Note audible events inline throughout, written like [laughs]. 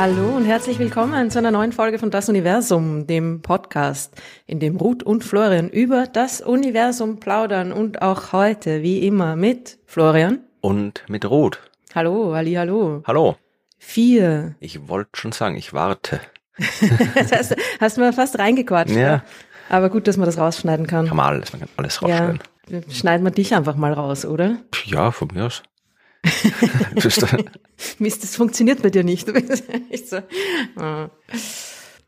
Hallo und herzlich willkommen zu einer neuen Folge von Das Universum, dem Podcast, in dem Ruth und Florian über das Universum plaudern und auch heute, wie immer, mit Florian. Und mit Ruth. Hallo, Ali, hallo. Hallo. Vier. Ich wollte schon sagen, ich warte. [laughs] das heißt, hast du mal fast reingequatscht. Ja. Aber gut, dass man das rausschneiden kann. Kann man alles, man kann alles rausstellen. Ja. Schneiden wir dich einfach mal raus, oder? Ja, von mir aus. [laughs] Mist, das funktioniert bei dir nicht. [laughs] So. Ah.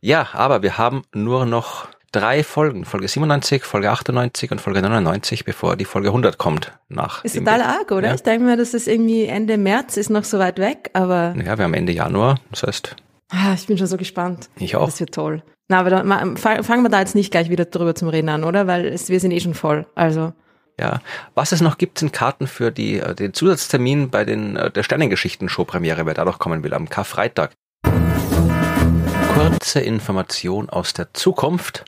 Ja, aber wir haben nur noch drei Folgen, Folge 97, Folge 98 und Folge 99, bevor die Folge 100 kommt. Nach ist total arg, oder? Ja. Ich denke mir, dass das irgendwie Ende März ist noch so weit weg, aber... Ja, wir haben Ende Januar, das heißt... Ah, ich bin schon so gespannt. Ich auch. Das wird toll. Na, aber dann, fangen wir da jetzt nicht gleich wieder drüber zum Reden an, oder? Weil es, wir sind eh schon voll, also... Ja, was es noch gibt, sind Karten für die, äh, den Zusatztermin bei den, äh, der Sternengeschichten-Show-Premiere, wer da noch kommen will, am Karfreitag. Kurze Information aus der Zukunft.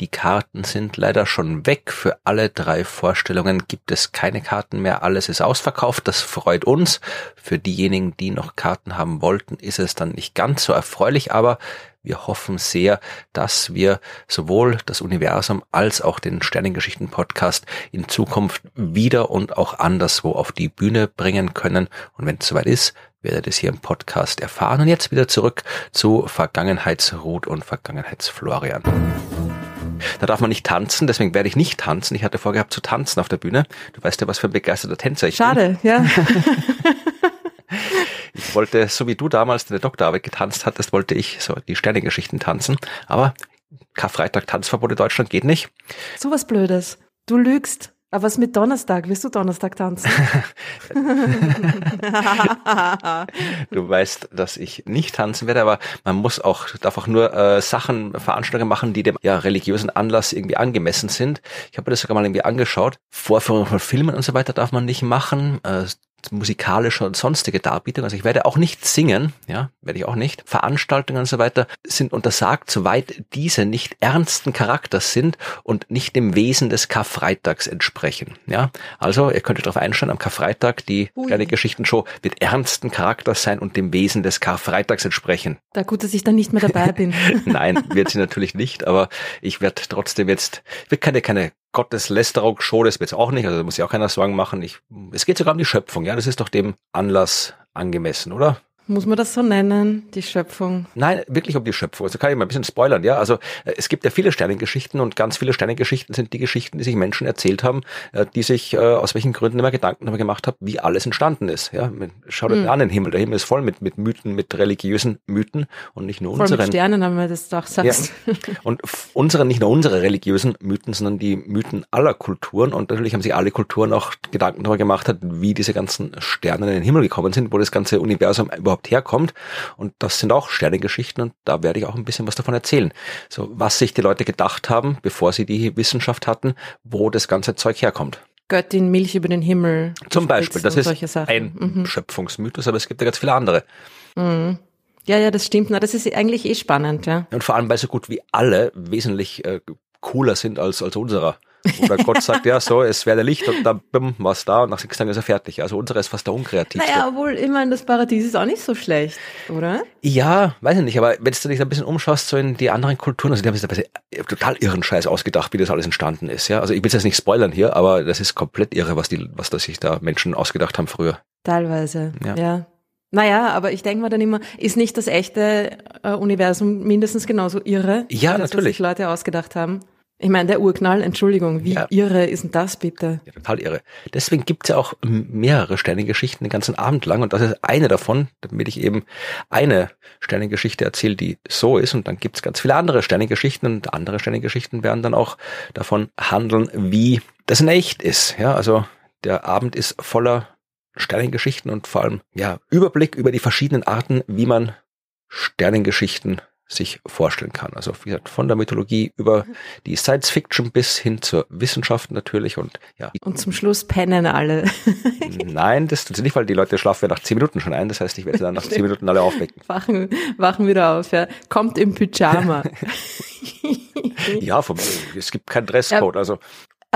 Die Karten sind leider schon weg. Für alle drei Vorstellungen gibt es keine Karten mehr. Alles ist ausverkauft. Das freut uns. Für diejenigen, die noch Karten haben wollten, ist es dann nicht ganz so erfreulich, aber wir hoffen sehr, dass wir sowohl das Universum als auch den Sternengeschichten Podcast in Zukunft wieder und auch anderswo auf die Bühne bringen können. Und wenn es soweit ist, werdet ihr es hier im Podcast erfahren. Und jetzt wieder zurück zu Vergangenheitsruth und Vergangenheitsflorian. Da darf man nicht tanzen, deswegen werde ich nicht tanzen. Ich hatte vorgehabt zu tanzen auf der Bühne. Du weißt ja, was für ein begeisterter Tänzer ich Schade, bin. ja. [laughs] ich wollte, so wie du damals deine Doktorarbeit getanzt hattest, wollte ich so die Sternengeschichten tanzen. Aber Karfreitag Tanzverbot in Deutschland geht nicht. So was Blödes. Du lügst. Aber was mit Donnerstag? Willst du Donnerstag tanzen? [laughs] du weißt, dass ich nicht tanzen werde, aber man muss auch, darf auch nur äh, Sachen, Veranstaltungen machen, die dem ja, religiösen Anlass irgendwie angemessen sind. Ich habe mir das sogar mal irgendwie angeschaut. Vorführungen von Filmen und so weiter darf man nicht machen. Äh, musikalische und sonstige Darbietung. Also ich werde auch nicht singen, ja, werde ich auch nicht. Veranstaltungen und so weiter sind untersagt, soweit diese nicht ernsten Charakters sind und nicht dem Wesen des Karfreitags entsprechen. Ja, also ihr könnt darauf einstellen, am Karfreitag die Ui. kleine Geschichtenshow wird ernsten Charakters sein und dem Wesen des Karfreitags entsprechen. Da gut, dass ich dann nicht mehr dabei [laughs] bin. Nein, wird sie natürlich nicht, aber ich werde trotzdem jetzt, ich will keine, keine Gotteslästerung-Show, das wird es auch nicht, also da muss ich auch keiner Sorgen machen. Ich, es geht sogar um die Schöpfung, ja, das ist doch dem Anlass angemessen, oder? Muss man das so nennen, die Schöpfung? Nein, wirklich um die Schöpfung. Also kann ich mal ein bisschen spoilern, ja. Also äh, es gibt ja viele Sternengeschichten und ganz viele Sternengeschichten sind die Geschichten, die sich Menschen erzählt haben, äh, die sich äh, aus welchen Gründen immer Gedanken darüber gemacht haben, wie alles entstanden ist. Ja, schaut euch mhm. an den Himmel. Der Himmel ist voll mit, mit Mythen, mit religiösen Mythen und nicht nur voll unseren. Mit Sternen haben wir das doch sagst. Ja. [laughs] Und unsere, nicht nur unsere religiösen Mythen, sondern die Mythen aller Kulturen. Und natürlich haben sich alle Kulturen auch Gedanken darüber gemacht, wie diese ganzen Sterne in den Himmel gekommen sind, wo das ganze Universum überhaupt herkommt. Und das sind auch Sternengeschichten und da werde ich auch ein bisschen was davon erzählen. So, was sich die Leute gedacht haben, bevor sie die Wissenschaft hatten, wo das ganze Zeug herkommt. Göttin Milch über den Himmel. Zum Beispiel, das ist ein mhm. Schöpfungsmythos, aber es gibt ja ganz viele andere. Mhm. Ja, ja, das stimmt. Na, das ist eigentlich eh spannend, ja. Und vor allem, weil so gut wie alle wesentlich äh, cooler sind als, als unserer. Oder Gott sagt, ja, so, es werde Licht und dann bumm, was da und nach sechs Tagen ist er fertig. Also unsere ist fast der unkreativste. Naja, obwohl, immerhin das Paradies ist auch nicht so schlecht, oder? Ja, weiß ich nicht, aber wenn du dich ein bisschen umschaust, so in die anderen Kulturen, also die haben sich da total irren Scheiß ausgedacht, wie das alles entstanden ist, ja. Also ich will jetzt nicht spoilern hier, aber das ist komplett irre, was die, was da sich da Menschen ausgedacht haben früher. Teilweise, ja. ja. Naja, aber ich denke mir dann immer, ist nicht das echte äh, Universum mindestens genauso irre? Ja, das, natürlich. Was sich Leute ausgedacht haben. Ich meine, der Urknall, Entschuldigung, wie ja. irre ist denn das bitte? Ja, total irre. Deswegen gibt's ja auch mehrere Sternengeschichten den ganzen Abend lang und das ist eine davon, damit ich eben eine Sternengeschichte erzähle, die so ist und dann gibt's ganz viele andere Sternengeschichten und andere Sternengeschichten werden dann auch davon handeln, wie das in echt ist. Ja, also der Abend ist voller Sternengeschichten und vor allem ja Überblick über die verschiedenen Arten, wie man Sternengeschichten sich vorstellen kann. Also wie gesagt, von der Mythologie über die Science Fiction bis hin zur Wissenschaft natürlich und ja. Und zum Schluss pennen alle. [laughs] Nein, das tut sie nicht, weil die Leute schlafen ja nach zehn Minuten schon ein. Das heißt, ich werde sie dann nach zehn Minuten alle aufwecken. Wachen, wachen wieder auf, ja. Kommt im Pyjama. [laughs] ja, vom, es gibt keinen Dresscode, also.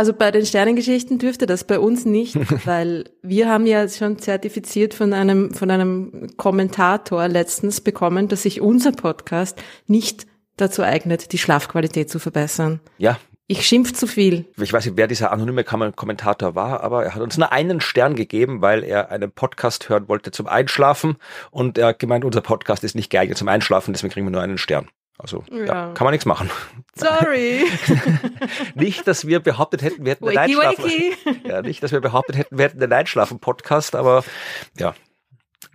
Also bei den Sternengeschichten dürfte das bei uns nicht, [laughs] weil wir haben ja schon zertifiziert von einem, von einem Kommentator letztens bekommen, dass sich unser Podcast nicht dazu eignet, die Schlafqualität zu verbessern. Ja. Ich schimpf zu viel. Ich weiß nicht, wer dieser anonyme Kommentator war, aber er hat uns nur einen Stern gegeben, weil er einen Podcast hören wollte zum Einschlafen und er hat gemeint, unser Podcast ist nicht geeignet zum Einschlafen, deswegen kriegen wir nur einen Stern. Also ja. da kann man nichts machen. Sorry. [laughs] nicht, dass wir behauptet hätten, wir hätten wakey, einen Einschlafen. Ja, nicht, dass wir behauptet hätten, wir hätten einen Einschlafen-Podcast, aber ja,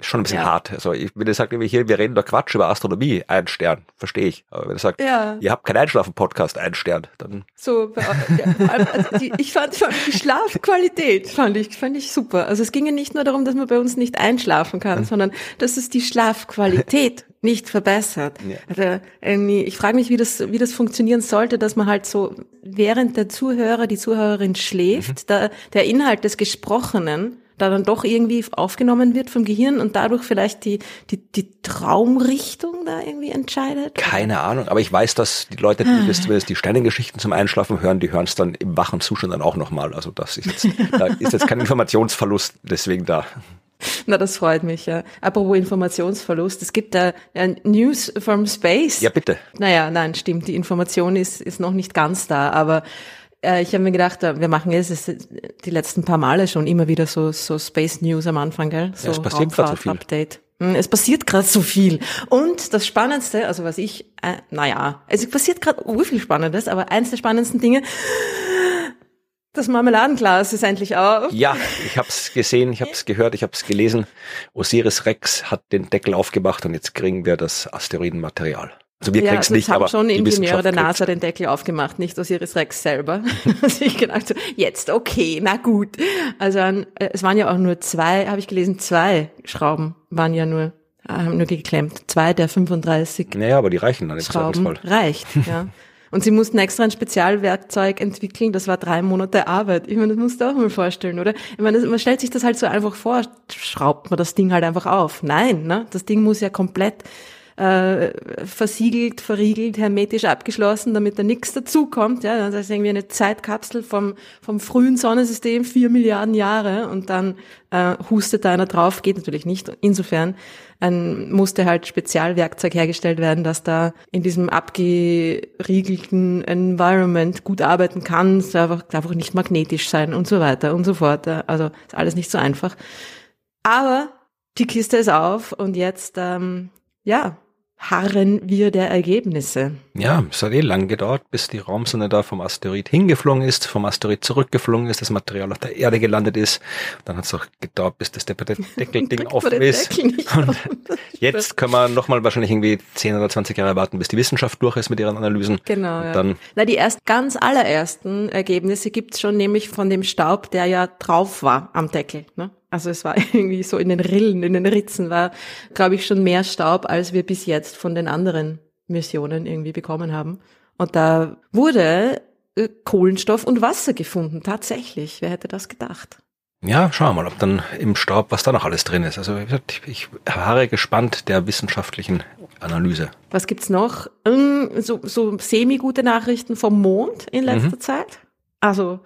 schon ein bisschen ja. hart. Also ich, wenn ihr sagt, hier, wir reden doch Quatsch über Astronomie, ein Stern, verstehe ich. Aber wenn ihr sagt, ja. ihr habt keinen Einschlafen-Podcast, ein Stern, dann. So, also die, ich fand, fand die Schlafqualität fand ich, fand ich super. Also es ging ja nicht nur darum, dass man bei uns nicht einschlafen kann, mhm. sondern dass es die Schlafqualität nicht verbessert. Ja. Also, ich frage mich, wie das, wie das funktionieren sollte, dass man halt so während der Zuhörer, die Zuhörerin schläft, mhm. da, der Inhalt des Gesprochenen da dann doch irgendwie aufgenommen wird vom Gehirn und dadurch vielleicht die, die, die Traumrichtung da irgendwie entscheidet? Keine Ahnung, aber ich weiß, dass die Leute, die ah. das, die Sternengeschichten zum Einschlafen hören, die hören es dann im wachen Zustand dann auch nochmal. Also das ist jetzt, da ist jetzt kein [laughs] Informationsverlust deswegen da. [laughs] Na, das freut mich, ja. Apropos Informationsverlust, es gibt da News from Space. Ja, bitte. Naja, nein, stimmt, die Information ist, ist noch nicht ganz da, aber äh, ich habe mir gedacht, äh, wir machen jetzt die letzten paar Male schon immer wieder so, so Space News am Anfang, gell? So ja, es passiert gerade so viel. Update. Hm, es passiert gerade so viel. Und das Spannendste, also was ich, äh, naja, es passiert gerade viel Spannendes, aber eins der spannendsten Dinge, das Marmeladenglas ist endlich auf. Ja, ich habe es gesehen, ich habe es gehört, ich habe es gelesen. Osiris Rex hat den Deckel aufgemacht und jetzt kriegen wir das Asteroidenmaterial. Also wir ja, kriegen es nicht, aber schon die Ingenieure der NASA den Deckel aufgemacht, nicht Osiris Rex selber. [laughs] also ich gedacht, so, jetzt okay, na gut. Also äh, es waren ja auch nur zwei, habe ich gelesen, zwei Schrauben waren ja nur haben nur geklemmt. Zwei der 35. Naja, aber die reichen dann im Schrauben reicht, ja. [laughs] Und sie mussten extra ein Spezialwerkzeug entwickeln, das war drei Monate Arbeit. Ich meine, das musst du auch mal vorstellen, oder? Ich meine, man stellt sich das halt so einfach vor, schraubt man das Ding halt einfach auf. Nein, ne? Das Ding muss ja komplett äh, versiegelt, verriegelt, hermetisch abgeschlossen, damit da nichts dazukommt. Ja, das ist irgendwie eine Zeitkapsel vom, vom frühen Sonnensystem, vier Milliarden Jahre und dann äh, hustet da einer drauf, geht natürlich nicht. Insofern ein, musste halt Spezialwerkzeug hergestellt werden, dass da in diesem abgeriegelten Environment gut arbeiten kann. Es darf einfach, darf auch nicht magnetisch sein und so weiter und so fort. Also ist alles nicht so einfach. Aber die Kiste ist auf und jetzt, ähm, ja, harren wir der Ergebnisse. Ja, es hat eh lang gedauert, bis die Raumsonde da vom Asteroid hingeflogen ist, vom Asteroid zurückgeflogen ist, das Material auf der Erde gelandet ist. Dann hat es auch gedauert, bis das [laughs] Deckelding offen ist. Und jetzt können wir nochmal wahrscheinlich irgendwie 10 oder 20 Jahre warten, bis die Wissenschaft durch ist mit ihren Analysen. Genau. Ja. Dann Na, die erst ganz allerersten Ergebnisse gibt's schon nämlich von dem Staub, der ja drauf war am Deckel. Ne? Also es war [laughs] irgendwie so in den Rillen, in den Ritzen war, glaube ich, schon mehr Staub, als wir bis jetzt von den anderen Missionen irgendwie bekommen haben. Und da wurde äh, Kohlenstoff und Wasser gefunden, tatsächlich. Wer hätte das gedacht? Ja, schauen wir mal, ob dann im Staub, was da noch alles drin ist. Also ich, ich harre gespannt der wissenschaftlichen Analyse. Was gibt's noch? Ähm, so, so semi-gute Nachrichten vom Mond in letzter mhm. Zeit? Also,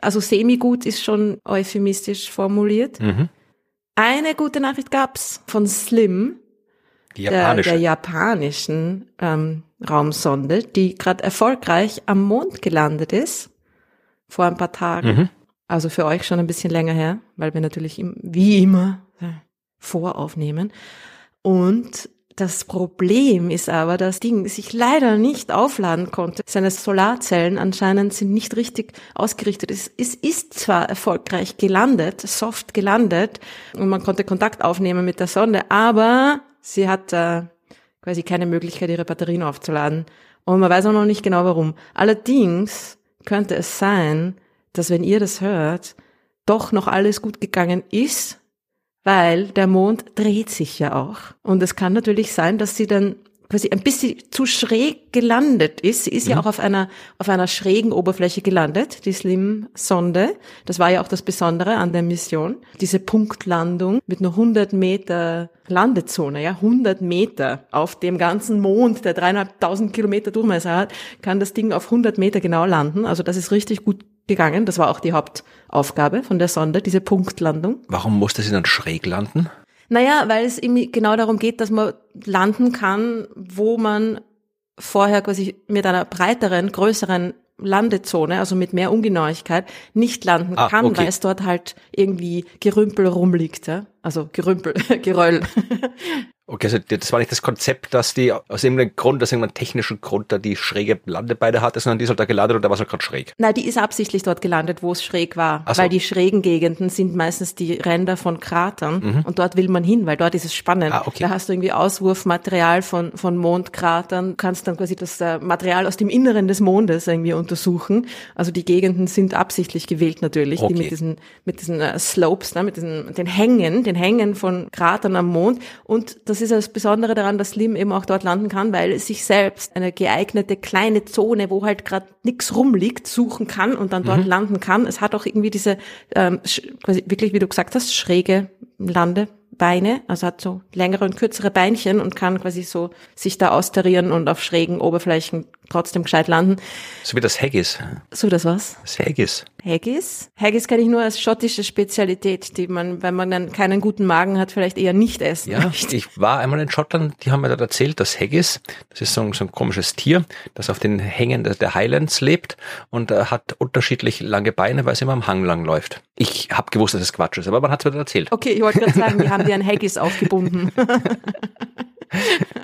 also semi-gut ist schon euphemistisch formuliert. Mhm. Eine gute Nachricht gab's von Slim, der, der, japanischen ähm, Raumsonde, die gerade erfolgreich am Mond gelandet ist, vor ein paar Tagen. Mhm. Also für euch schon ein bisschen länger her, weil wir natürlich wie immer äh, voraufnehmen. Und das Problem ist aber, dass Ding sich leider nicht aufladen konnte. Seine Solarzellen anscheinend sind nicht richtig ausgerichtet. Es, es ist zwar erfolgreich gelandet, soft gelandet, und man konnte Kontakt aufnehmen mit der Sonde, aber sie hat äh, quasi keine Möglichkeit, ihre Batterien aufzuladen. Und man weiß auch noch nicht genau warum. Allerdings könnte es sein, dass wenn ihr das hört, doch noch alles gut gegangen ist weil der Mond dreht sich ja auch. Und es kann natürlich sein, dass sie dann quasi ein bisschen zu schräg gelandet ist. Sie ist mhm. ja auch auf einer, auf einer schrägen Oberfläche gelandet, die Slim-Sonde. Das war ja auch das Besondere an der Mission. Diese Punktlandung mit nur 100 Meter Landezone, ja, 100 Meter auf dem ganzen Mond, der dreieinhalbtausend Kilometer Durchmesser hat, kann das Ding auf 100 Meter genau landen. Also das ist richtig gut gegangen. Das war auch die Hauptaufgabe von der Sonde, diese Punktlandung. Warum musste sie dann schräg landen? Naja, weil es eben genau darum geht, dass man landen kann, wo man vorher quasi mit einer breiteren, größeren Landezone, also mit mehr Ungenauigkeit, nicht landen ah, kann, okay. weil es dort halt irgendwie Gerümpel rumliegt. Ja? Also Gerümpel, [laughs] Geröll. Okay, also das war nicht das Konzept, dass die aus irgendeinem Grund, aus irgendeinem technischen Grund da die schräge Landebeine hatte, sondern die ist halt da gelandet und da war es halt gerade schräg. Nein, die ist absichtlich dort gelandet, wo es schräg war. So. Weil die schrägen Gegenden sind meistens die Ränder von Kratern mhm. und dort will man hin, weil dort ist es spannend. Ah, okay. Da hast du irgendwie Auswurfmaterial von, von Mondkratern, kannst dann quasi das äh, Material aus dem Inneren des Mondes irgendwie untersuchen. Also die Gegenden sind absichtlich gewählt natürlich, okay. die mit diesen, mit diesen uh, Slopes, ne, mit diesen, den Hängen, den Hängen von Kratern am Mond und das das ist das Besondere daran, dass Slim eben auch dort landen kann, weil es sich selbst eine geeignete kleine Zone, wo halt gerade nichts rumliegt, suchen kann und dann dort mhm. landen kann. Es hat auch irgendwie diese ähm, quasi wirklich, wie du gesagt hast, schräge Landebeine, also hat so längere und kürzere Beinchen und kann quasi so sich da austarieren und auf schrägen Oberflächen trotzdem gescheit landen. So wie das Haggis. So das was? Das Haggis. Haggis? Haggis kenne ich nur als schottische Spezialität, die man, wenn man dann keinen guten Magen hat, vielleicht eher nicht essen Ja, möchte. ich war einmal in Schottland, die haben mir da erzählt, dass Haggis, das ist so ein, so ein komisches Tier, das auf den Hängen der Highlands lebt und äh, hat unterschiedlich lange Beine, weil es immer am Hang lang läuft. Ich habe gewusst, dass es Quatsch ist, aber man hat es mir erzählt. Okay, ich wollte gerade sagen, die haben dir ein Haggis [laughs] aufgebunden. [laughs]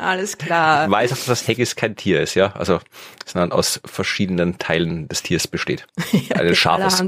Alles klar. Ich weiß auch, dass Haggis kein Tier ist, ja. Also, sondern aus verschiedenen Teilen des Tiers besteht. [laughs] ja, Ein Schafes.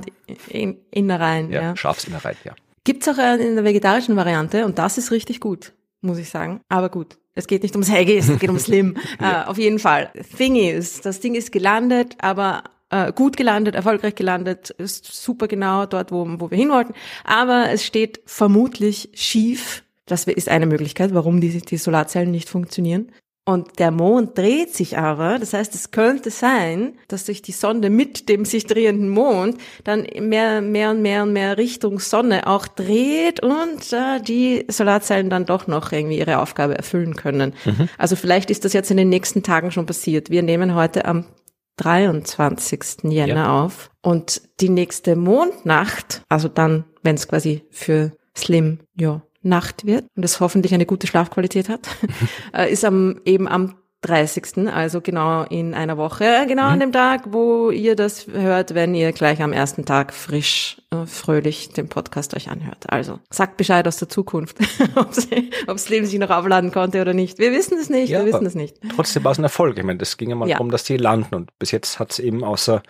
In, Innereien, ja. ja. Schafsinnereien, ja. Gibt's auch in der vegetarischen Variante und das ist richtig gut, muss ich sagen. Aber gut. Es geht nicht ums Haggis, es geht ums Slim. [laughs] ja. uh, auf jeden Fall. Thing is, das Ding ist gelandet, aber uh, gut gelandet, erfolgreich gelandet, ist super genau dort, wo, wo wir hin wollten. Aber es steht vermutlich schief das ist eine Möglichkeit, warum die, die Solarzellen nicht funktionieren. Und der Mond dreht sich aber, das heißt, es könnte sein, dass sich die Sonde mit dem sich drehenden Mond dann mehr, mehr und mehr und mehr Richtung Sonne auch dreht und äh, die Solarzellen dann doch noch irgendwie ihre Aufgabe erfüllen können. Mhm. Also vielleicht ist das jetzt in den nächsten Tagen schon passiert. Wir nehmen heute am 23. Jänner ja. auf und die nächste Mondnacht, also dann, wenn es quasi für Slim, ja, Nacht wird und es hoffentlich eine gute Schlafqualität hat, [laughs] äh, ist am, eben am 30. Also genau in einer Woche, genau mhm. an dem Tag, wo ihr das hört, wenn ihr gleich am ersten Tag frisch, äh, fröhlich den Podcast euch anhört. Also sagt Bescheid aus der Zukunft, [laughs] ob das Leben sich noch aufladen konnte oder nicht. Wir wissen es nicht, ja, wir wissen es nicht. Trotzdem war es ein Erfolg. Ich meine, das ging ja mal ja. darum, dass die landen und bis jetzt hat es eben außer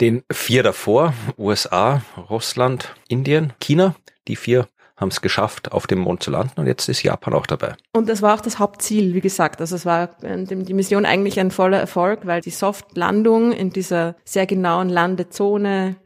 den vier davor, USA, Russland, Indien, China, die vier haben es geschafft, auf dem Mond zu landen und jetzt ist Japan auch dabei. Und das war auch das Hauptziel, wie gesagt. Also es war äh, die Mission eigentlich ein voller Erfolg, weil die Softlandung in dieser sehr genauen Landezone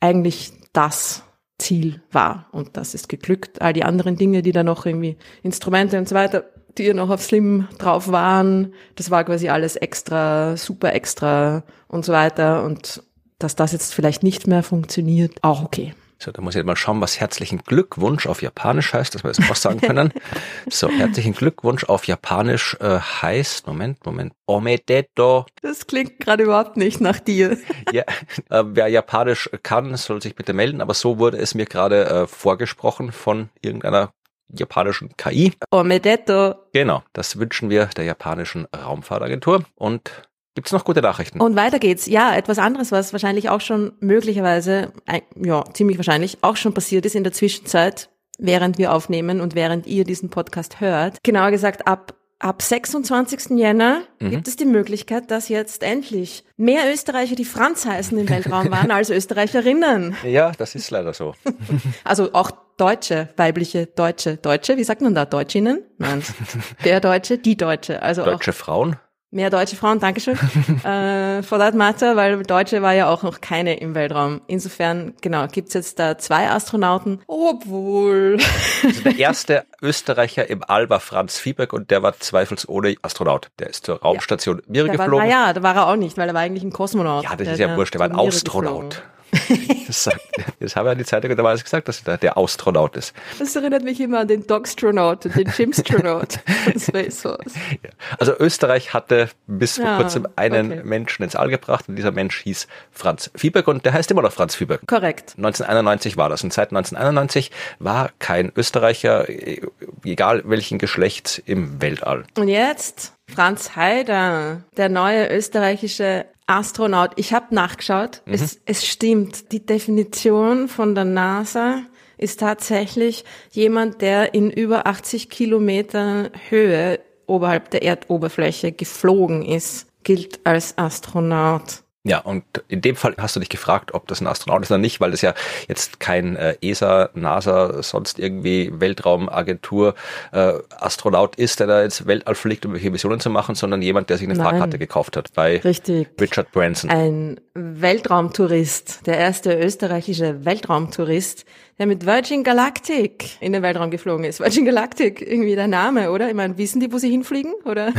eigentlich das Ziel war. Und das ist geglückt. All die anderen Dinge, die da noch irgendwie Instrumente und so weiter, die noch auf Slim drauf waren, das war quasi alles extra, super extra und so weiter. Und dass das jetzt vielleicht nicht mehr funktioniert, auch okay. So, da muss ich mal schauen, was herzlichen Glückwunsch auf Japanisch heißt, dass wir das auch sagen können. [laughs] so, herzlichen Glückwunsch auf Japanisch äh, heißt, Moment, Moment, Omedeto. Das klingt gerade überhaupt nicht nach dir. [laughs] ja, äh, wer Japanisch kann, soll sich bitte melden, aber so wurde es mir gerade äh, vorgesprochen von irgendeiner japanischen KI. Omedeto. Genau, das wünschen wir der japanischen Raumfahrtagentur und Gibt's noch gute Nachrichten? Und weiter geht's. Ja, etwas anderes, was wahrscheinlich auch schon möglicherweise, ja, ziemlich wahrscheinlich auch schon passiert ist in der Zwischenzeit, während wir aufnehmen und während ihr diesen Podcast hört. Genauer gesagt, ab Ab 26. Jänner mhm. gibt es die Möglichkeit, dass jetzt endlich mehr Österreicher, die Franz heißen, im Weltraum waren als Österreicherinnen. Ja, das ist leider so. [laughs] Also auch Deutsche, weibliche Deutsche. Deutsche, wie sagt man da? Deutschinnen? Nein. [laughs] Der Deutsche, die Deutsche. Also Deutsche Frauen? Mehr deutsche Frauen, Dankeschön. [laughs] äh, for that matter, weil Deutsche war ja auch noch keine im Weltraum. Insofern, genau, gibt's jetzt da zwei Astronauten, obwohl. Also der [laughs] erste Österreicher im All war Franz Fieberg und der war zweifelsohne Astronaut. Der ist zur Raumstation ja. Mir geflogen. War, ja, da war er auch nicht, weil er war eigentlich ein Kosmonaut. Ja, das ist ja wurscht, der war ein Astronaut. Das, sagt, das habe ich an die Zeitung damals gesagt, dass er der Astronaut ist. Das erinnert mich immer an den Dogstronaut und den Jimstronaut von Space Force. Ja. Also Österreich hatte bis vor kurzem einen okay. Menschen ins All gebracht und dieser Mensch hieß Franz Fieberg und der heißt immer noch Franz Fieberg. Korrekt. 1991 war das und seit 1991 war kein Österreicher, egal welchen Geschlechts, im Weltall. Und jetzt Franz Haider, der neue österreichische Astronaut. Ich habe nachgeschaut. Mhm. Es, es stimmt. Die Definition von der NASA ist tatsächlich jemand, der in über 80 Kilometer Höhe oberhalb der Erdoberfläche geflogen ist, gilt als Astronaut. Ja, und in dem Fall hast du dich gefragt, ob das ein Astronaut ist oder nicht, weil das ja jetzt kein äh, ESA, NASA, sonst irgendwie Weltraumagentur äh, Astronaut ist, der da ins Weltall fliegt, um welche Missionen zu machen, sondern jemand, der sich eine Nein. Fahrkarte gekauft hat bei Richtig. Richard Branson. Ein Weltraumtourist, der erste österreichische Weltraumtourist, der mit Virgin Galactic in den Weltraum geflogen ist. Virgin Galactic, irgendwie der Name, oder? Ich meine, wissen die, wo sie hinfliegen? Oder?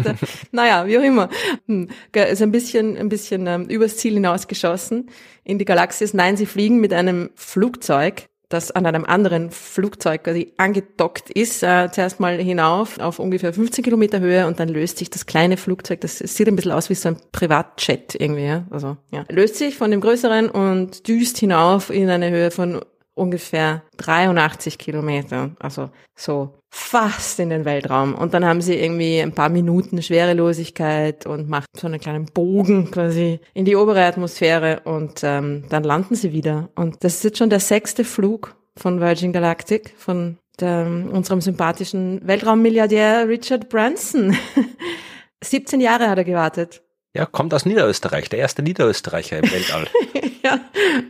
[laughs] naja, wie auch immer. Hm. Ist ein bisschen, ein bisschen ähm, übers Ziel hinausgeschossen in die Galaxis. Nein, sie fliegen mit einem Flugzeug, das an einem anderen Flugzeug quasi angedockt ist, äh, zuerst mal hinauf auf ungefähr 15 Kilometer Höhe und dann löst sich das kleine Flugzeug, das sieht ein bisschen aus wie so ein Privatjet irgendwie, ja? also ja, löst sich von dem größeren und düst hinauf in eine Höhe von ungefähr 83 Kilometer, also so fast in den Weltraum. Und dann haben sie irgendwie ein paar Minuten Schwerelosigkeit und macht so einen kleinen Bogen quasi in die obere Atmosphäre und ähm, dann landen sie wieder. Und das ist jetzt schon der sechste Flug von Virgin Galactic, von der, unserem sympathischen Weltraummilliardär Richard Branson. [laughs] 17 Jahre hat er gewartet. Ja, kommt aus Niederösterreich, der erste Niederösterreicher im Weltall. [laughs] ja.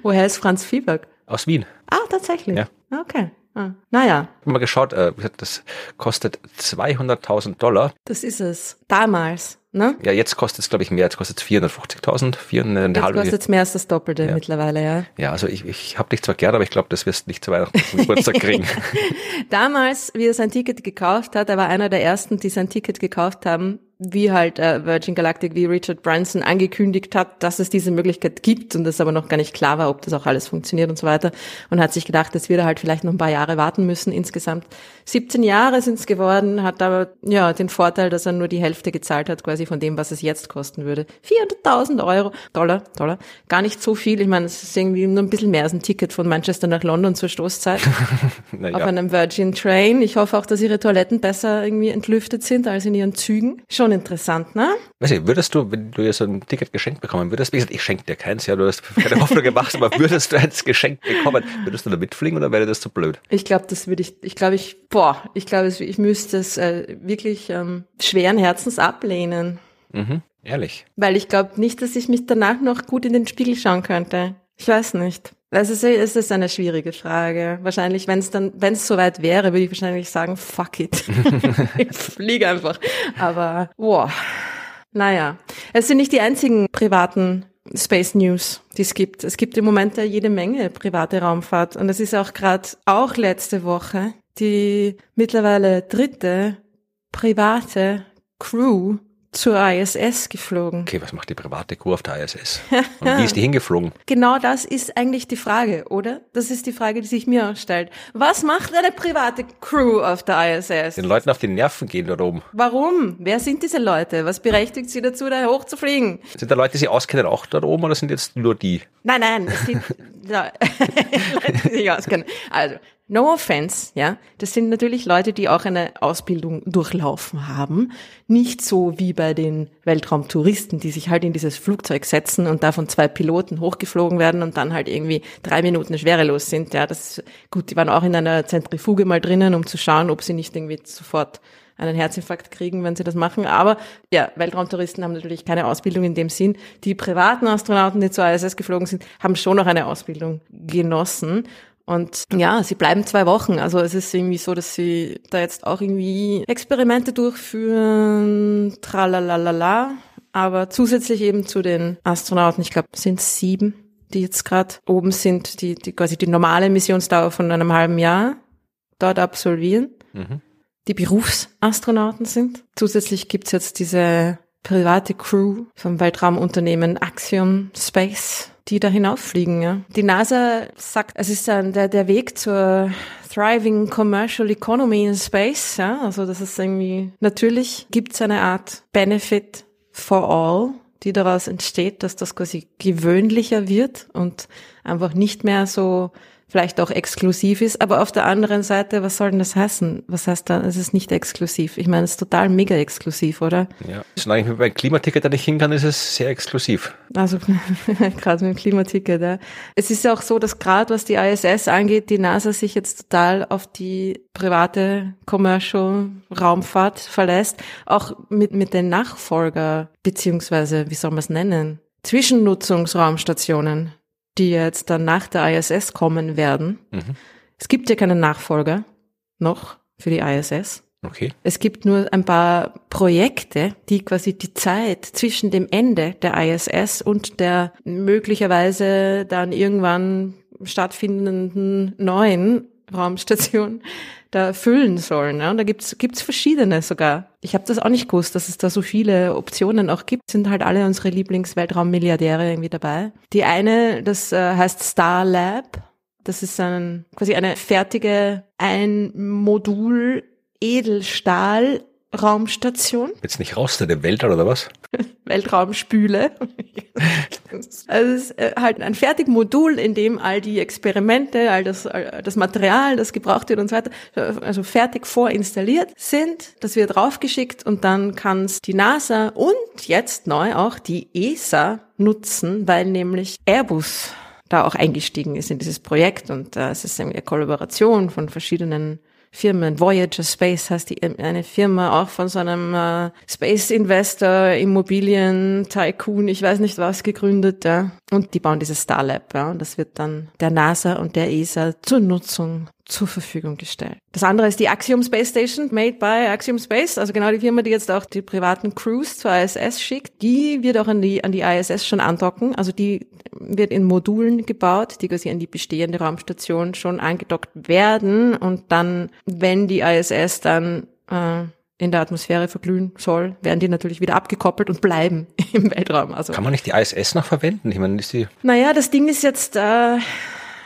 Woher ist Franz Fieberg? Aus Wien. Ah, tatsächlich. Ja. Okay. Ah. Naja. Ich habe mal geschaut, äh, das kostet 200.000 Dollar. Das ist es. Damals. Ne? Ja, jetzt kostet es, glaube ich, mehr. Jetzt kostet es 450.000, 400 Jetzt kostet es mehr als das Doppelte ja. mittlerweile, ja. Ja, also ich, ich habe dich zwar gern, aber ich glaube, das wirst du nicht zu Weihnachten zum Geburtstag [laughs] kriegen. Damals, wie er sein Ticket gekauft hat, er war einer der ersten, die sein Ticket gekauft haben, wie halt äh, Virgin Galactic, wie Richard Branson angekündigt hat, dass es diese Möglichkeit gibt und es aber noch gar nicht klar war, ob das auch alles funktioniert und so weiter. Und hat sich gedacht, dass wir da halt vielleicht noch ein paar Jahre warten müssen. Insgesamt 17 Jahre sind es geworden, hat aber ja den Vorteil, dass er nur die Hälfte gezahlt hat, quasi von dem, was es jetzt kosten würde. 400.000 Euro, Dollar, Dollar, gar nicht so viel. Ich meine, es ist irgendwie nur ein bisschen mehr als ein Ticket von Manchester nach London zur Stoßzeit [laughs] ja. auf einem Virgin Train. Ich hoffe auch, dass ihre Toiletten besser irgendwie entlüftet sind als in ihren Zügen. Schon schon interessant, ne? Weiß ich, würdest du, wenn du jetzt so ein Ticket geschenkt bekommen würdest, wie gesagt, ich schenke dir keins, ja, du hast keine Hoffnung gemacht, aber würdest du eins geschenkt bekommen, würdest du da mitfliegen oder wäre das zu blöd? Ich glaube, das würde ich, ich glaube, ich, boah, ich glaube, ich müsste es äh, wirklich ähm, schweren Herzens ablehnen. Mhm, ehrlich. Weil ich glaube nicht, dass ich mich danach noch gut in den Spiegel schauen könnte. Ich weiß nicht. Es ist, es ist eine schwierige Frage. Wahrscheinlich, wenn es dann, wenn es soweit wäre, würde ich wahrscheinlich sagen, fuck it. [laughs] ich fliege einfach. Aber, boah. Naja. Es sind nicht die einzigen privaten Space News, die es gibt. Es gibt im Moment ja jede Menge private Raumfahrt. Und es ist auch gerade, auch letzte Woche, die mittlerweile dritte private Crew zur ISS geflogen. Okay, was macht die private Crew auf der ISS? Und wie ist die [laughs] hingeflogen? Genau das ist eigentlich die Frage, oder? Das ist die Frage, die sich mir stellt. Was macht eine private Crew auf der ISS? Den Leuten auf die Nerven gehen da oben. Warum? Wer sind diese Leute? Was berechtigt sie dazu, da hochzufliegen? Sind da Leute, die sich auskennen, auch dort oben oder sind jetzt nur die? Nein, nein, es sind [laughs] Leute, die sich auskennen. [laughs] Also, No offense, ja. Das sind natürlich Leute, die auch eine Ausbildung durchlaufen haben. Nicht so wie bei den Weltraumtouristen, die sich halt in dieses Flugzeug setzen und da von zwei Piloten hochgeflogen werden und dann halt irgendwie drei Minuten schwerelos sind. Ja, das, gut, die waren auch in einer Zentrifuge mal drinnen, um zu schauen, ob sie nicht irgendwie sofort einen Herzinfarkt kriegen, wenn sie das machen. Aber ja, Weltraumtouristen haben natürlich keine Ausbildung in dem Sinn. Die privaten Astronauten, die zur ISS geflogen sind, haben schon noch eine Ausbildung genossen. Und ja, sie bleiben zwei Wochen. Also es ist irgendwie so, dass sie da jetzt auch irgendwie Experimente durchführen, tralalala. Aber zusätzlich eben zu den Astronauten, ich glaube, sind sieben, die jetzt gerade oben sind, die, die quasi die normale Missionsdauer von einem halben Jahr dort absolvieren. Mhm. Die Berufsastronauten sind. Zusätzlich gibt's jetzt diese private Crew vom Weltraumunternehmen Axiom Space, die da hinauffliegen. Ja. Die NASA sagt, es ist dann der, der Weg zur thriving commercial economy in space. Ja. Also das ist irgendwie, natürlich gibt es eine Art Benefit for all, die daraus entsteht, dass das quasi gewöhnlicher wird und einfach nicht mehr so vielleicht auch exklusiv ist, aber auf der anderen Seite, was soll denn das heißen? Was heißt da, es ist nicht exklusiv? Ich meine, es ist total mega exklusiv, oder? Ja, solange ich mit Klimaticket da nicht hin kann, ist es sehr exklusiv. Also [laughs] gerade mit dem Klimaticket, ja. Es ist ja auch so, dass gerade was die ISS angeht, die NASA sich jetzt total auf die private Commercial Raumfahrt verlässt, auch mit, mit den Nachfolger, beziehungsweise, wie soll man es nennen? Zwischennutzungsraumstationen die jetzt dann nach der ISS kommen werden. Mhm. Es gibt ja keinen Nachfolger noch für die ISS. Okay. Es gibt nur ein paar Projekte, die quasi die Zeit zwischen dem Ende der ISS und der möglicherweise dann irgendwann stattfindenden neuen Raumstation da füllen sollen. Ja? Und da gibt's gibt's verschiedene sogar. Ich habe das auch nicht gewusst, dass es da so viele Optionen auch gibt. Sind halt alle unsere Lieblingsweltraummilliardäre irgendwie dabei. Die eine, das äh, heißt Star Lab. Das ist ein, quasi eine fertige, ein Modul Edelstahl Raumstation. Jetzt nicht raus, der Weltall oder was? [laughs] Weltraumspüle. [laughs] also es ist äh, halt ein Fertigmodul, in dem all die Experimente, all das, all das Material, das gebraucht wird und so weiter, also fertig vorinstalliert sind. Das wird draufgeschickt und dann kann es die NASA und jetzt neu auch die ESA nutzen, weil nämlich Airbus da auch eingestiegen ist in dieses Projekt und äh, es ist eine Kollaboration von verschiedenen Firmen. Voyager Space heißt die, eine Firma auch von so einem äh, Space Investor, Immobilien, Tycoon, ich weiß nicht was, gegründet. Ja. Und die bauen dieses Star Lab. Ja. Und das wird dann der NASA und der ESA zur Nutzung zur Verfügung gestellt. Das andere ist die Axiom Space Station, made by Axiom Space, also genau die Firma, die jetzt auch die privaten Crews zur ISS schickt. Die wird auch an die, an die ISS schon andocken, also die wird in Modulen gebaut, die quasi an die bestehende Raumstation schon angedockt werden und dann, wenn die ISS dann äh, in der Atmosphäre verglühen soll, werden die natürlich wieder abgekoppelt und bleiben [laughs] im Weltraum. Also kann man nicht die ISS noch verwenden? Ich meine, ist die naja, das Ding ist jetzt äh,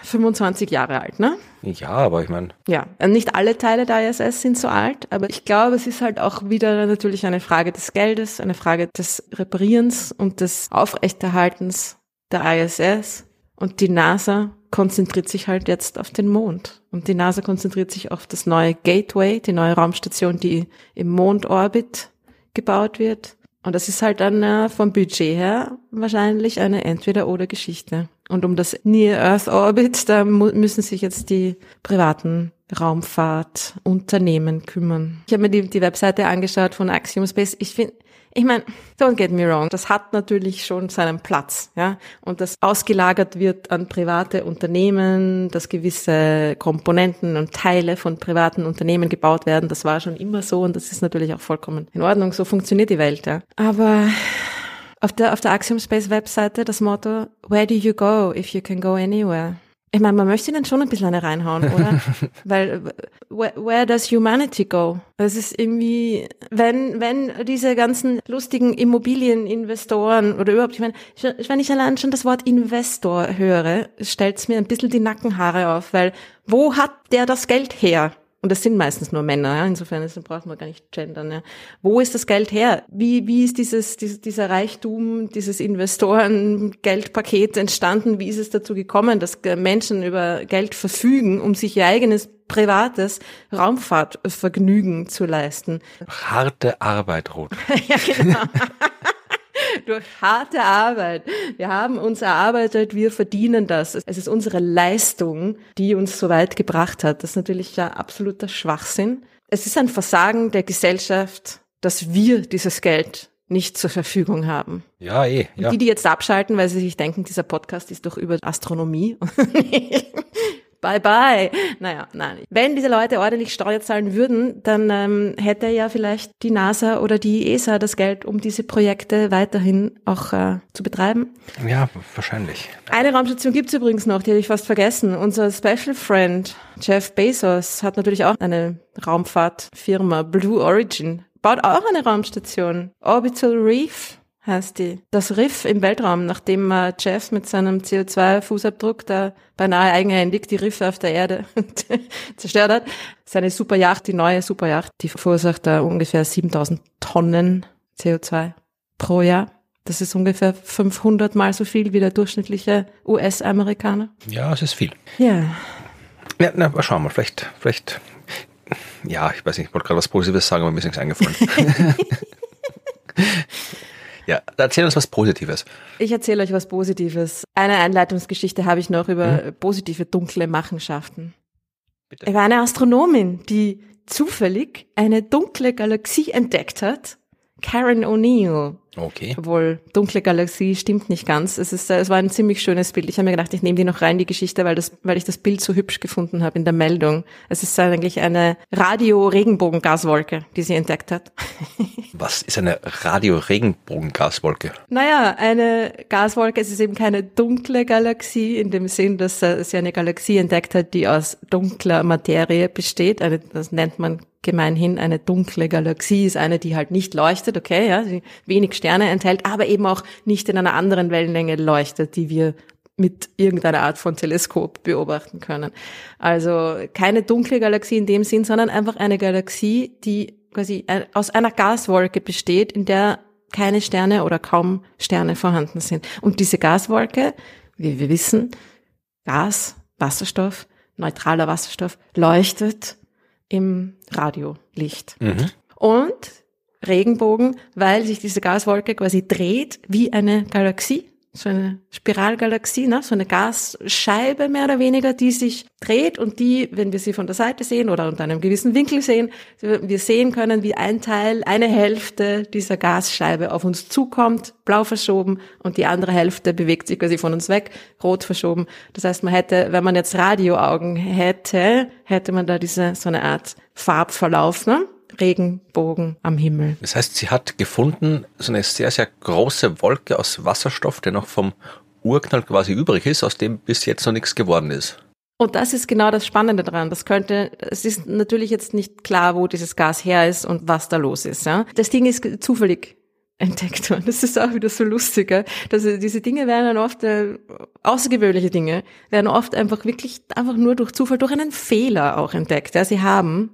25 Jahre alt, ne? Ja, aber ich meine. Ja, nicht alle Teile der ISS sind so alt, aber ich glaube, es ist halt auch wieder natürlich eine Frage des Geldes, eine Frage des Reparierens und des Aufrechterhaltens der ISS. Und die NASA konzentriert sich halt jetzt auf den Mond. Und die NASA konzentriert sich auf das neue Gateway, die neue Raumstation, die im Mondorbit gebaut wird. Und das ist halt dann äh, vom Budget her wahrscheinlich eine Entweder-oder-Geschichte. Und um das Near Earth Orbit, da müssen sich jetzt die privaten Raumfahrtunternehmen kümmern. Ich habe mir die, die Webseite angeschaut von Axiom Space. Ich finde, ich meine, don't get me wrong, das hat natürlich schon seinen Platz, ja. Und das ausgelagert wird an private Unternehmen, dass gewisse Komponenten und Teile von privaten Unternehmen gebaut werden, das war schon immer so und das ist natürlich auch vollkommen in Ordnung. So funktioniert die Welt, ja. Aber auf der, auf der Axiom Space Webseite das Motto, where do you go if you can go anywhere? Ich meine, man möchte dann schon ein bisschen eine reinhauen, oder? [laughs] Weil where, where does humanity go? Das ist irgendwie, wenn wenn diese ganzen lustigen Immobilieninvestoren oder überhaupt, ich meine, wenn ich allein schon das Wort Investor höre, stellt es mir ein bisschen die Nackenhaare auf, weil wo hat der das Geld her? Und das sind meistens nur Männer, ja? insofern ist, braucht man gar nicht gendern. Ja? Wo ist das Geld her? Wie, wie ist dieses, dieses, dieser Reichtum, dieses Investoren-Geldpaket entstanden? Wie ist es dazu gekommen, dass Menschen über Geld verfügen, um sich ihr eigenes privates Raumfahrtvergnügen zu leisten? Harte Arbeit, Ruth. [laughs] ja, genau. Durch harte Arbeit. Wir haben uns erarbeitet, wir verdienen das. Es ist unsere Leistung, die uns so weit gebracht hat. Das ist natürlich ja absoluter Schwachsinn. Es ist ein Versagen der Gesellschaft, dass wir dieses Geld nicht zur Verfügung haben. Ja, eh. Ja. Und die, die jetzt abschalten, weil sie sich denken, dieser Podcast ist doch über Astronomie. [laughs] bye bye. Naja, nein. Wenn diese Leute ordentlich Steuer zahlen würden, dann ähm, hätte ja vielleicht die NASA oder die ESA das Geld, um diese Projekte weiterhin auch äh, zu betreiben. Ja, wahrscheinlich. Eine Raumstation gibt's übrigens noch, die habe ich fast vergessen. Unser Special Friend Jeff Bezos hat natürlich auch eine Raumfahrtfirma, Blue Origin baut auch eine Raumstation. Orbital Reef heißt die. Das Riff im Weltraum, nachdem äh, Jeff mit seinem CO2-Fußabdruck da beinahe eigenhändig die Riffe auf der Erde [laughs] zerstört hat. Seine Superjacht, die neue Superjacht, die verursacht da ungefähr 7000 Tonnen CO2 pro Jahr. Das ist ungefähr 500 mal so viel wie der durchschnittliche US-Amerikaner. Ja, es ist viel. Ja. Ja, na, mal schauen wir, vielleicht, vielleicht, ja, ich weiß nicht, ich wollte gerade was Positives sagen, aber mir ist nichts eingefallen. [laughs] ja, erzähl uns was Positives. Ich erzähle euch was Positives. Eine Einleitungsgeschichte habe ich noch über hm? positive dunkle Machenschaften. Bitte. Er war eine Astronomin, die zufällig eine dunkle Galaxie entdeckt hat. Karen O'Neill. Okay. Obwohl, dunkle Galaxie stimmt nicht ganz. Es ist, es war ein ziemlich schönes Bild. Ich habe mir gedacht, ich nehme die noch rein, die Geschichte, weil das, weil ich das Bild so hübsch gefunden habe in der Meldung. Es ist eigentlich eine Radio-Regenbogengaswolke, die sie entdeckt hat. [laughs] Was ist eine Radio-Regenbogengaswolke? Naja, eine Gaswolke, es ist eben keine dunkle Galaxie in dem Sinn, dass sie eine Galaxie entdeckt hat, die aus dunkler Materie besteht. Eine, das nennt man gemeinhin eine dunkle Galaxie ist eine, die halt nicht leuchtet, okay, ja, sie wenig Sterne enthält, aber eben auch nicht in einer anderen Wellenlänge leuchtet, die wir mit irgendeiner Art von Teleskop beobachten können. Also keine dunkle Galaxie in dem Sinn, sondern einfach eine Galaxie, die quasi aus einer Gaswolke besteht, in der keine Sterne oder kaum Sterne vorhanden sind. Und diese Gaswolke, wie wir wissen, Gas, Wasserstoff, neutraler Wasserstoff, leuchtet im Radiolicht. Mhm. Und Regenbogen, weil sich diese Gaswolke quasi dreht wie eine Galaxie, so eine Spiralgalaxie, ne? so eine Gasscheibe mehr oder weniger, die sich dreht und die, wenn wir sie von der Seite sehen oder unter einem gewissen Winkel sehen, wir sehen können, wie ein Teil, eine Hälfte dieser Gasscheibe auf uns zukommt, blau verschoben und die andere Hälfte bewegt sich quasi von uns weg, rot verschoben. Das heißt, man hätte, wenn man jetzt Radioaugen hätte, hätte man da diese, so eine Art Farbverlauf, ne? Regenbogen am Himmel. Das heißt, sie hat gefunden so eine sehr, sehr große Wolke aus Wasserstoff, der noch vom Urknall quasi übrig ist, aus dem bis jetzt noch nichts geworden ist. Und das ist genau das Spannende daran. Das könnte, es ist natürlich jetzt nicht klar, wo dieses Gas her ist und was da los ist. Ja? Das Ding ist zufällig entdeckt worden. Das ist auch wieder so lustiger. Dass diese Dinge werden dann oft, äh, außergewöhnliche Dinge, werden oft einfach wirklich einfach nur durch Zufall, durch einen Fehler auch entdeckt. Ja, sie haben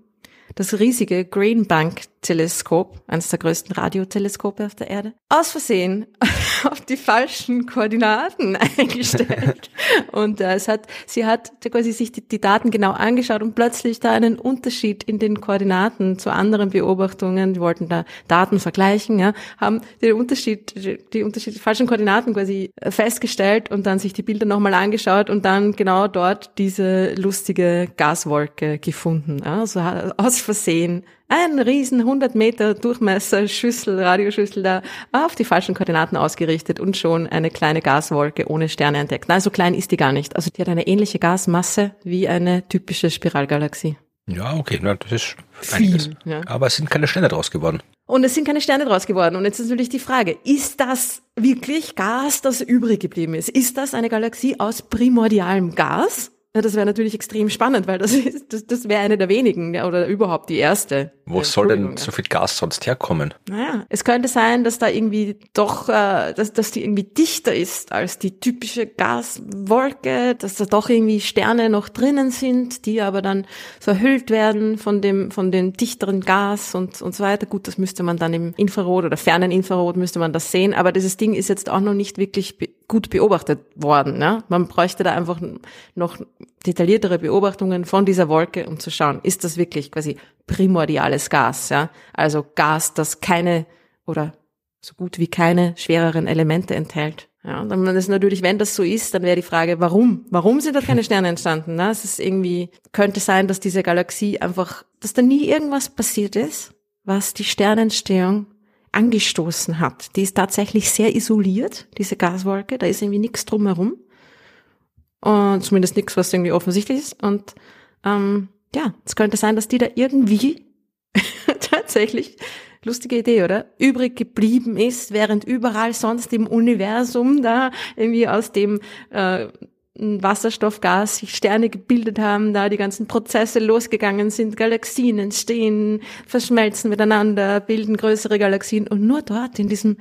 das riesige Green Bank Teleskop, eines der größten Radioteleskope auf der Erde, aus Versehen [laughs] auf die falschen Koordinaten [laughs] eingestellt. und äh, es hat, sie hat quasi sich die, die, Daten genau angeschaut und plötzlich da einen Unterschied in den Koordinaten zu anderen Beobachtungen, die wollten da Daten vergleichen, ja, haben den Unterschied, die Unterschied, die falschen Koordinaten quasi festgestellt und dann sich die Bilder nochmal angeschaut und dann genau dort diese lustige Gaswolke gefunden. Ja, also aus Versehen ein riesen 100 Meter Durchmesser Schüssel, Radioschüssel da auf die falschen Koordinaten ausgerichtet und schon eine kleine Gaswolke ohne Sterne entdeckt. Nein, so klein ist die gar nicht. Also die hat eine ähnliche Gasmasse wie eine typische Spiralgalaxie. Ja, okay, na, das ist Viel, Ja. Aber es sind keine Sterne draus geworden. Und es sind keine Sterne draus geworden. Und jetzt ist natürlich die Frage, ist das wirklich Gas, das übrig geblieben ist? Ist das eine Galaxie aus primordialem Gas? Ja, das wäre natürlich extrem spannend, weil das, [laughs] ist, das, das wäre eine der wenigen ja, oder überhaupt die erste. Wo soll denn so viel Gas sonst herkommen? Naja, es könnte sein, dass da irgendwie doch, äh, dass, dass die irgendwie dichter ist als die typische Gaswolke, dass da doch irgendwie Sterne noch drinnen sind, die aber dann verhüllt werden von dem, von dem dichteren Gas und, und so weiter. Gut, das müsste man dann im Infrarot oder fernen Infrarot müsste man das sehen, aber dieses Ding ist jetzt auch noch nicht wirklich gut beobachtet worden. Ne? Man bräuchte da einfach noch detailliertere Beobachtungen von dieser Wolke, um zu schauen, ist das wirklich quasi primordiales Gas, ja? Also Gas, das keine oder so gut wie keine schwereren Elemente enthält. Ja, und dann ist natürlich, wenn das so ist, dann wäre die Frage, warum? Warum sind da keine Sterne entstanden? Ne? Es ist irgendwie, könnte sein, dass diese Galaxie einfach, dass da nie irgendwas passiert ist, was die Sternentstehung angestoßen hat. Die ist tatsächlich sehr isoliert, diese Gaswolke, da ist irgendwie nichts drumherum. Und zumindest nichts, was irgendwie offensichtlich ist. Und ähm, ja, es könnte sein, dass die da irgendwie [laughs] tatsächlich, lustige Idee, oder? Übrig geblieben ist, während überall sonst im Universum da irgendwie aus dem äh, Wasserstoffgas sich Sterne gebildet haben, da die ganzen Prozesse losgegangen sind, Galaxien entstehen, verschmelzen miteinander, bilden größere Galaxien und nur dort in diesem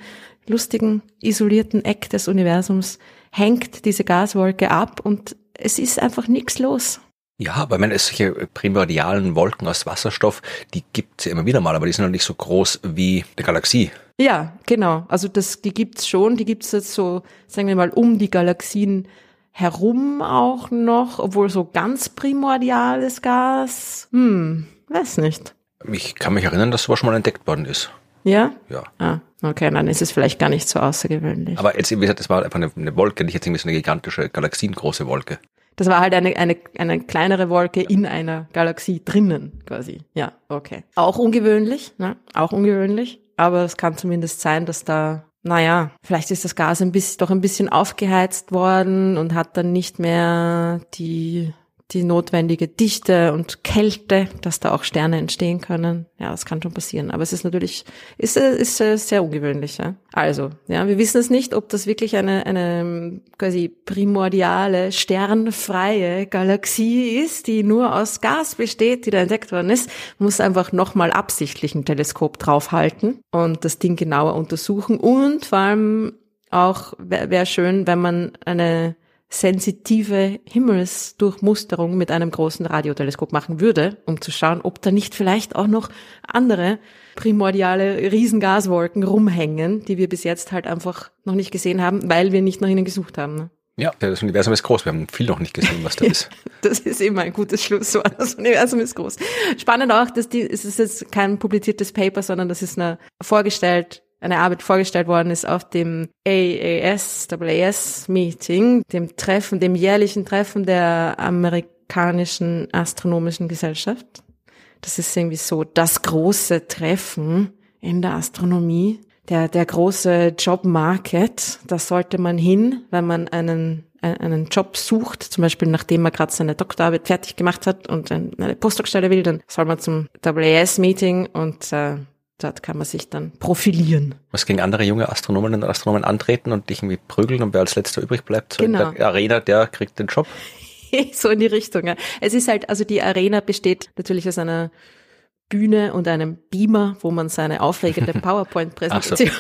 lustigen, isolierten Eck des Universums hängt diese Gaswolke ab und es ist einfach nichts los. Ja, aber ich meine, solche primordialen Wolken aus Wasserstoff, die gibt's ja immer wieder mal, aber die sind noch nicht so groß wie eine Galaxie. Ja, genau. Also das, die gibt's schon, die gibt's jetzt so, sagen wir mal, um die Galaxien herum auch noch, obwohl so ganz primordiales Gas, hm, weiß nicht. Ich kann mich erinnern, dass sowas schon mal entdeckt worden ist. Ja? Ja. Ah, okay, dann ist es vielleicht gar nicht so außergewöhnlich. Aber jetzt, wie gesagt, es war einfach eine, eine Wolke, nicht jetzt irgendwie so eine gigantische, galaxiengroße Wolke. Das war halt eine, eine, eine kleinere Wolke in einer Galaxie drinnen, quasi. Ja, okay. Auch ungewöhnlich, ne? Auch ungewöhnlich. Aber es kann zumindest sein, dass da, naja, vielleicht ist das Gas ein bisschen, doch ein bisschen aufgeheizt worden und hat dann nicht mehr die die notwendige Dichte und Kälte, dass da auch Sterne entstehen können. Ja, das kann schon passieren. Aber es ist natürlich, ist, ist sehr ungewöhnlich. Ja? Also, ja, wir wissen es nicht, ob das wirklich eine, eine quasi primordiale, sternfreie Galaxie ist, die nur aus Gas besteht, die da entdeckt worden ist. Man muss einfach nochmal absichtlich ein Teleskop draufhalten und das Ding genauer untersuchen und vor allem auch wäre wär schön, wenn man eine sensitive Himmelsdurchmusterung mit einem großen Radioteleskop machen würde, um zu schauen, ob da nicht vielleicht auch noch andere primordiale Riesengaswolken rumhängen, die wir bis jetzt halt einfach noch nicht gesehen haben, weil wir nicht nach ihnen gesucht haben. Ne? Ja, das Universum ist groß. Wir haben viel noch nicht gesehen, was da [laughs] ist. das ist immer ein gutes Schlusswort. Das Universum ist groß. Spannend auch, dass die, es ist jetzt kein publiziertes Paper, sondern das ist eine vorgestellt eine Arbeit vorgestellt worden ist auf dem AAS, AAS Meeting, dem Treffen, dem jährlichen Treffen der amerikanischen astronomischen Gesellschaft. Das ist irgendwie so das große Treffen in der Astronomie, der, der große Jobmarket. Da sollte man hin, wenn man einen einen Job sucht, zum Beispiel nachdem man gerade seine Doktorarbeit fertig gemacht hat und eine Postdoc-Stelle will, dann soll man zum AAS-Meeting und äh, dort kann man sich dann profilieren. Was gegen andere junge Astronomen und Astronomen antreten und dich irgendwie prügeln und wer als letzter übrig bleibt, so genau. in der Arena, der kriegt den Job. [laughs] so in die Richtung. Ja. Es ist halt, also die Arena besteht natürlich aus einer Bühne und einem Beamer, wo man seine aufregende [laughs] PowerPoint-Präsentation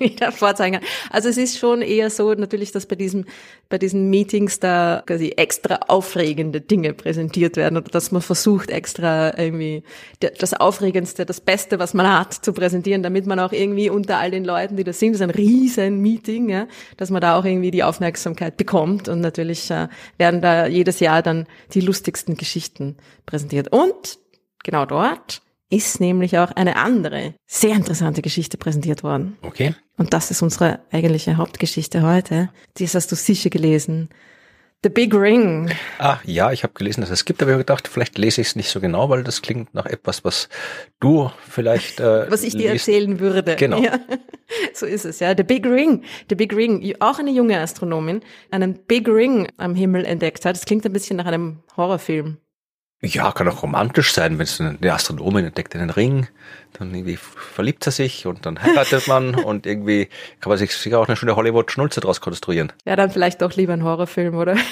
wieder [laughs] vorzeigen kann. Also es ist schon eher so natürlich, dass bei diesem, bei diesen Meetings da quasi extra aufregende Dinge präsentiert werden oder dass man versucht extra irgendwie das Aufregendste, das Beste, was man hat, zu präsentieren, damit man auch irgendwie unter all den Leuten, die da sind, das ist ein riesen Meeting, ja, dass man da auch irgendwie die Aufmerksamkeit bekommt und natürlich äh, werden da jedes Jahr dann die lustigsten Geschichten präsentiert. Und genau dort ist nämlich auch eine andere, sehr interessante Geschichte präsentiert worden. Okay. Und das ist unsere eigentliche Hauptgeschichte heute. Das hast du sicher gelesen. The Big Ring. Ah, ja, ich habe gelesen, dass es gibt, aber ich habe gedacht, vielleicht lese ich es nicht so genau, weil das klingt nach etwas, was du vielleicht. Äh, [laughs] was ich dir liest. erzählen würde. Genau. Ja, [laughs] so ist es, ja. The Big Ring. The Big Ring. Auch eine junge Astronomin, einen Big Ring am Himmel entdeckt hat. Das klingt ein bisschen nach einem Horrorfilm. Ja, kann auch romantisch sein, wenn es eine Astronomin entdeckt einen Ring, dann irgendwie verliebt er sich und dann heiratet man [laughs] und irgendwie kann man sich sicher auch eine schöne Hollywood-Schnulze draus konstruieren. Ja, dann vielleicht doch lieber ein Horrorfilm, oder? [laughs]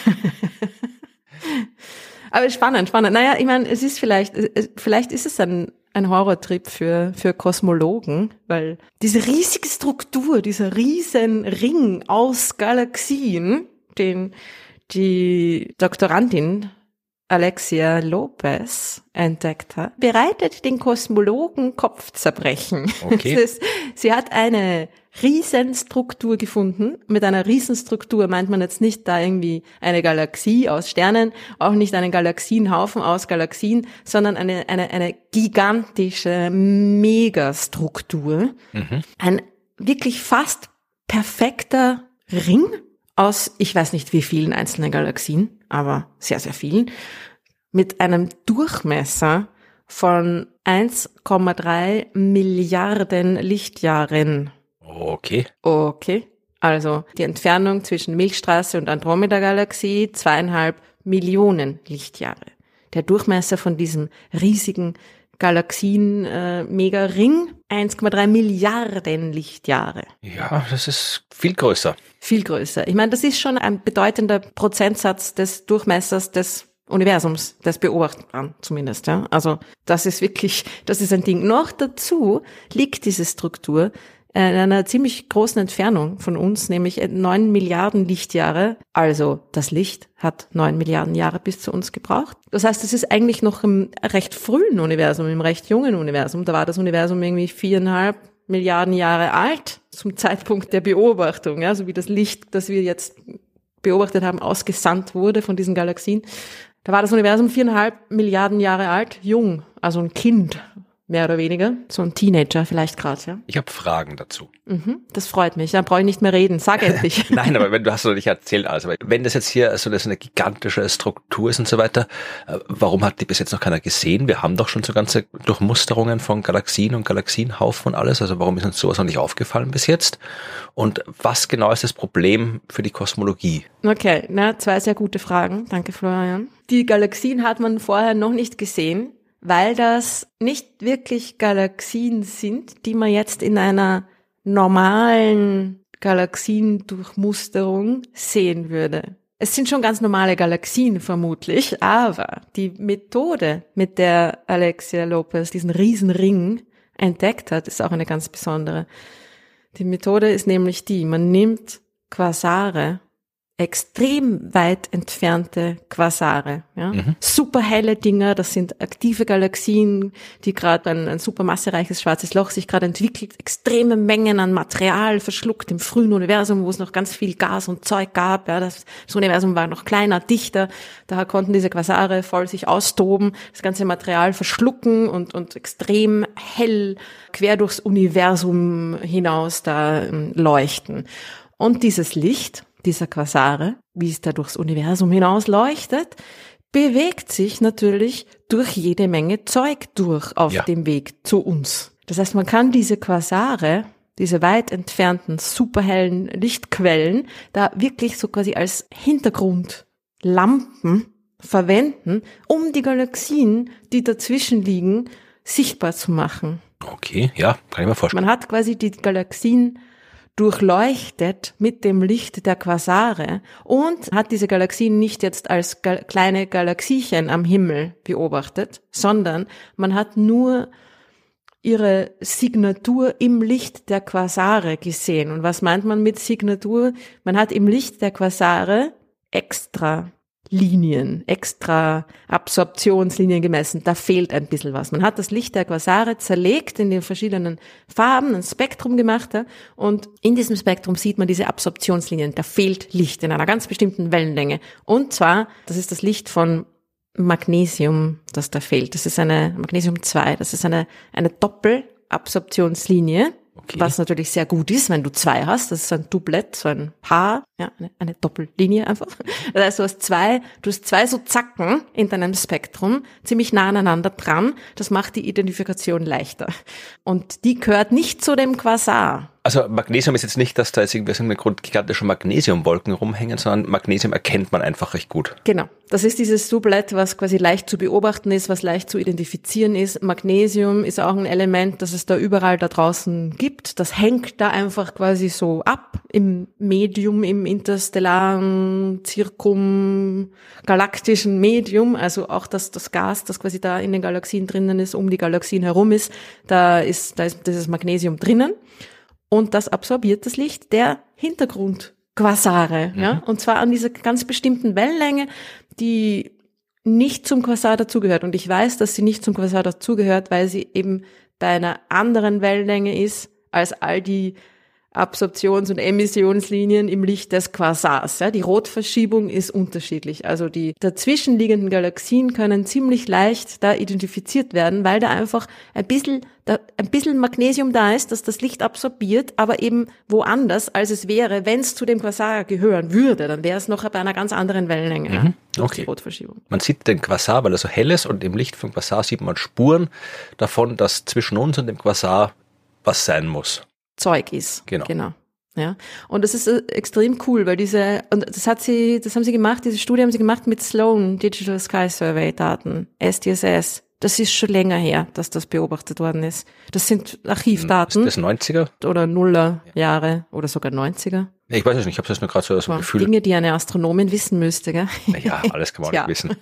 Aber spannend, spannend. Naja, ich meine, es ist vielleicht, vielleicht ist es ein, ein Horrortrip für, für Kosmologen, weil diese riesige Struktur, dieser riesen Ring aus Galaxien, den die Doktorandin Alexia Lopez entdeckt hat, bereitet den Kosmologen Kopfzerbrechen. Okay. [laughs] Ist, sie hat eine Riesenstruktur gefunden. Mit einer Riesenstruktur meint man jetzt nicht da irgendwie eine Galaxie aus Sternen, auch nicht einen Galaxienhaufen aus Galaxien, sondern eine, eine, eine gigantische Megastruktur. Mhm. Ein wirklich fast perfekter Ring aus, ich weiß nicht wie vielen einzelnen Galaxien, aber sehr, sehr vielen, mit einem Durchmesser von 1,3 Milliarden Lichtjahren. Okay. Okay. Also die Entfernung zwischen Milchstraße und Andromeda-Galaxie zweieinhalb Millionen Lichtjahre. Der Durchmesser von diesem riesigen Galaxien äh, Mega-Ring 1,3 Milliarden Lichtjahre. Ja, das ist viel größer. Viel größer. Ich meine, das ist schon ein bedeutender Prozentsatz des Durchmessers des Universums, des Beobachtbaren zumindest. Ja? Also das ist wirklich, das ist ein Ding. Noch dazu liegt diese Struktur in einer ziemlich großen Entfernung von uns, nämlich neun Milliarden Lichtjahre. Also das Licht hat neun Milliarden Jahre bis zu uns gebraucht. Das heißt, es ist eigentlich noch im recht frühen Universum, im recht jungen Universum. Da war das Universum irgendwie viereinhalb Milliarden Jahre alt zum Zeitpunkt der Beobachtung, ja, so wie das Licht, das wir jetzt beobachtet haben, ausgesandt wurde von diesen Galaxien. Da war das Universum viereinhalb Milliarden Jahre alt, jung, also ein Kind mehr oder weniger. So ein Teenager vielleicht gerade, ja. Ich habe Fragen dazu. Mhm, das freut mich. Dann brauche ich nicht mehr reden. Sag endlich. [laughs] Nein, aber wenn du hast noch nicht erzählt, also wenn das jetzt hier so eine gigantische Struktur ist und so weiter, äh, warum hat die bis jetzt noch keiner gesehen? Wir haben doch schon so ganze Durchmusterungen von Galaxien und Galaxienhaufen und alles. Also warum ist uns sowas noch nicht aufgefallen bis jetzt? Und was genau ist das Problem für die Kosmologie? Okay, na, zwei sehr gute Fragen. Danke, Florian. Die Galaxien hat man vorher noch nicht gesehen weil das nicht wirklich Galaxien sind, die man jetzt in einer normalen Galaxiendurchmusterung sehen würde. Es sind schon ganz normale Galaxien vermutlich, aber die Methode, mit der Alexia Lopez diesen Riesenring entdeckt hat, ist auch eine ganz besondere. Die Methode ist nämlich die, man nimmt Quasare extrem weit entfernte Quasare. Ja? Mhm. Super helle Dinger, das sind aktive Galaxien, die gerade ein, ein super massereiches schwarzes Loch sich gerade entwickelt, extreme Mengen an Material verschluckt im frühen Universum, wo es noch ganz viel Gas und Zeug gab. Ja? Das, das Universum war noch kleiner, dichter, daher konnten diese Quasare voll sich austoben, das ganze Material verschlucken und, und extrem hell quer durchs Universum hinaus da ähm, leuchten. Und dieses Licht, dieser Quasare, wie es da durchs Universum hinaus leuchtet, bewegt sich natürlich durch jede Menge Zeug durch auf ja. dem Weg zu uns. Das heißt, man kann diese Quasare, diese weit entfernten, superhellen Lichtquellen, da wirklich so quasi als Hintergrundlampen verwenden, um die Galaxien, die dazwischen liegen, sichtbar zu machen. Okay, ja, kann ich mir vorstellen. Man hat quasi die Galaxien durchleuchtet mit dem Licht der Quasare und hat diese Galaxien nicht jetzt als gal kleine Galaxiechen am Himmel beobachtet, sondern man hat nur ihre Signatur im Licht der Quasare gesehen. Und was meint man mit Signatur? Man hat im Licht der Quasare extra Linien, extra Absorptionslinien gemessen. Da fehlt ein bisschen was. Man hat das Licht der Quasare zerlegt in den verschiedenen Farben, ein Spektrum gemacht und in diesem Spektrum sieht man diese Absorptionslinien. Da fehlt Licht in einer ganz bestimmten Wellenlänge. Und zwar, das ist das Licht von Magnesium, das da fehlt. Das ist eine Magnesium 2, das ist eine, eine Doppelabsorptionslinie Okay. Was natürlich sehr gut ist, wenn du zwei hast. Das ist ein Doublett, so ein Paar, ja, eine, eine Doppellinie einfach. Das heißt, du hast zwei, du hast zwei so Zacken in deinem Spektrum, ziemlich nah aneinander dran. Das macht die Identifikation leichter. Und die gehört nicht zu dem Quasar. Also Magnesium ist jetzt nicht, dass da jetzt irgendwie irgendeinem Grund gigantische Magnesiumwolken rumhängen, sondern Magnesium erkennt man einfach recht gut. Genau. Das ist dieses Sublett, was quasi leicht zu beobachten ist, was leicht zu identifizieren ist. Magnesium ist auch ein Element, das es da überall da draußen gibt. Das hängt da einfach quasi so ab im Medium, im interstellaren, zirkum, galaktischen Medium. Also auch das, das Gas, das quasi da in den Galaxien drinnen ist, um die Galaxien herum ist, da ist, da ist dieses Magnesium drinnen und das absorbiert das Licht der Hintergrundquasare, mhm. ja, und zwar an dieser ganz bestimmten Wellenlänge, die nicht zum Quasar dazugehört. Und ich weiß, dass sie nicht zum Quasar dazugehört, weil sie eben bei einer anderen Wellenlänge ist als all die Absorptions- und Emissionslinien im Licht des Quasars. Ja, die Rotverschiebung ist unterschiedlich. Also die dazwischenliegenden Galaxien können ziemlich leicht da identifiziert werden, weil da einfach ein bisschen, da ein bisschen Magnesium da ist, das das Licht absorbiert, aber eben woanders, als es wäre, wenn es zu dem Quasar gehören würde. Dann wäre es noch bei einer ganz anderen Wellenlänge. Mhm. Okay. Die Rotverschiebung. Man sieht den Quasar, weil er so hell ist und im Licht vom Quasar sieht man Spuren davon, dass zwischen uns und dem Quasar was sein muss. Zeug ist. Genau. genau. Ja. Und das ist äh, extrem cool, weil diese, und das hat sie, das haben sie gemacht, diese Studie haben sie gemacht mit Sloan Digital Sky Survey Daten, SDSS. das ist schon länger her, dass das beobachtet worden ist. Das sind Archivdaten. Ist das 90er? Oder Nuller Jahre oder sogar 90er. Ich weiß es nicht, ich habe das nur gerade so aus dem Gefühl. Dinge, die eine Astronomin wissen müsste, gell? Naja, alles kann man auch [laughs] nicht wissen.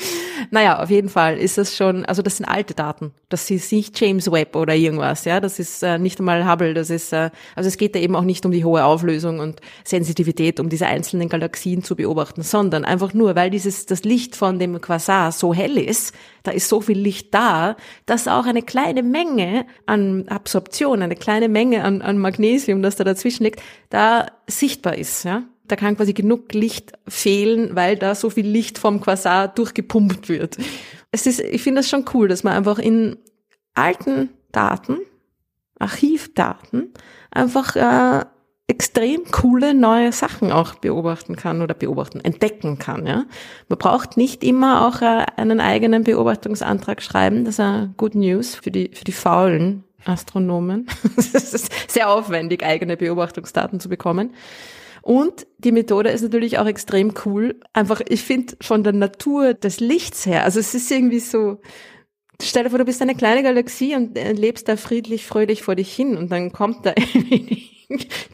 [laughs] naja, auf jeden Fall ist das schon, also das sind alte Daten. Das ist nicht James Webb oder irgendwas, ja. Das ist äh, nicht einmal Hubble, das ist, äh, also es geht da eben auch nicht um die hohe Auflösung und Sensitivität, um diese einzelnen Galaxien zu beobachten, sondern einfach nur, weil dieses, das Licht von dem Quasar so hell ist, da ist so viel Licht da, dass auch eine kleine Menge an Absorption, eine kleine Menge an, an Magnesium, das da dazwischen liegt, da sichtbar ist, ja. Da kann quasi genug Licht fehlen, weil da so viel Licht vom Quasar durchgepumpt wird. Es ist, ich finde das schon cool, dass man einfach in alten Daten, Archivdaten, einfach äh, extrem coole neue Sachen auch beobachten kann oder beobachten, entdecken kann. Ja? Man braucht nicht immer auch äh, einen eigenen Beobachtungsantrag schreiben. Das ist eine Good News für die, für die faulen Astronomen. [laughs] es ist sehr aufwendig, eigene Beobachtungsdaten zu bekommen. Und die Methode ist natürlich auch extrem cool. Einfach, ich finde von der Natur des Lichts her, also es ist irgendwie so, stell dir vor, du bist eine kleine Galaxie und äh, lebst da friedlich, fröhlich vor dich hin und dann kommt da [laughs] irgendwie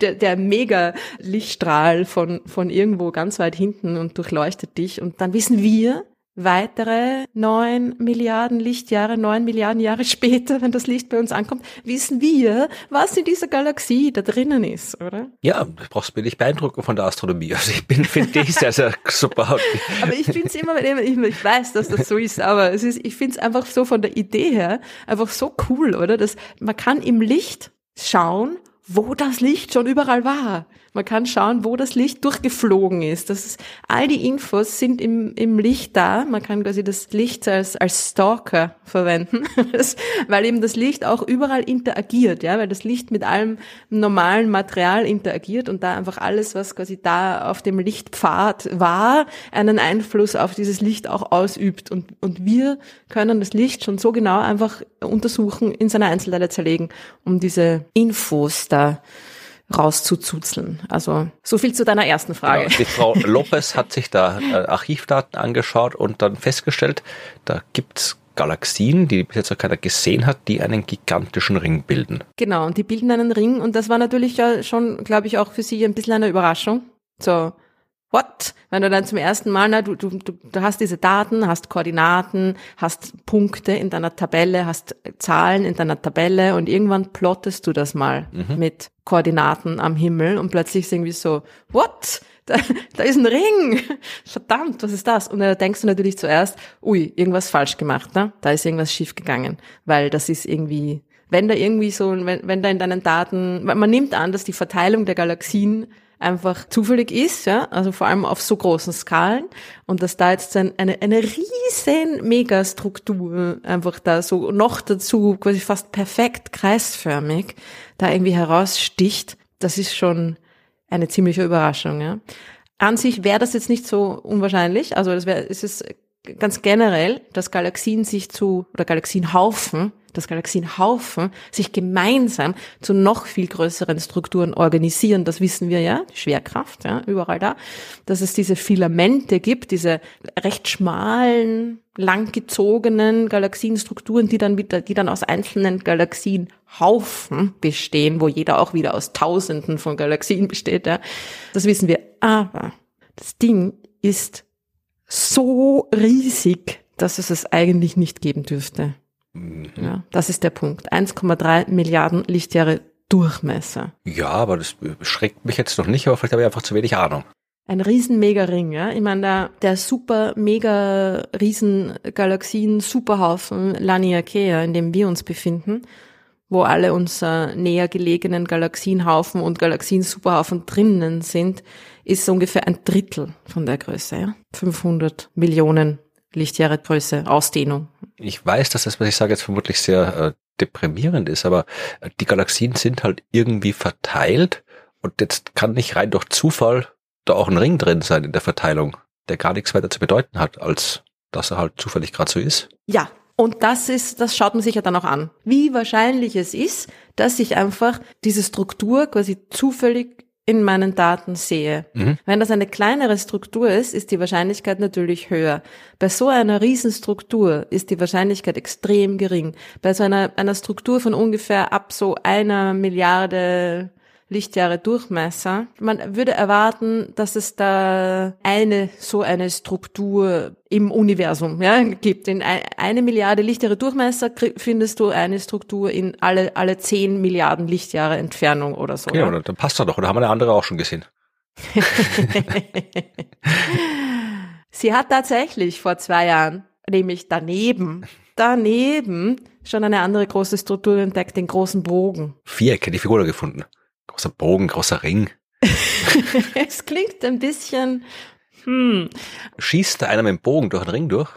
der, der mega Lichtstrahl von, von irgendwo ganz weit hinten und durchleuchtet dich. Und dann wissen wir, weitere neun Milliarden Lichtjahre, neun Milliarden Jahre [laughs] später, wenn das Licht bei uns ankommt, wissen wir, was in dieser Galaxie da drinnen ist, oder? Ja, du brauchst mir nicht beeindrucken von der Astronomie. Also ich bin, finde ich [laughs] sehr, sehr super. aber ich finde es immer, ich, ich weiß, dass das so ist, aber es ist, ich finde es einfach so von der Idee her einfach so cool, oder? Dass man kann im Licht schauen, wo das Licht schon überall war. Man kann schauen, wo das Licht durchgeflogen ist. Das ist all die Infos sind im, im Licht da. Man kann quasi das Licht als, als Stalker verwenden, [laughs] weil eben das Licht auch überall interagiert, ja, weil das Licht mit allem normalen Material interagiert und da einfach alles, was quasi da auf dem Lichtpfad war, einen Einfluss auf dieses Licht auch ausübt. Und, und wir können das Licht schon so genau einfach untersuchen, in seine Einzelteile zerlegen, um diese Infos da rauszuzuzeln. Also so viel zu deiner ersten Frage. Genau, die Frau [laughs] Lopez hat sich da äh, Archivdaten angeschaut und dann festgestellt, da gibt's Galaxien, die bis jetzt noch keiner gesehen hat, die einen gigantischen Ring bilden. Genau, und die bilden einen Ring und das war natürlich ja schon, glaube ich, auch für sie ein bisschen eine Überraschung. So, what? Wenn du dann zum ersten Mal, na, du, du, du, hast diese Daten, hast Koordinaten, hast Punkte in deiner Tabelle, hast Zahlen in deiner Tabelle und irgendwann plottest du das mal mhm. mit Koordinaten am Himmel und plötzlich ist irgendwie so, what? Da, da ist ein Ring. Verdammt, was ist das? Und dann denkst du natürlich zuerst, ui, irgendwas falsch gemacht, ne? Da ist irgendwas schief gegangen, weil das ist irgendwie, wenn da irgendwie so, wenn, wenn da in deinen Daten, man nimmt an, dass die Verteilung der Galaxien einfach zufällig ist, ja, also vor allem auf so großen Skalen und dass da jetzt ein, eine, eine riesen Megastruktur einfach da so noch dazu quasi fast perfekt kreisförmig da irgendwie heraussticht, das ist schon eine ziemliche Überraschung, ja. An sich wäre das jetzt nicht so unwahrscheinlich, also das wäre, es ist ganz generell, dass Galaxien sich zu, oder Galaxienhaufen dass Galaxienhaufen sich gemeinsam zu noch viel größeren Strukturen organisieren. Das wissen wir ja, Schwerkraft, ja, überall da, dass es diese Filamente gibt, diese recht schmalen, langgezogenen Galaxienstrukturen, die dann wieder, die dann aus einzelnen Galaxienhaufen bestehen, wo jeder auch wieder aus Tausenden von Galaxien besteht. Ja. Das wissen wir. Aber das Ding ist so riesig, dass es es eigentlich nicht geben dürfte. Mhm. Ja, das ist der Punkt. 1,3 Milliarden Lichtjahre Durchmesser. Ja, aber das schreckt mich jetzt noch nicht, aber vielleicht habe ich einfach zu wenig Ahnung. Ein riesen Mega-Ring, ja. Ich meine, der, der super mega riesen Galaxien Superhaufen Laniakea, in dem wir uns befinden, wo alle unsere näher gelegenen Galaxienhaufen und Galaxien-Superhaufen drinnen sind, ist ungefähr ein Drittel von der Größe, ja. 500 Millionen Lichtjahre Größe, Ausdehnung. Ich weiß, dass das, was ich sage, jetzt vermutlich sehr äh, deprimierend ist, aber äh, die Galaxien sind halt irgendwie verteilt und jetzt kann nicht rein durch Zufall da auch ein Ring drin sein in der Verteilung, der gar nichts weiter zu bedeuten hat, als dass er halt zufällig gerade so ist. Ja, und das ist, das schaut man sich ja dann auch an. Wie wahrscheinlich es ist, dass sich einfach diese Struktur quasi zufällig in meinen Daten sehe. Mhm. Wenn das eine kleinere Struktur ist, ist die Wahrscheinlichkeit natürlich höher. Bei so einer Riesenstruktur ist die Wahrscheinlichkeit extrem gering. Bei so einer, einer Struktur von ungefähr ab so einer Milliarde Lichtjahre Durchmesser. Man würde erwarten, dass es da eine so eine Struktur im Universum ja, gibt. In eine Milliarde Lichtjahre Durchmesser findest du eine Struktur in alle, alle zehn Milliarden Lichtjahre Entfernung oder so. Ja, dann passt das doch. Oder haben wir eine andere auch schon gesehen? [laughs] Sie hat tatsächlich vor zwei Jahren, nämlich daneben, daneben schon eine andere große Struktur entdeckt, den großen Bogen. Vierecke, die Figur gefunden. Großer Bogen, großer Ring. [laughs] es klingt ein bisschen, hm. Schießt da einer mit dem Bogen durch den Ring durch?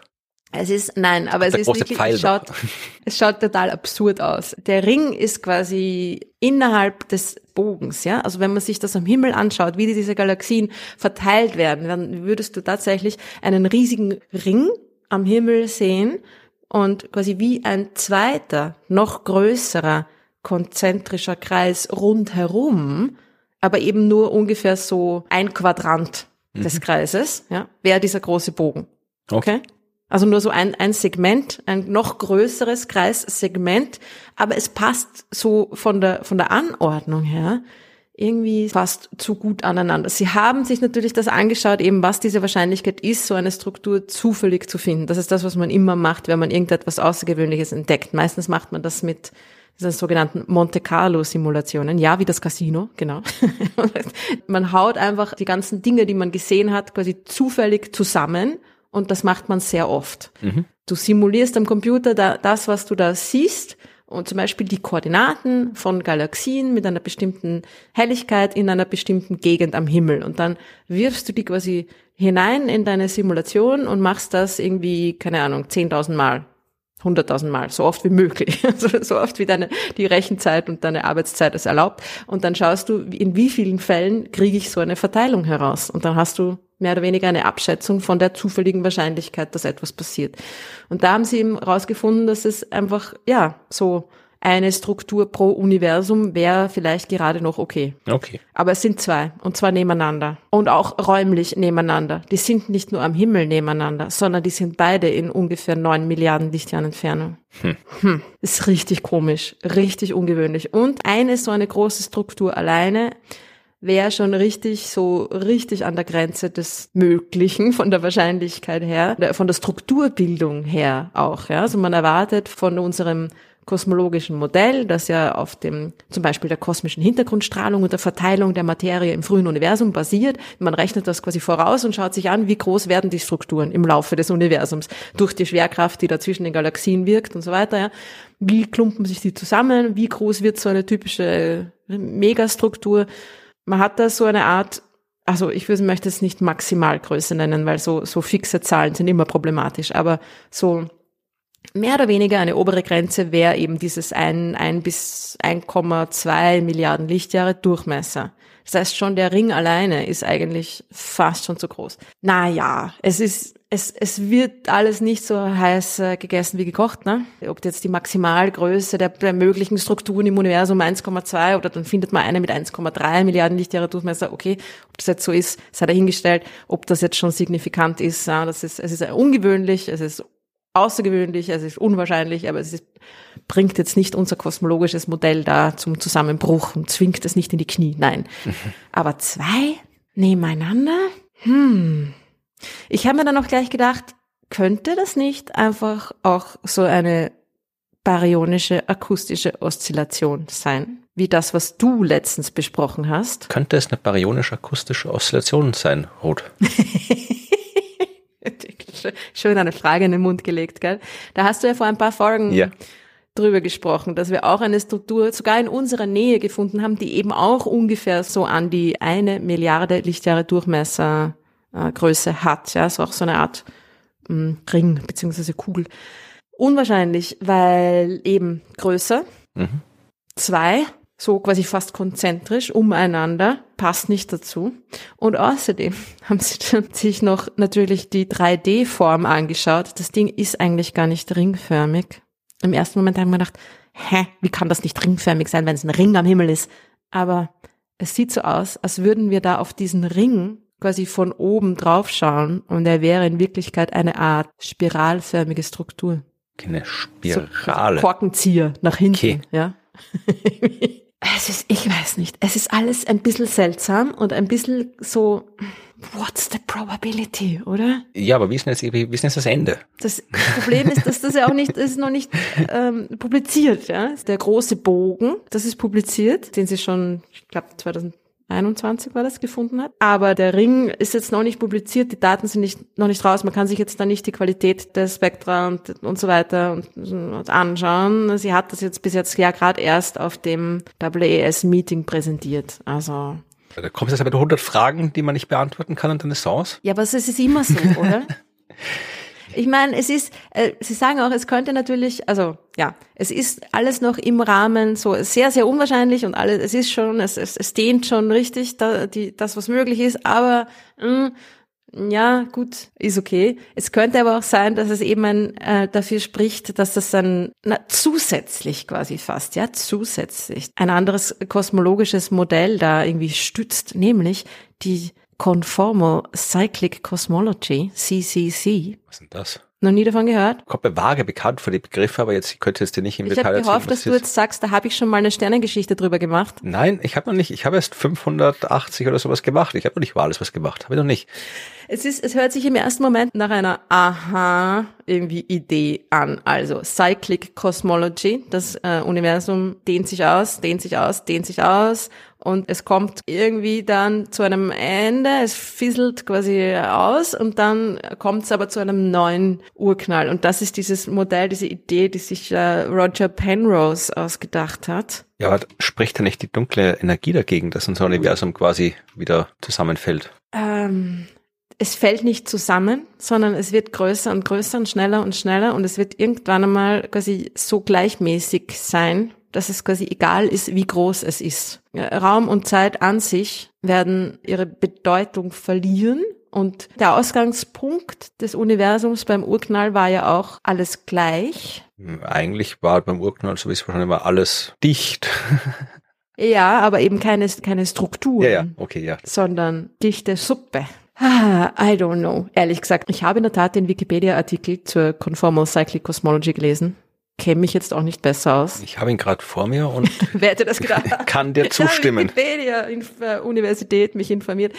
Es ist, nein, aber es ist wirklich, es schaut, [laughs] es schaut total absurd aus. Der Ring ist quasi innerhalb des Bogens, ja. Also wenn man sich das am Himmel anschaut, wie diese Galaxien verteilt werden, dann würdest du tatsächlich einen riesigen Ring am Himmel sehen und quasi wie ein zweiter, noch größerer konzentrischer Kreis rundherum, aber eben nur ungefähr so ein Quadrant mhm. des Kreises, ja, wäre dieser große Bogen. Okay? Also nur so ein, ein Segment, ein noch größeres Kreissegment, aber es passt so von der, von der Anordnung her irgendwie fast zu gut aneinander. Sie haben sich natürlich das angeschaut, eben was diese Wahrscheinlichkeit ist, so eine Struktur zufällig zu finden. Das ist das, was man immer macht, wenn man irgendetwas Außergewöhnliches entdeckt. Meistens macht man das mit diese sogenannten Monte Carlo Simulationen. Ja, wie das Casino, genau. [laughs] man haut einfach die ganzen Dinge, die man gesehen hat, quasi zufällig zusammen und das macht man sehr oft. Mhm. Du simulierst am Computer da, das, was du da siehst und zum Beispiel die Koordinaten von Galaxien mit einer bestimmten Helligkeit in einer bestimmten Gegend am Himmel und dann wirfst du die quasi hinein in deine Simulation und machst das irgendwie, keine Ahnung, 10.000 Mal hunderttausend Mal, so oft wie möglich, [laughs] also so oft wie deine die Rechenzeit und deine Arbeitszeit es erlaubt. Und dann schaust du, in wie vielen Fällen kriege ich so eine Verteilung heraus. Und dann hast du mehr oder weniger eine Abschätzung von der zufälligen Wahrscheinlichkeit, dass etwas passiert. Und da haben sie eben herausgefunden, dass es einfach ja so eine Struktur pro Universum wäre vielleicht gerade noch okay. Okay. Aber es sind zwei und zwar nebeneinander und auch räumlich nebeneinander. Die sind nicht nur am Himmel nebeneinander, sondern die sind beide in ungefähr neun Milliarden Lichtjahren Entfernung. Hm. Hm. Ist richtig komisch, richtig ungewöhnlich. Und eine so eine große Struktur alleine wäre schon richtig so richtig an der Grenze des Möglichen von der Wahrscheinlichkeit her, von der Strukturbildung her auch. Ja, also man erwartet von unserem kosmologischen Modell, das ja auf dem zum Beispiel der kosmischen Hintergrundstrahlung und der Verteilung der Materie im frühen Universum basiert. Man rechnet das quasi voraus und schaut sich an, wie groß werden die Strukturen im Laufe des Universums durch die Schwerkraft, die da zwischen den Galaxien wirkt und so weiter. Ja. Wie klumpen sich die zusammen? Wie groß wird so eine typische Megastruktur? Man hat da so eine Art also ich möchte es nicht Maximalgröße nennen, weil so, so fixe Zahlen sind immer problematisch, aber so mehr oder weniger eine obere Grenze wäre eben dieses ein, ein bis 1,2 Milliarden Lichtjahre Durchmesser. Das heißt, schon der Ring alleine ist eigentlich fast schon zu groß. Naja, es ist, es, es wird alles nicht so heiß äh, gegessen wie gekocht, ne? Ob jetzt die Maximalgröße der, der möglichen Strukturen im Universum 1,2 oder dann findet man eine mit 1,3 Milliarden Lichtjahre Durchmesser. Okay, ob das jetzt so ist, sei dahingestellt. Ob das jetzt schon signifikant ist, ja, das ist, es ist ungewöhnlich, es ist außergewöhnlich, es ist unwahrscheinlich, aber es ist, bringt jetzt nicht unser kosmologisches Modell da zum Zusammenbruch und zwingt es nicht in die Knie. Nein. [laughs] Aber zwei nebeneinander? Hm. Ich habe mir dann auch gleich gedacht, könnte das nicht einfach auch so eine baryonische akustische Oszillation sein? Wie das, was du letztens besprochen hast? Könnte es eine baryonische akustische Oszillation sein, Ruth? [laughs] schön eine Frage in den Mund gelegt, gell? Da hast du ja vor ein paar Folgen ja. drüber gesprochen, dass wir auch eine Struktur sogar in unserer Nähe gefunden haben, die eben auch ungefähr so an die eine Milliarde Lichtjahre Durchmesser äh, Größe hat. Ja, so auch so eine Art mh, hm, Ring beziehungsweise Kugel. Unwahrscheinlich, weil eben größer. Mhm. Zwei, so quasi fast konzentrisch umeinander, passt nicht dazu. Und außerdem [laughs] haben sie sich noch natürlich die 3D-Form angeschaut. Das Ding ist eigentlich gar nicht ringförmig. Im ersten Moment haben wir gedacht, hä, wie kann das nicht ringförmig sein, wenn es ein Ring am Himmel ist? Aber es sieht so aus, als würden wir da auf diesen Ring quasi von oben drauf schauen und er wäre in Wirklichkeit eine Art spiralförmige Struktur. Eine Spirale. So Korkenzieher nach hinten, okay. ja. [laughs] es ist, ich weiß nicht, es ist alles ein bisschen seltsam und ein bisschen so, what's the probability, oder? Ja, aber wie ist wie ist jetzt das Ende? Das Problem ist, dass das ja auch nicht, ist noch nicht ähm, publiziert, ja. Der große Bogen, das ist publiziert, den sie schon, ich glaube 2000 21 war das gefunden hat. Aber der Ring ist jetzt noch nicht publiziert, die Daten sind nicht, noch nicht raus. Man kann sich jetzt da nicht die Qualität der Spektra und, und so weiter und, und anschauen. Sie hat das jetzt bis jetzt ja gerade erst auf dem WAS-Meeting präsentiert. Also da kommt jetzt aber 100 Fragen, die man nicht beantworten kann und dann ist es aus. Ja, aber es ist immer so, oder? [laughs] Ich meine, es ist, äh, Sie sagen auch, es könnte natürlich, also ja, es ist alles noch im Rahmen so sehr, sehr unwahrscheinlich und alles, es ist schon, es, es, es dehnt schon richtig, da, die, das, was möglich ist, aber mh, hm, ja, gut, ist okay. Es könnte aber auch sein, dass es eben ein, äh, dafür spricht, dass das dann na, zusätzlich quasi fast, ja, zusätzlich ein anderes kosmologisches Modell da irgendwie stützt, nämlich die Conformal Cyclic Cosmology, CCC. Was ist denn das? Noch nie davon gehört? Ich habe vage bekannt für die Begriffe, aber jetzt könnte es dir nicht im ich Detail Ich habe gehofft, dass du jetzt sagst, da habe ich schon mal eine Sternengeschichte drüber gemacht. Nein, ich habe noch nicht. Ich habe erst 580 oder sowas gemacht. Ich habe noch nicht über alles was gemacht. Habe ich noch nicht. Es ist, es hört sich im ersten Moment nach einer Aha irgendwie Idee an. Also Cyclic Cosmology, das äh, Universum dehnt sich aus, dehnt sich aus, dehnt sich aus und es kommt irgendwie dann zu einem Ende, es fisselt quasi aus und dann kommt es aber zu einem neuen Urknall. Und das ist dieses Modell, diese Idee, die sich äh, Roger Penrose ausgedacht hat. Ja, aber spricht da nicht die dunkle Energie dagegen, dass unser Universum quasi wieder zusammenfällt? Ähm, es fällt nicht zusammen, sondern es wird größer und größer und schneller und schneller und es wird irgendwann einmal quasi so gleichmäßig sein, dass es quasi egal ist, wie groß es ist. Raum und Zeit an sich werden ihre Bedeutung verlieren und der Ausgangspunkt des Universums beim Urknall war ja auch alles gleich. Eigentlich war beim Urknall sowieso schon immer alles dicht. [laughs] ja, aber eben keine, keine Struktur. Ja, ja, okay, ja. Sondern dichte Suppe. Ah, I don't know. Ehrlich gesagt, ich habe in der Tat den Wikipedia-Artikel zur Conformal Cyclic Cosmology gelesen kenne mich jetzt auch nicht besser aus. Ich habe ihn gerade vor mir und [laughs] Wer hätte das [laughs] gedacht? kann dir zustimmen. Wikipedia äh, Universität mich informiert.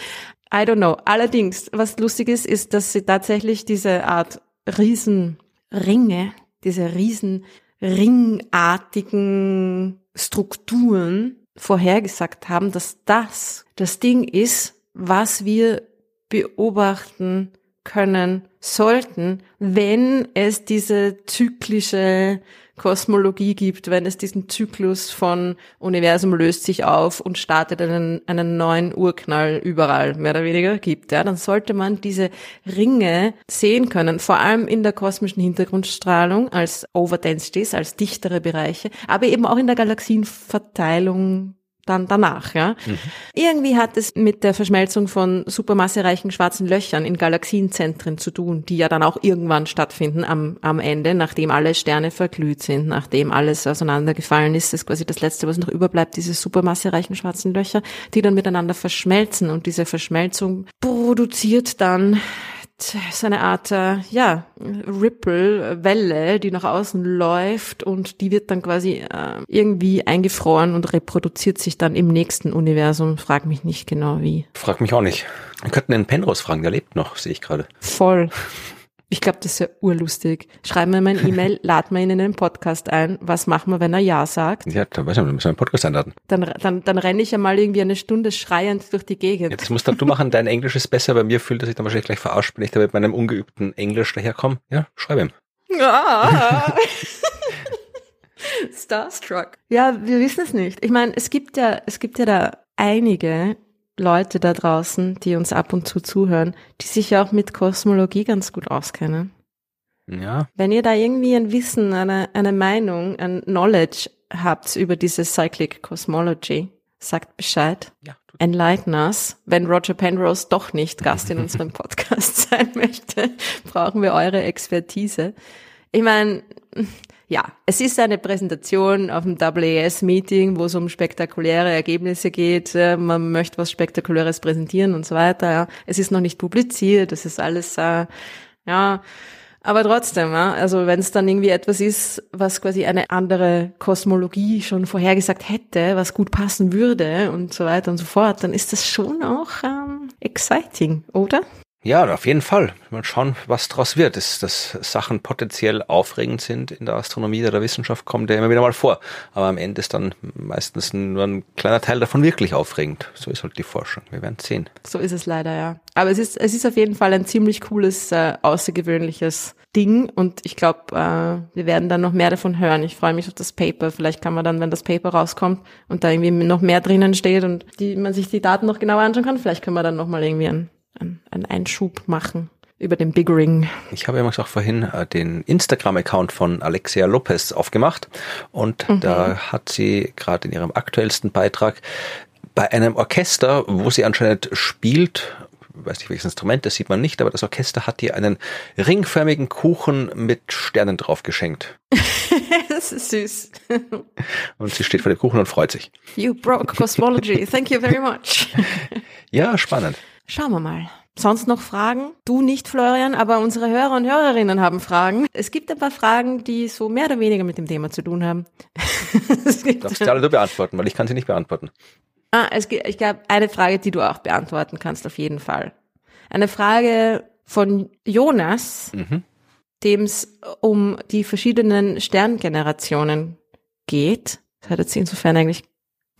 I don't know. Allerdings, was lustig ist, ist, dass sie tatsächlich diese Art Riesenringe, diese riesen ringartigen Strukturen vorhergesagt haben, dass das das Ding ist, was wir beobachten können sollten, wenn es diese zyklische Kosmologie gibt, wenn es diesen Zyklus von Universum löst sich auf und startet einen, einen neuen Urknall überall, mehr oder weniger gibt, ja, dann sollte man diese Ringe sehen können, vor allem in der kosmischen Hintergrundstrahlung als Overdensities, als dichtere Bereiche, aber eben auch in der Galaxienverteilung dann danach, ja. Mhm. Irgendwie hat es mit der Verschmelzung von supermassereichen schwarzen Löchern in Galaxienzentren zu tun, die ja dann auch irgendwann stattfinden am, am Ende, nachdem alle Sterne verglüht sind, nachdem alles auseinandergefallen ist. Das ist quasi das Letzte, was noch überbleibt, diese supermassereichen schwarzen Löcher, die dann miteinander verschmelzen und diese Verschmelzung produziert dann so eine Art, äh, ja, Ripple, Welle, die nach außen läuft und die wird dann quasi äh, irgendwie eingefroren und reproduziert sich dann im nächsten Universum. Frag mich nicht genau wie. Frag mich auch nicht. Wir könnten den Penrose fragen, der lebt noch, sehe ich gerade. Voll. Ich glaube, das ist ja urlustig. Schreib mir mein E-Mail, [laughs] lad mir ihn in den Podcast ein. Was machen wir, wenn er Ja sagt? Ja, dann weiß ich, wir müssen einen Podcast einladen. Dann, dann, dann renne ich ja mal irgendwie eine Stunde schreiend durch die Gegend. Jetzt musst dann du machen, dein Englisch ist besser. Bei mir fühlt er sich dann wahrscheinlich gleich verarscht, wenn ich da mit meinem ungeübten Englisch daherkomme. Ja, schreib ihm. Ah. [laughs] Starstruck. Ja, wir wissen es nicht. Ich meine, es gibt ja, es gibt ja da einige Leute da draußen, die uns ab und zu zuhören, die sich ja auch mit Kosmologie ganz gut auskennen. Ja. Wenn ihr da irgendwie ein Wissen, eine, eine Meinung, ein Knowledge habt über diese Cyclic Cosmology, sagt Bescheid. Ja. Enlighten us. Wenn Roger Penrose doch nicht Gast in [laughs] unserem Podcast sein möchte, brauchen wir eure Expertise. Ich meine, ja, es ist eine Präsentation auf dem AAS-Meeting, wo es um spektakuläre Ergebnisse geht. Man möchte was Spektakuläres präsentieren und so weiter. Es ist noch nicht publiziert, das ist alles, äh, ja, aber trotzdem, ja, also wenn es dann irgendwie etwas ist, was quasi eine andere Kosmologie schon vorhergesagt hätte, was gut passen würde und so weiter und so fort, dann ist das schon auch ähm, exciting, oder? Ja, auf jeden Fall. Mal schauen, was daraus wird. Dass, dass Sachen potenziell aufregend sind in der Astronomie oder der Wissenschaft, kommt ja immer wieder mal vor. Aber am Ende ist dann meistens nur ein kleiner Teil davon wirklich aufregend. So ist halt die Forschung. Wir werden sehen. So ist es leider, ja. Aber es ist, es ist auf jeden Fall ein ziemlich cooles, äh, außergewöhnliches Ding und ich glaube, äh, wir werden dann noch mehr davon hören. Ich freue mich auf das Paper. Vielleicht kann man dann, wenn das Paper rauskommt und da irgendwie noch mehr drinnen steht und die, man sich die Daten noch genauer anschauen kann, vielleicht können wir dann nochmal irgendwie ein einen Einschub machen über den Big Ring. Ich habe ja auch vorhin äh, den Instagram-Account von Alexia Lopez aufgemacht und mhm. da hat sie gerade in ihrem aktuellsten Beitrag bei einem Orchester, wo sie anscheinend spielt, weiß nicht welches Instrument, das sieht man nicht, aber das Orchester hat ihr einen ringförmigen Kuchen mit Sternen drauf geschenkt. [laughs] das ist süß. Und sie steht vor dem Kuchen und freut sich. You broke cosmology. Thank you very much. [laughs] ja, spannend. Schauen wir mal. Sonst noch Fragen? Du nicht, Florian, aber unsere Hörer und Hörerinnen haben Fragen. Es gibt ein paar Fragen, die so mehr oder weniger mit dem Thema zu tun haben. [laughs] Darfst du alle du beantworten, weil ich kann sie nicht beantworten. Ah, es gibt, ich glaube, eine Frage, die du auch beantworten kannst, auf jeden Fall. Eine Frage von Jonas, mhm. dem es um die verschiedenen Sterngenerationen geht. Das hat jetzt insofern eigentlich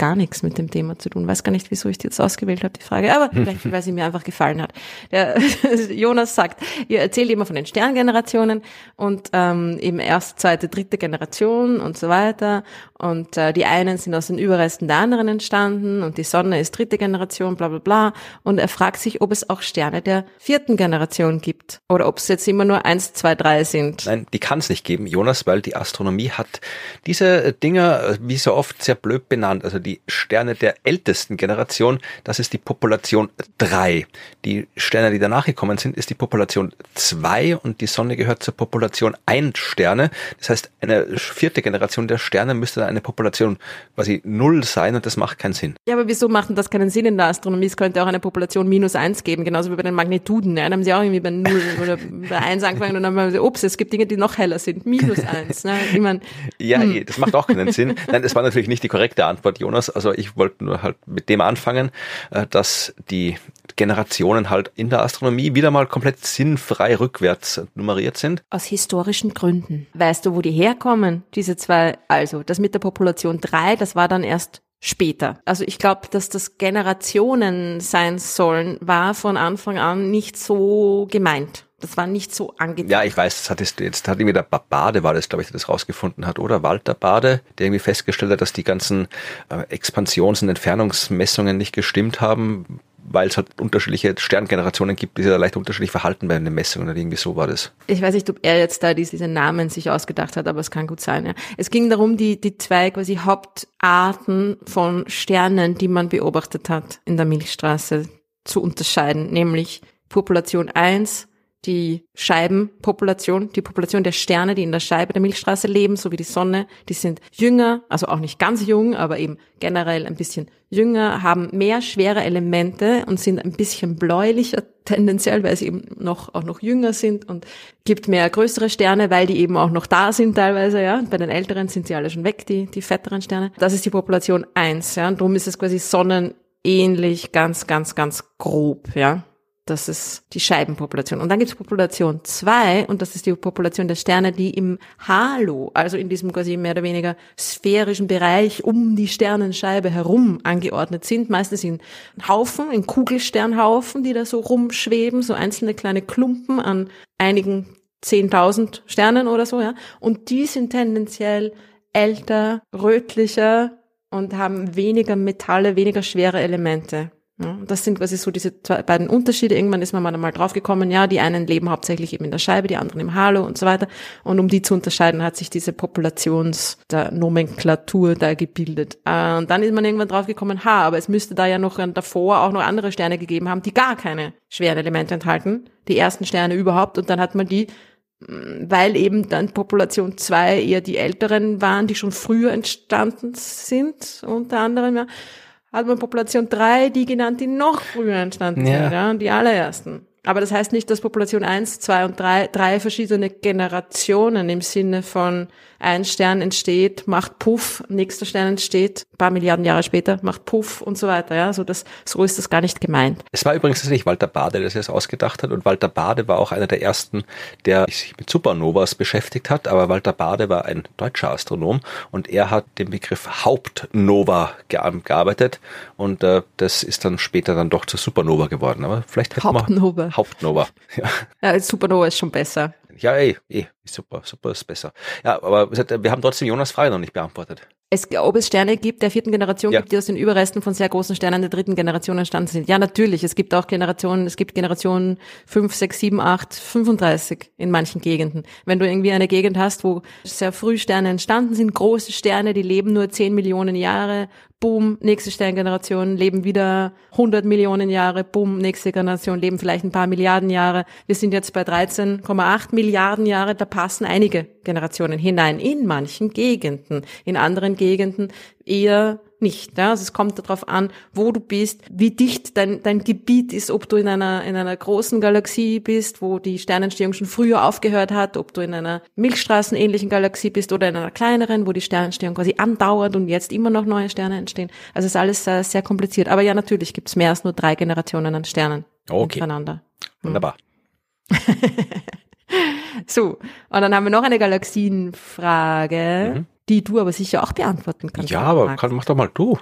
gar nichts mit dem Thema zu tun. Weiß gar nicht, wieso ich die jetzt ausgewählt habe, die Frage. Aber [laughs] vielleicht, weil sie mir einfach gefallen hat. Der [laughs] Jonas sagt, ihr erzählt immer von den Sterngenerationen und ähm, eben erste, zweite, dritte Generation und so weiter. Und äh, die einen sind aus den Überresten der anderen entstanden und die Sonne ist dritte Generation, bla bla bla. Und er fragt sich, ob es auch Sterne der vierten Generation gibt. Oder ob es jetzt immer nur eins, zwei, drei sind. Nein, die kann es nicht geben, Jonas, weil die Astronomie hat diese Dinger, wie so oft, sehr blöd benannt. Also die die Sterne der ältesten Generation, das ist die Population 3. Die Sterne, die danach gekommen sind, ist die Population 2 und die Sonne gehört zur Population 1 Sterne. Das heißt, eine vierte Generation der Sterne müsste dann eine Population quasi 0 sein und das macht keinen Sinn. Ja, aber wieso macht denn das keinen Sinn in der Astronomie? Es könnte auch eine Population minus 1 geben, genauso wie bei den Magnituden. Ja, dann haben sie auch irgendwie bei 0 oder bei 1 angefangen und dann haben sie, ups, es gibt Dinge, die noch heller sind. Minus 1. Ne? Ich mein, [laughs] ja, hm. das macht auch keinen Sinn. Nein, das war natürlich nicht die korrekte Antwort, Jonas anders. Also ich wollte nur halt mit dem anfangen, äh, dass die Generationen halt in der Astronomie wieder mal komplett sinnfrei rückwärts nummeriert sind. Aus historischen Gründen. Weißt du, wo die herkommen, diese zwei? Also, das mit der Population drei, das war dann erst später. Also ich glaube, dass das Generationen sein sollen, war von Anfang an nicht so gemeint. Das war nicht so angenehm. Ja, ich weiß, das hat jetzt, jetzt hat irgendwie der Bade war das, glaube ich, der das rausgefunden hat, oder? Walter Bade, der irgendwie festgestellt hat, dass die ganzen äh, Expansions- und Entfernungsmessungen nicht gestimmt haben, weil es halt unterschiedliche Sterngenerationen gibt, die sich da leicht unterschiedlich verhalten bei den Messungen oder irgendwie so war das. Ich weiß nicht, ob er jetzt da diese Namen sich ausgedacht hat, aber es kann gut sein, ja. Es ging darum, die, die zwei quasi Hauptarten von Sternen, die man beobachtet hat in der Milchstraße zu unterscheiden, nämlich Population 1 die Scheibenpopulation, die Population der Sterne, die in der Scheibe der Milchstraße leben, so wie die Sonne, die sind jünger, also auch nicht ganz jung, aber eben generell ein bisschen jünger, haben mehr schwere Elemente und sind ein bisschen bläulicher [laughs] tendenziell, weil sie eben noch, auch noch jünger sind und gibt mehr größere Sterne, weil die eben auch noch da sind teilweise, ja. Bei den älteren sind sie alle schon weg, die, die fetteren Sterne. Das ist die Population eins, ja. Und darum ist es quasi sonnenähnlich, ganz, ganz, ganz grob, ja. Das ist die Scheibenpopulation. Und dann gibt es Population 2 und das ist die Population der Sterne, die im Halo, also in diesem quasi mehr oder weniger sphärischen Bereich um die Sternenscheibe herum angeordnet sind. Meistens in Haufen, in Kugelsternhaufen, die da so rumschweben, so einzelne kleine Klumpen an einigen 10.000 Sternen oder so, ja. Und die sind tendenziell älter, rötlicher und haben weniger Metalle, weniger schwere Elemente. Das sind quasi so diese beiden Unterschiede. Irgendwann ist man mal drauf gekommen, ja, die einen leben hauptsächlich eben in der Scheibe, die anderen im Halo und so weiter. Und um die zu unterscheiden, hat sich diese Populations, der Nomenklatur da gebildet. Äh, und dann ist man irgendwann drauf gekommen, ha, aber es müsste da ja noch davor auch noch andere Sterne gegeben haben, die gar keine schweren Elemente enthalten. Die ersten Sterne überhaupt. Und dann hat man die weil eben dann Population 2 eher die älteren waren, die schon früher entstanden sind, unter anderem, ja, hat man Population 3, die genannt, die noch früher entstanden ja. sind, ja, die allerersten. Aber das heißt nicht, dass Population 1, 2 und 3 drei verschiedene Generationen im Sinne von ein Stern entsteht, macht Puff, nächster Stern entsteht, paar Milliarden Jahre später, macht Puff und so weiter. Ja, so, das, so ist das gar nicht gemeint. Es war übrigens nicht Walter Bade, der das ausgedacht hat. Und Walter Bade war auch einer der ersten, der sich mit Supernovas beschäftigt hat. Aber Walter Bade war ein deutscher Astronom und er hat den Begriff Hauptnova gearbeitet. Und äh, das ist dann später dann doch zur Supernova geworden. Aber vielleicht hätten Hauptnova. wir Hauptnova. [laughs] Ja. ja, Supernova ist schon besser. Ja, ey, ey, super, super ist besser. Ja, aber wir haben trotzdem Jonas Frage noch nicht beantwortet. Es, ob es Sterne gibt der vierten Generation ja. gibt, die aus den Überresten von sehr großen Sternen der dritten Generation entstanden sind. Ja, natürlich. Es gibt auch Generationen, es gibt Generationen 5, 6, 7, 8, 35 in manchen Gegenden. Wenn du irgendwie eine Gegend hast, wo sehr früh Sterne entstanden sind, große Sterne, die leben nur 10 Millionen Jahre, boom, nächste Sterngeneration leben wieder 100 Millionen Jahre, boom, nächste Generation leben vielleicht ein paar Milliarden Jahre. Wir sind jetzt bei 13,8 Milliarden Jahre, da passen einige Generationen hinein. In manchen Gegenden, in anderen Gegenden eher nicht. Ja? Also es kommt darauf an, wo du bist, wie dicht dein, dein Gebiet ist, ob du in einer, in einer großen Galaxie bist, wo die Sternentstehung schon früher aufgehört hat, ob du in einer Milchstraßenähnlichen Galaxie bist oder in einer kleineren, wo die Sternentstehung quasi andauert und jetzt immer noch neue Sterne entstehen. Also es ist alles sehr, sehr kompliziert. Aber ja, natürlich gibt es mehr als nur drei Generationen an Sternen okay. untereinander. Hm. Wunderbar. [laughs] so, und dann haben wir noch eine Galaxienfrage. Mhm die du aber sicher auch beantworten kannst. Ja, aber kann, mach doch mal du.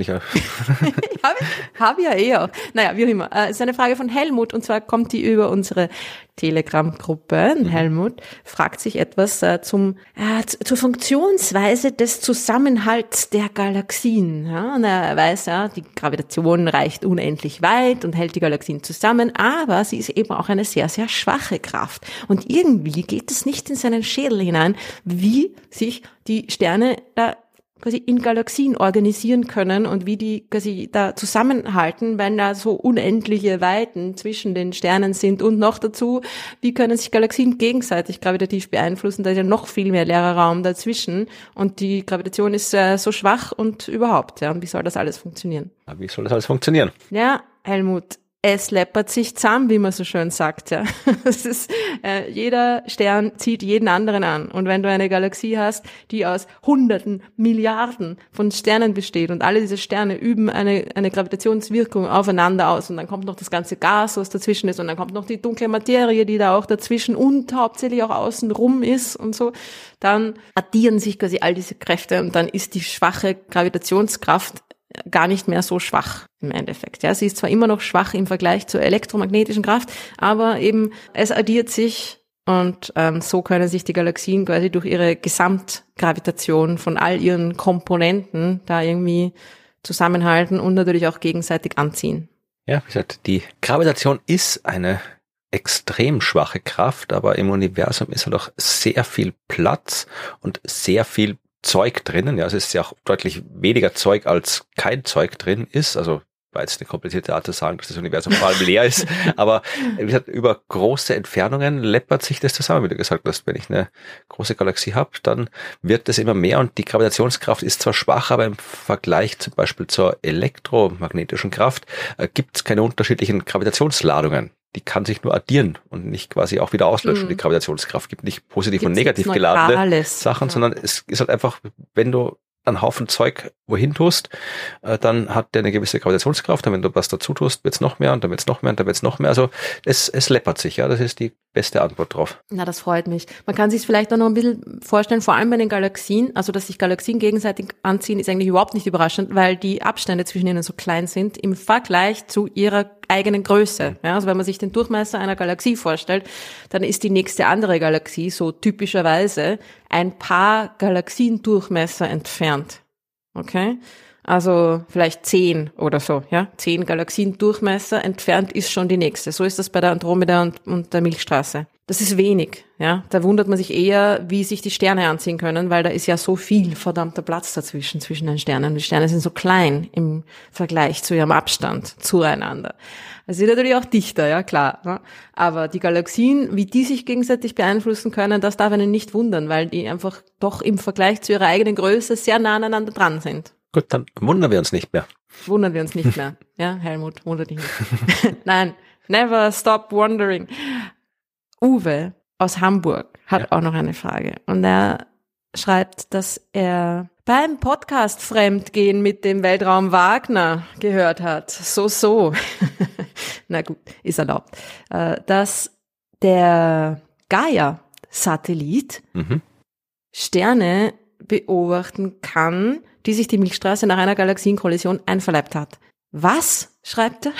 Ich [laughs] habe hab ja eh auch. Naja, wie auch immer. Äh, es ist eine Frage von Helmut und zwar kommt die über unsere Telegram-Gruppe. Mhm. Helmut fragt sich etwas äh, zum, äh, zur Funktionsweise des Zusammenhalts der Galaxien. Ja, und er weiß ja, die Gravitation reicht unendlich weit und hält die Galaxien zusammen, aber sie ist eben auch eine sehr, sehr schwache Kraft. Und irgendwie geht es nicht in seinen Schädel hinein, wie sich die Sterne da quasi in Galaxien organisieren können und wie die quasi da zusammenhalten, wenn da so unendliche Weiten zwischen den Sternen sind. Und noch dazu, wie können sich Galaxien gegenseitig gravitativ beeinflussen, da ist ja noch viel mehr leerer Raum dazwischen. Und die Gravitation ist äh, so schwach und überhaupt, ja, und wie soll das alles funktionieren? Wie soll das alles funktionieren? Ja, Helmut, es läppert sich zusammen, wie man so schön sagt. Ja. [laughs] Es ist, äh, jeder Stern zieht jeden anderen an. Und wenn du eine Galaxie hast, die aus Hunderten, Milliarden von Sternen besteht und alle diese Sterne üben eine, eine Gravitationswirkung aufeinander aus und dann kommt noch das ganze Gas, was dazwischen ist und dann kommt noch die dunkle Materie, die da auch dazwischen und hauptsächlich auch außen rum ist und so, dann addieren sich quasi all diese Kräfte und dann ist die schwache Gravitationskraft gar nicht mehr so schwach im Endeffekt. Ja, sie ist zwar immer noch schwach im Vergleich zur elektromagnetischen Kraft, aber eben es addiert sich und ähm, so können sich die Galaxien quasi durch ihre Gesamtgravitation von all ihren Komponenten da irgendwie zusammenhalten und natürlich auch gegenseitig anziehen. Ja, wie gesagt, die Gravitation ist eine extrem schwache Kraft, aber im Universum ist halt auch sehr viel Platz und sehr viel Zeug drinnen. Ja, es ist ja auch deutlich weniger Zeug als kein Zeug drin ist. Also war jetzt eine komplizierte Art zu sagen, dass das Universum vor allem leer ist. [laughs] Aber wie gesagt, über große Entfernungen läppert sich das zusammen, wie du gesagt hast. Wenn ich eine große Galaxie habe, dann wird das immer mehr und die Gravitationskraft ist zwar schwach, aber im Vergleich zum Beispiel zur elektromagnetischen Kraft äh, gibt es keine unterschiedlichen Gravitationsladungen die kann sich nur addieren und nicht quasi auch wieder auslöschen. Mhm. Die Gravitationskraft gibt nicht positiv Gibt's und negativ geladene Sachen, ja. sondern es ist halt einfach, wenn du einen Haufen Zeug wohin tust, äh, dann hat der eine gewisse Gravitationskraft. Und wenn du was dazu tust, wird's noch mehr und dann wird's noch mehr und dann wird's noch mehr. Also es, es läppert sich, ja. Das ist die beste Antwort drauf. Na, das freut mich. Man kann sich vielleicht auch noch ein bisschen vorstellen, vor allem bei den Galaxien, also dass sich Galaxien gegenseitig anziehen, ist eigentlich überhaupt nicht überraschend, weil die Abstände zwischen ihnen so klein sind im Vergleich zu ihrer eigenen Größe. Ja, also wenn man sich den Durchmesser einer Galaxie vorstellt, dann ist die nächste andere Galaxie so typischerweise ein paar Galaxiendurchmesser entfernt. Okay? Also vielleicht zehn oder so, ja. Zehn Galaxien Durchmesser entfernt ist schon die nächste. So ist das bei der Andromeda und, und der Milchstraße. Das ist wenig, ja. Da wundert man sich eher, wie sich die Sterne anziehen können, weil da ist ja so viel verdammter Platz dazwischen, zwischen den Sternen. Die Sterne sind so klein im Vergleich zu ihrem Abstand zueinander. Also sind natürlich auch dichter, ja klar. Ne? Aber die Galaxien, wie die sich gegenseitig beeinflussen können, das darf einen nicht wundern, weil die einfach doch im Vergleich zu ihrer eigenen Größe sehr nah aneinander dran sind. Gut, dann wundern wir uns nicht mehr. Wundern wir uns nicht [laughs] mehr. Ja, Helmut, wundert dich nicht. [laughs] Nein, never stop wondering. Uwe aus Hamburg hat ja. auch noch eine Frage. Und er schreibt, dass er beim Podcast Fremdgehen mit dem Weltraum Wagner gehört hat. So, so. [laughs] Na gut, ist erlaubt. Äh, dass der Gaia-Satellit mhm. Sterne beobachten kann, die sich die Milchstraße nach einer Galaxienkollision einverleibt hat. Was? schreibt er.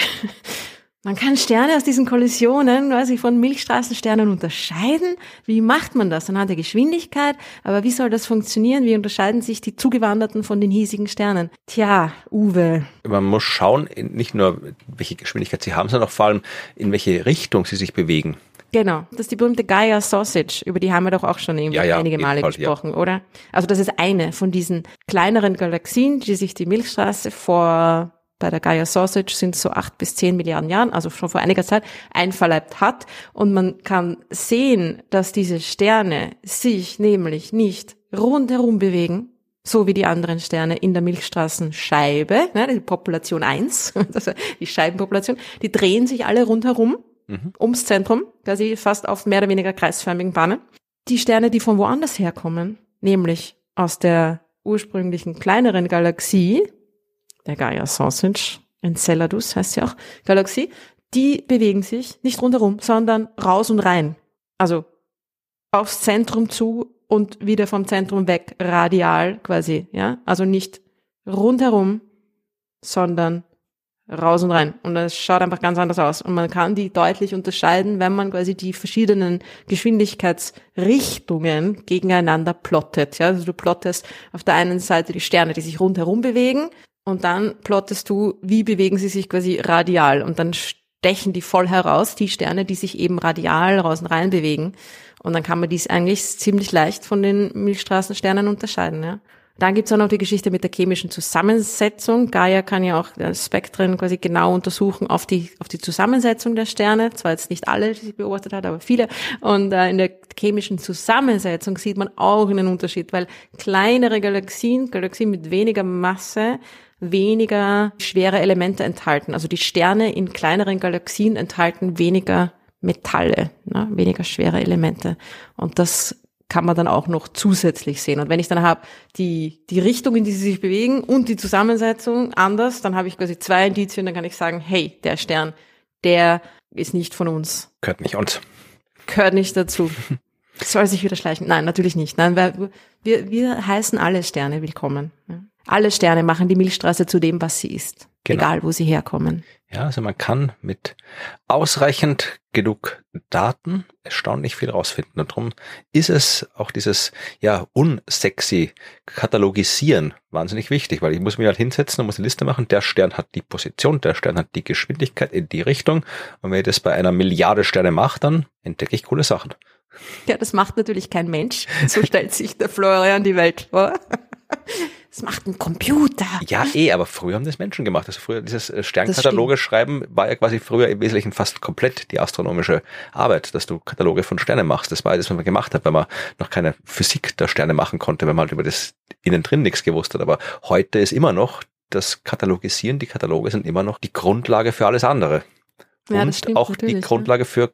Man kann Sterne aus diesen Kollisionen quasi von Milchstraßensternen unterscheiden. Wie macht man das? Anhand der Geschwindigkeit. Aber wie soll das funktionieren? Wie unterscheiden sich die Zugewanderten von den hiesigen Sternen? Tja, Uwe. Man muss schauen, nicht nur welche Geschwindigkeit sie haben, sondern auch vor allem in welche Richtung sie sich bewegen. Genau, das ist die berühmte Gaia Sausage, über die haben wir doch auch schon ja, ja, einige Male Fall, gesprochen, ja. oder? Also das ist eine von diesen kleineren Galaxien, die sich die Milchstraße vor bei der Gaia Sausage sind so acht bis zehn Milliarden Jahren, also schon vor einiger Zeit, einverleibt hat. Und man kann sehen, dass diese Sterne sich nämlich nicht rundherum bewegen, so wie die anderen Sterne in der Milchstraßenscheibe, ne, die Population 1, [laughs] also die Scheibenpopulation, die drehen sich alle rundherum mhm. ums Zentrum, quasi fast auf mehr oder weniger kreisförmigen Bahnen. Die Sterne, die von woanders herkommen, nämlich aus der ursprünglichen kleineren Galaxie, der Gaia Sausage, Enceladus heißt sie auch, Galaxie, die bewegen sich nicht rundherum, sondern raus und rein. Also aufs Zentrum zu und wieder vom Zentrum weg, radial quasi, ja. Also nicht rundherum, sondern raus und rein. Und das schaut einfach ganz anders aus. Und man kann die deutlich unterscheiden, wenn man quasi die verschiedenen Geschwindigkeitsrichtungen gegeneinander plottet. Ja, also du plottest auf der einen Seite die Sterne, die sich rundherum bewegen, und dann plottest du, wie bewegen sie sich quasi radial. Und dann stechen die voll heraus, die Sterne, die sich eben radial raus und rein bewegen. Und dann kann man dies eigentlich ziemlich leicht von den Milchstraßensternen unterscheiden. Ja. Dann gibt's auch noch die Geschichte mit der chemischen Zusammensetzung. Gaia kann ja auch Spektren quasi genau untersuchen auf die, auf die Zusammensetzung der Sterne. Zwar jetzt nicht alle, die sie beobachtet hat, aber viele. Und äh, in der chemischen Zusammensetzung sieht man auch einen Unterschied, weil kleinere Galaxien, Galaxien mit weniger Masse, weniger schwere Elemente enthalten. Also die Sterne in kleineren Galaxien enthalten weniger Metalle, ne, weniger schwere Elemente. Und das kann man dann auch noch zusätzlich sehen. Und wenn ich dann habe die, die Richtung, in die sie sich bewegen und die Zusammensetzung anders, dann habe ich quasi zwei Indizien, dann kann ich sagen, hey, der Stern, der ist nicht von uns. Gehört nicht uns. Gehört nicht dazu. Soll sich wieder schleichen? Nein, natürlich nicht. Nein, wir, wir, wir heißen alle Sterne willkommen. Alle Sterne machen die Milchstraße zu dem, was sie ist. Genau. Egal, wo sie herkommen. Ja, also man kann mit ausreichend genug Daten erstaunlich viel rausfinden. Und darum ist es auch dieses, ja, unsexy Katalogisieren wahnsinnig wichtig, weil ich muss mich halt hinsetzen und muss eine Liste machen. Der Stern hat die Position, der Stern hat die Geschwindigkeit in die Richtung. Und wenn ich das bei einer Milliarde Sterne mache, dann entdecke ich coole Sachen. Ja, das macht natürlich kein Mensch. So stellt sich der Florian die Welt vor. Das macht ein Computer. Ja, eh, aber früher haben das Menschen gemacht. Also früher dieses äh, Sternkataloge schreiben war ja quasi früher im Wesentlichen fast komplett die astronomische Arbeit, dass du Kataloge von Sternen machst. Das war das, was man gemacht hat, weil man noch keine Physik der Sterne machen konnte, weil man halt über das innen drin nichts gewusst hat. Aber heute ist immer noch das Katalogisieren, die Kataloge sind immer noch die Grundlage für alles andere. Ja, Und auch die Grundlage ja. für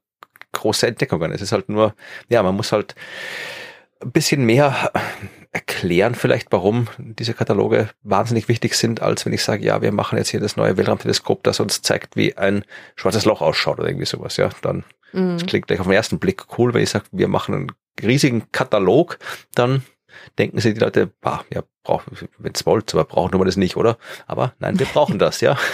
große Entdeckungen. Es ist halt nur, ja, man muss halt ein bisschen mehr erklären vielleicht, warum diese Kataloge wahnsinnig wichtig sind, als wenn ich sage, ja, wir machen jetzt hier das neue Weltraumteleskop, das uns zeigt, wie ein schwarzes Loch ausschaut oder irgendwie sowas. Ja, dann mhm. das klingt gleich auf den ersten Blick cool, wenn ich sage, wir machen einen riesigen Katalog, dann denken sich die Leute, bah, ja, wenn es wollt, aber brauchen wir das nicht, oder? Aber nein, wir brauchen das, ja. [laughs]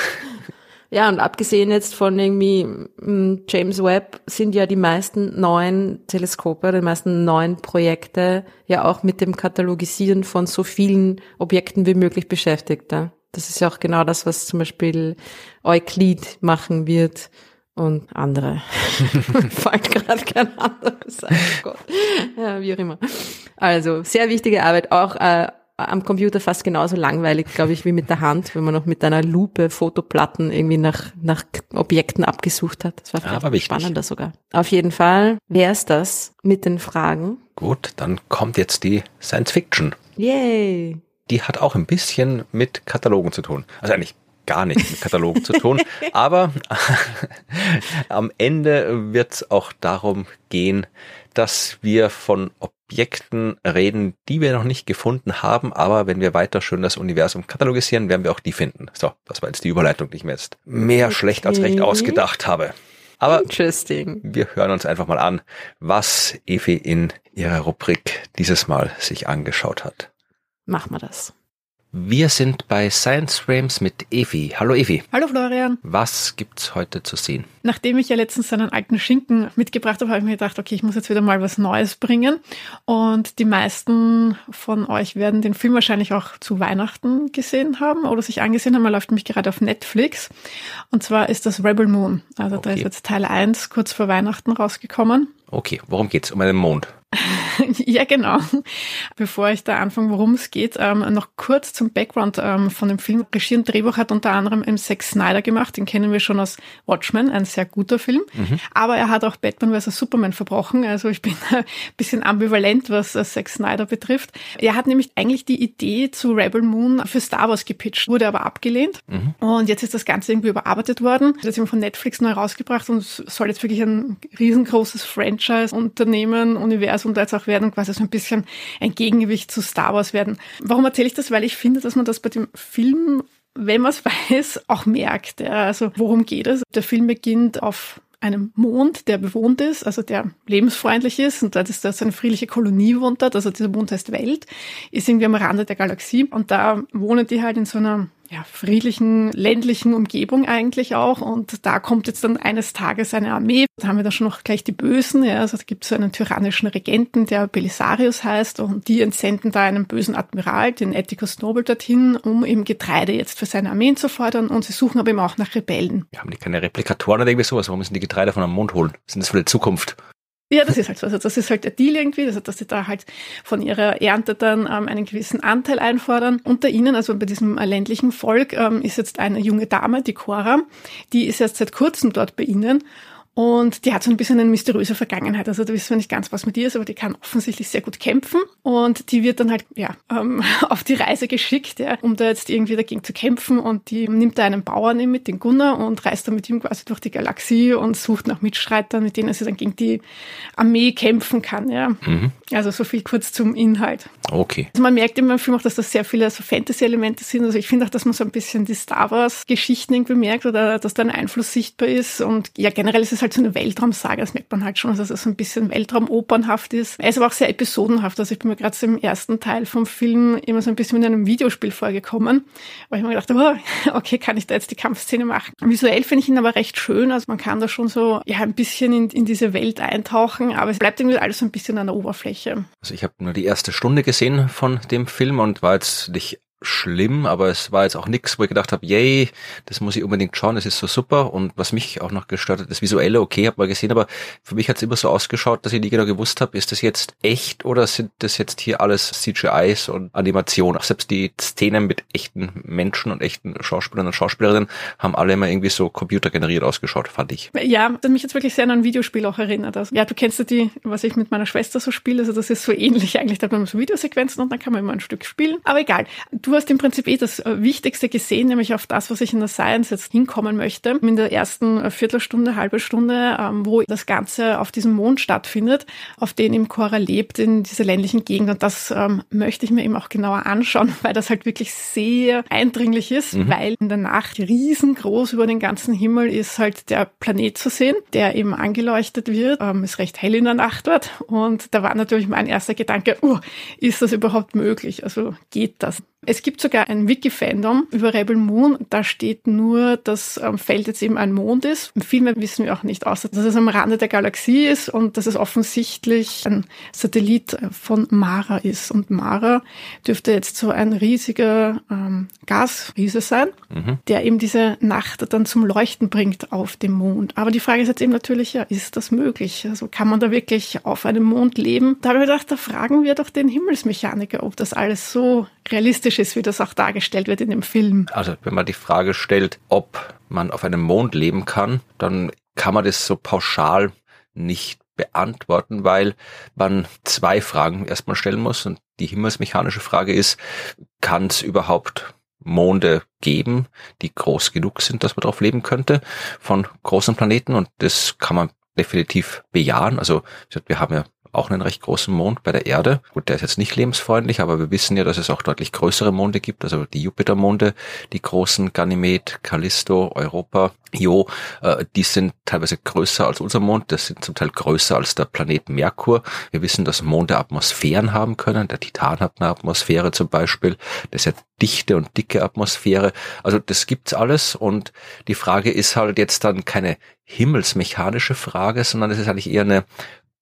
Ja, und abgesehen jetzt von irgendwie mm, James Webb sind ja die meisten neuen Teleskope, die meisten neuen Projekte ja auch mit dem Katalogisieren von so vielen Objekten wie möglich beschäftigt. Ja? Das ist ja auch genau das, was zum Beispiel Euklid machen wird und andere. [laughs] Fällt gerade kein anderes. Oh Gott. Ja, wie auch immer. Also, sehr wichtige Arbeit, auch äh, am Computer fast genauso langweilig, glaube ich, wie mit der Hand, wenn man noch mit einer Lupe Fotoplatten irgendwie nach, nach Objekten abgesucht hat. Das war vielleicht Aber spannender sogar. Auf jeden Fall wäre es das mit den Fragen. Gut, dann kommt jetzt die Science Fiction. Yay! Die hat auch ein bisschen mit Katalogen zu tun. Also eigentlich gar nichts mit Katalogen zu tun. [laughs] Aber [laughs] am Ende wird es auch darum gehen, dass wir von Objekten reden, die wir noch nicht gefunden haben, aber wenn wir weiter schön das Universum katalogisieren, werden wir auch die finden. So, das war jetzt die Überleitung, die ich mir jetzt mehr okay. schlecht als recht ausgedacht habe. Aber wir hören uns einfach mal an, was Evi in ihrer Rubrik dieses Mal sich angeschaut hat. Machen wir das. Wir sind bei Science Frames mit Evi. Hallo Evi. Hallo Florian. Was gibt's heute zu sehen? Nachdem ich ja letztens einen alten Schinken mitgebracht habe, habe ich mir gedacht, okay, ich muss jetzt wieder mal was Neues bringen. Und die meisten von euch werden den Film wahrscheinlich auch zu Weihnachten gesehen haben oder sich angesehen haben. Er läuft nämlich gerade auf Netflix. Und zwar ist das Rebel Moon. Also okay. da ist jetzt Teil 1 kurz vor Weihnachten rausgekommen. Okay, worum geht's? Um einen Mond? [laughs] ja, genau. Bevor ich da anfange, worum es geht, ähm, noch kurz zum Background ähm, von dem Film. Regie und Drehbuch hat unter anderem M. Zack Snyder gemacht. Den kennen wir schon aus Watchmen, ein sehr guter Film. Mhm. Aber er hat auch Batman vs. Superman verbrochen. Also ich bin [laughs] ein bisschen ambivalent, was äh, Zack Snyder betrifft. Er hat nämlich eigentlich die Idee zu Rebel Moon für Star Wars gepitcht, wurde aber abgelehnt. Mhm. Und jetzt ist das Ganze irgendwie überarbeitet worden. Das ist eben von Netflix neu rausgebracht und soll jetzt wirklich ein riesengroßes Franchise-Unternehmen, Universum da jetzt auch werden und quasi so ein bisschen ein Gegengewicht zu Star Wars werden. Warum erzähle ich das? Weil ich finde, dass man das bei dem Film wenn man es [laughs] weiß, auch merkt. Also worum geht es? Der Film beginnt auf einem Mond, der bewohnt ist, also der lebensfreundlich ist und das ist das eine friedliche Kolonie wohnt dort, also dieser Mond heißt Welt, ist irgendwie am Rande der Galaxie und da wohnen die halt in so einer ja, friedlichen, ländlichen Umgebung eigentlich auch. Und da kommt jetzt dann eines Tages eine Armee. Da haben wir dann schon noch gleich die Bösen. Ja. Also da gibt es so einen tyrannischen Regenten, der Belisarius heißt. Und die entsenden da einen bösen Admiral, den Atticus Noble, dorthin, um eben Getreide jetzt für seine Armeen zu fordern. Und sie suchen aber eben auch nach Rebellen. Ja, haben die keine Replikatoren oder irgendwie sowas? Warum müssen die Getreide von am Mond holen? Sind das für die Zukunft? Ja, das ist halt so. Also das ist halt der Deal irgendwie, also dass sie da halt von ihrer Ernte dann ähm, einen gewissen Anteil einfordern. Unter ihnen, also bei diesem ländlichen Volk, ähm, ist jetzt eine junge Dame, die Cora, die ist erst seit kurzem dort bei ihnen und die hat so ein bisschen eine mysteriöse Vergangenheit. Also da wissen wir nicht ganz, was mit ihr ist, aber die kann offensichtlich sehr gut kämpfen. Und die wird dann halt, ja, [laughs] ähm, auf die Reise geschickt, ja, um da jetzt irgendwie dagegen zu kämpfen. Und die nimmt da einen Bauern mit, den Gunnar, und reist dann mit ihm quasi durch die Galaxie und sucht nach Mitstreitern, mit denen sie dann gegen die Armee kämpfen kann, ja. Mhm. Also so viel kurz zum Inhalt. Okay. Also man merkt immer im Film auch, dass das sehr viele so Fantasy-Elemente sind. Also ich finde auch, dass man so ein bisschen die Star Wars-Geschichten irgendwie merkt oder dass da ein Einfluss sichtbar ist. Und ja, generell ist es halt halt so eine Weltraumsage, das merkt man halt schon, dass es so ein bisschen Weltraumopernhaft ist. Er ist aber auch sehr episodenhaft. Also ich bin mir gerade so im ersten Teil vom Film immer so ein bisschen in einem Videospiel vorgekommen, weil ich mir gedacht habe, oh, [laughs] okay, kann ich da jetzt die Kampfszene machen? Visuell finde ich ihn aber recht schön. Also man kann da schon so ja ein bisschen in, in diese Welt eintauchen, aber es bleibt irgendwie alles so ein bisschen an der Oberfläche. Also ich habe nur die erste Stunde gesehen von dem Film und war jetzt nicht schlimm, aber es war jetzt auch nichts, wo ich gedacht habe, yay, das muss ich unbedingt schauen, das ist so super. Und was mich auch noch gestört hat, das Visuelle, okay, habe mal gesehen, aber für mich hat es immer so ausgeschaut, dass ich nie genau gewusst habe, ist das jetzt echt oder sind das jetzt hier alles CGIs und Animation? Auch selbst die Szenen mit echten Menschen und echten Schauspielern und Schauspielerinnen haben alle immer irgendwie so computergeneriert ausgeschaut, fand ich. Ja, das hat mich jetzt wirklich sehr an ein Videospiel auch erinnert. Also, ja, du kennst ja die, was ich mit meiner Schwester so spiele, also das ist so ähnlich eigentlich, da hat man so Videosequenzen und dann kann man immer ein Stück spielen. Aber egal. Du hast im Prinzip eh das äh, Wichtigste gesehen, nämlich auf das, was ich in der Science jetzt hinkommen möchte. In der ersten äh, Viertelstunde, halbe Stunde, ähm, wo das Ganze auf diesem Mond stattfindet, auf den im Cora lebt, in dieser ländlichen Gegend. Und das ähm, möchte ich mir eben auch genauer anschauen, [laughs] weil das halt wirklich sehr eindringlich ist, mhm. weil in der Nacht riesengroß über den ganzen Himmel ist halt der Planet zu sehen, der eben angeleuchtet wird. Ähm, ist recht hell in der Nacht dort. Und da war natürlich mein erster Gedanke, uh, ist das überhaupt möglich? Also geht das? Es gibt sogar ein Wiki-Fandom über Rebel Moon. Da steht nur, dass am Feld jetzt eben ein Mond ist. Viel mehr wissen wir auch nicht, außer dass es am Rande der Galaxie ist und dass es offensichtlich ein Satellit von Mara ist. Und Mara dürfte jetzt so ein riesiger ähm, Gasriese sein, mhm. der eben diese Nacht dann zum Leuchten bringt auf dem Mond. Aber die Frage ist jetzt eben natürlich, ja, ist das möglich? Also kann man da wirklich auf einem Mond leben? Da habe ich gedacht, da fragen wir doch den Himmelsmechaniker, ob das alles so realistisch ist, wie das auch dargestellt wird in dem Film. Also wenn man die Frage stellt, ob man auf einem Mond leben kann, dann kann man das so pauschal nicht beantworten, weil man zwei Fragen erstmal stellen muss. Und die himmelsmechanische Frage ist, kann es überhaupt Monde geben, die groß genug sind, dass man darauf leben könnte, von großen Planeten? Und das kann man definitiv bejahen. Also wir haben ja auch einen recht großen Mond bei der Erde. Gut, der ist jetzt nicht lebensfreundlich, aber wir wissen ja, dass es auch deutlich größere Monde gibt, also die Jupitermonde, die großen Ganymed, Callisto, Europa, Io, äh, die sind teilweise größer als unser Mond, das sind zum Teil größer als der Planet Merkur. Wir wissen, dass Monde Atmosphären haben können, der Titan hat eine Atmosphäre zum Beispiel, das ist ja dichte und dicke Atmosphäre. Also das gibt's alles und die Frage ist halt jetzt dann keine himmelsmechanische Frage, sondern es ist eigentlich eher eine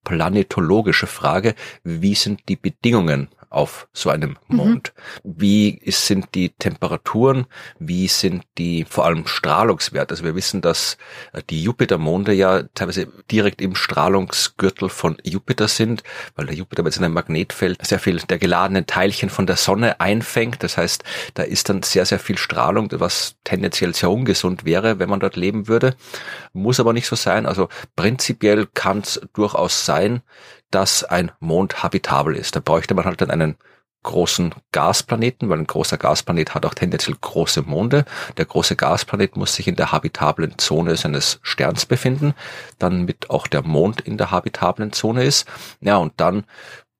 planetologische Frage, wie sind die Bedingungen auf so einem mhm. Mond? Mhm. Wie sind die Temperaturen? Wie sind die vor allem Strahlungswerte? Also wir wissen, dass äh, die Jupitermonde ja teilweise direkt im Strahlungsgürtel von Jupiter sind, weil der Jupiter mit seinem Magnetfeld sehr viel der geladenen Teilchen von der Sonne einfängt. Das heißt, da ist dann sehr, sehr viel Strahlung, was tendenziell sehr ungesund wäre, wenn man dort leben würde. Muss aber nicht so sein. Also prinzipiell kann es durchaus sein, dass ein Mond habitabel ist. Da bräuchte man halt dann einen großen Gasplaneten, weil ein großer Gasplanet hat auch tendenziell große Monde. Der große Gasplanet muss sich in der habitablen Zone seines Sterns befinden, dann mit auch der Mond in der habitablen Zone ist. Ja, und dann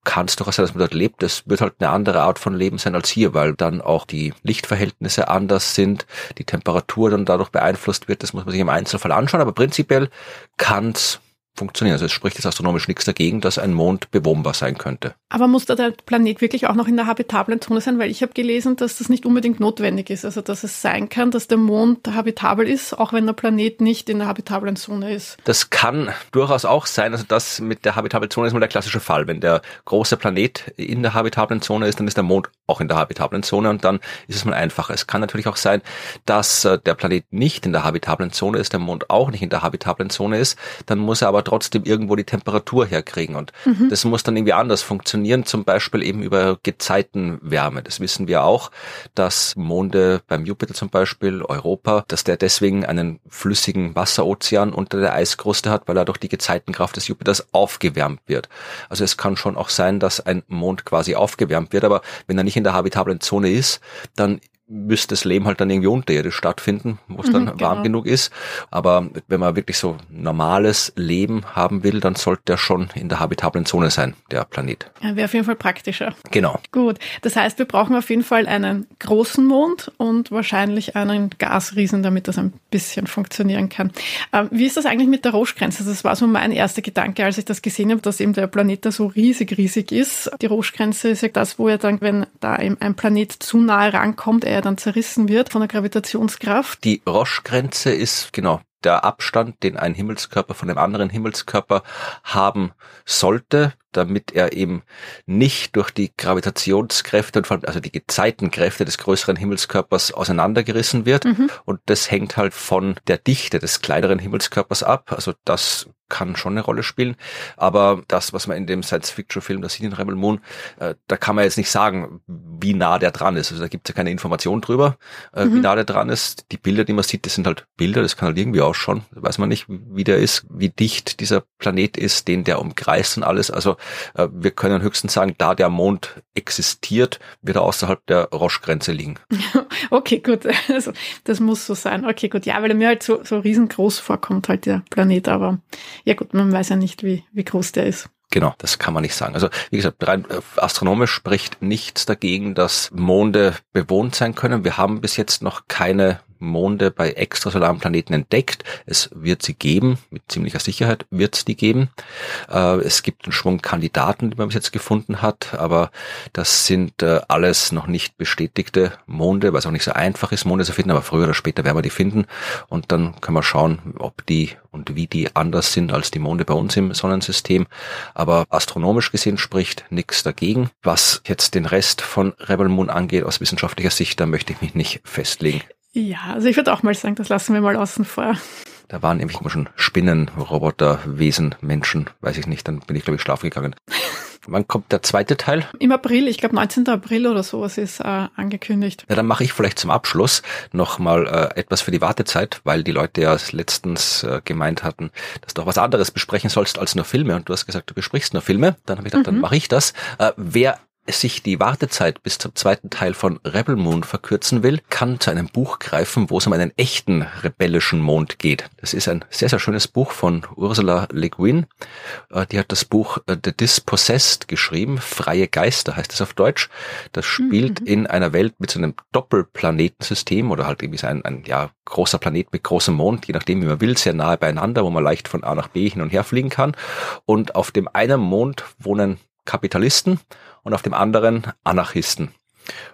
kann es durchaus sein, dass man dort lebt. Das wird halt eine andere Art von Leben sein als hier, weil dann auch die Lichtverhältnisse anders sind, die Temperatur dann dadurch beeinflusst wird. Das muss man sich im Einzelfall anschauen, aber prinzipiell kann es funktionieren. Also es spricht jetzt astronomisch nichts dagegen, dass ein Mond bewohnbar sein könnte. Aber muss da der Planet wirklich auch noch in der habitablen Zone sein? Weil ich habe gelesen, dass das nicht unbedingt notwendig ist. Also dass es sein kann, dass der Mond habitabel ist, auch wenn der Planet nicht in der habitablen Zone ist. Das kann durchaus auch sein. Also das mit der habitablen Zone ist mal der klassische Fall. Wenn der große Planet in der habitablen Zone ist, dann ist der Mond auch in der habitablen Zone und dann ist es mal einfacher. Es kann natürlich auch sein, dass äh, der Planet nicht in der habitablen Zone ist, der Mond auch nicht in der habitablen Zone ist. Dann muss er aber trotzdem irgendwo die Temperatur herkriegen. Und mhm. das muss dann irgendwie anders funktionieren, zum Beispiel eben über Gezeitenwärme. Das wissen wir auch, dass Monde beim Jupiter zum Beispiel, Europa, dass der deswegen einen flüssigen Wasserozean unter der Eiskruste hat, weil er durch die Gezeitenkraft des Jupiters aufgewärmt wird. Also es kann schon auch sein, dass ein Mond quasi aufgewärmt wird, aber wenn er nicht in der habitablen Zone ist, dann müsste das Leben halt dann irgendwie unterirdisch stattfinden, wo es dann mhm, warm genau. genug ist. Aber wenn man wirklich so normales Leben haben will, dann sollte der schon in der habitablen Zone sein, der Planet. Ja, wäre auf jeden Fall praktischer. Genau. Gut. Das heißt, wir brauchen auf jeden Fall einen großen Mond und wahrscheinlich einen Gasriesen, damit das ein bisschen funktionieren kann. Ähm, wie ist das eigentlich mit der Roche-Grenze? Das war so mein erster Gedanke, als ich das gesehen habe, dass eben der Planet da so riesig, riesig ist. Die Roche-Grenze ist ja das, wo er dann, wenn da eben ein Planet zu nahe rankommt, er dann zerrissen wird von der Gravitationskraft. Die Roche-Grenze ist genau der Abstand, den ein Himmelskörper von dem anderen Himmelskörper haben sollte, damit er eben nicht durch die Gravitationskräfte und also die Gezeitenkräfte des größeren Himmelskörpers auseinandergerissen wird. Mhm. Und das hängt halt von der Dichte des kleineren Himmelskörpers ab. Also das kann schon eine Rolle spielen. Aber das, was man in dem Science-Fiction-Film Das Seen in Rebel Moon, äh, da kann man jetzt nicht sagen, wie nah der dran ist. Also da gibt es ja keine Information drüber, äh, mhm. wie nah der dran ist. Die Bilder, die man sieht, das sind halt Bilder, das kann halt irgendwie ausschauen. Da weiß man nicht, wie der ist, wie dicht dieser Planet ist, den der umkreist und alles. Also äh, wir können höchstens sagen, da der Mond existiert, wird er außerhalb der Roche-Grenze liegen. [laughs] okay, gut. Also das muss so sein. Okay, gut. Ja, weil er mir halt so, so riesengroß vorkommt, halt der Planet. Aber ja gut, man weiß ja nicht, wie, wie groß der ist. Genau, das kann man nicht sagen. Also wie gesagt, rein äh, astronomisch spricht nichts dagegen, dass Monde bewohnt sein können. Wir haben bis jetzt noch keine Monde bei extrasolaren Planeten entdeckt. Es wird sie geben, mit ziemlicher Sicherheit wird es die geben. Äh, es gibt einen Schwung Kandidaten, die man bis jetzt gefunden hat, aber das sind äh, alles noch nicht bestätigte Monde, weil es auch nicht so einfach ist, Monde zu finden, aber früher oder später werden wir die finden und dann können wir schauen, ob die und wie die anders sind als die Monde bei uns im Sonnensystem. Aber astronomisch gesehen spricht nichts dagegen. Was jetzt den Rest von Rebel Moon angeht, aus wissenschaftlicher Sicht, da möchte ich mich nicht festlegen. Ja, also ich würde auch mal sagen, das lassen wir mal außen vor. Da waren nämlich schon Spinnen, Roboter, Wesen, Menschen, weiß ich nicht. Dann bin ich, glaube ich, schlafen gegangen. [laughs] Wann kommt der zweite Teil? Im April, ich glaube 19. April oder sowas ist äh, angekündigt. Ja, dann mache ich vielleicht zum Abschluss nochmal äh, etwas für die Wartezeit, weil die Leute ja letztens äh, gemeint hatten, dass du auch was anderes besprechen sollst als nur Filme. Und du hast gesagt, du besprichst nur Filme. Dann habe ich gedacht, mhm. dann mache ich das. Äh, wer sich die Wartezeit bis zum zweiten Teil von Rebel Moon verkürzen will, kann zu einem Buch greifen, wo es um einen echten rebellischen Mond geht. Das ist ein sehr, sehr schönes Buch von Ursula Le Guin. Äh, die hat das Buch äh, The Dispossessed geschrieben, Freie Geister heißt es auf Deutsch. Das spielt mhm. in einer Welt mit so einem Doppelplanetensystem oder halt irgendwie so ein, ein ja, großer Planet mit großem Mond, je nachdem wie man will, sehr nahe beieinander, wo man leicht von A nach B hin und her fliegen kann. Und auf dem einen Mond wohnen Kapitalisten und auf dem anderen Anarchisten.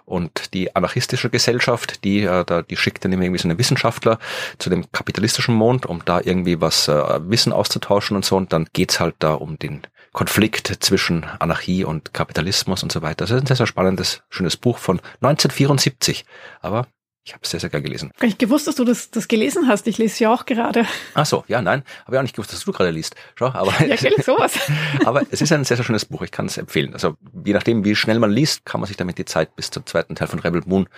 Und die anarchistische Gesellschaft, die, äh, da, die schickt dann irgendwie so einen Wissenschaftler zu dem kapitalistischen Mond, um da irgendwie was äh, Wissen auszutauschen und so. Und dann geht's halt da um den Konflikt zwischen Anarchie und Kapitalismus und so weiter. Das ist ein sehr, sehr spannendes, schönes Buch von 1974. Aber ich habe es sehr, sehr gerne gelesen. Gar nicht gewusst, dass du das, das gelesen hast. Ich lese ja auch gerade. Ach so, ja, nein, habe ich auch nicht gewusst, dass du gerade liest. Schau, aber ja, gell, sowas. [laughs] aber es ist ein sehr, sehr schönes Buch. Ich kann es empfehlen. Also je nachdem, wie schnell man liest, kann man sich damit die Zeit bis zum zweiten Teil von Rebel Moon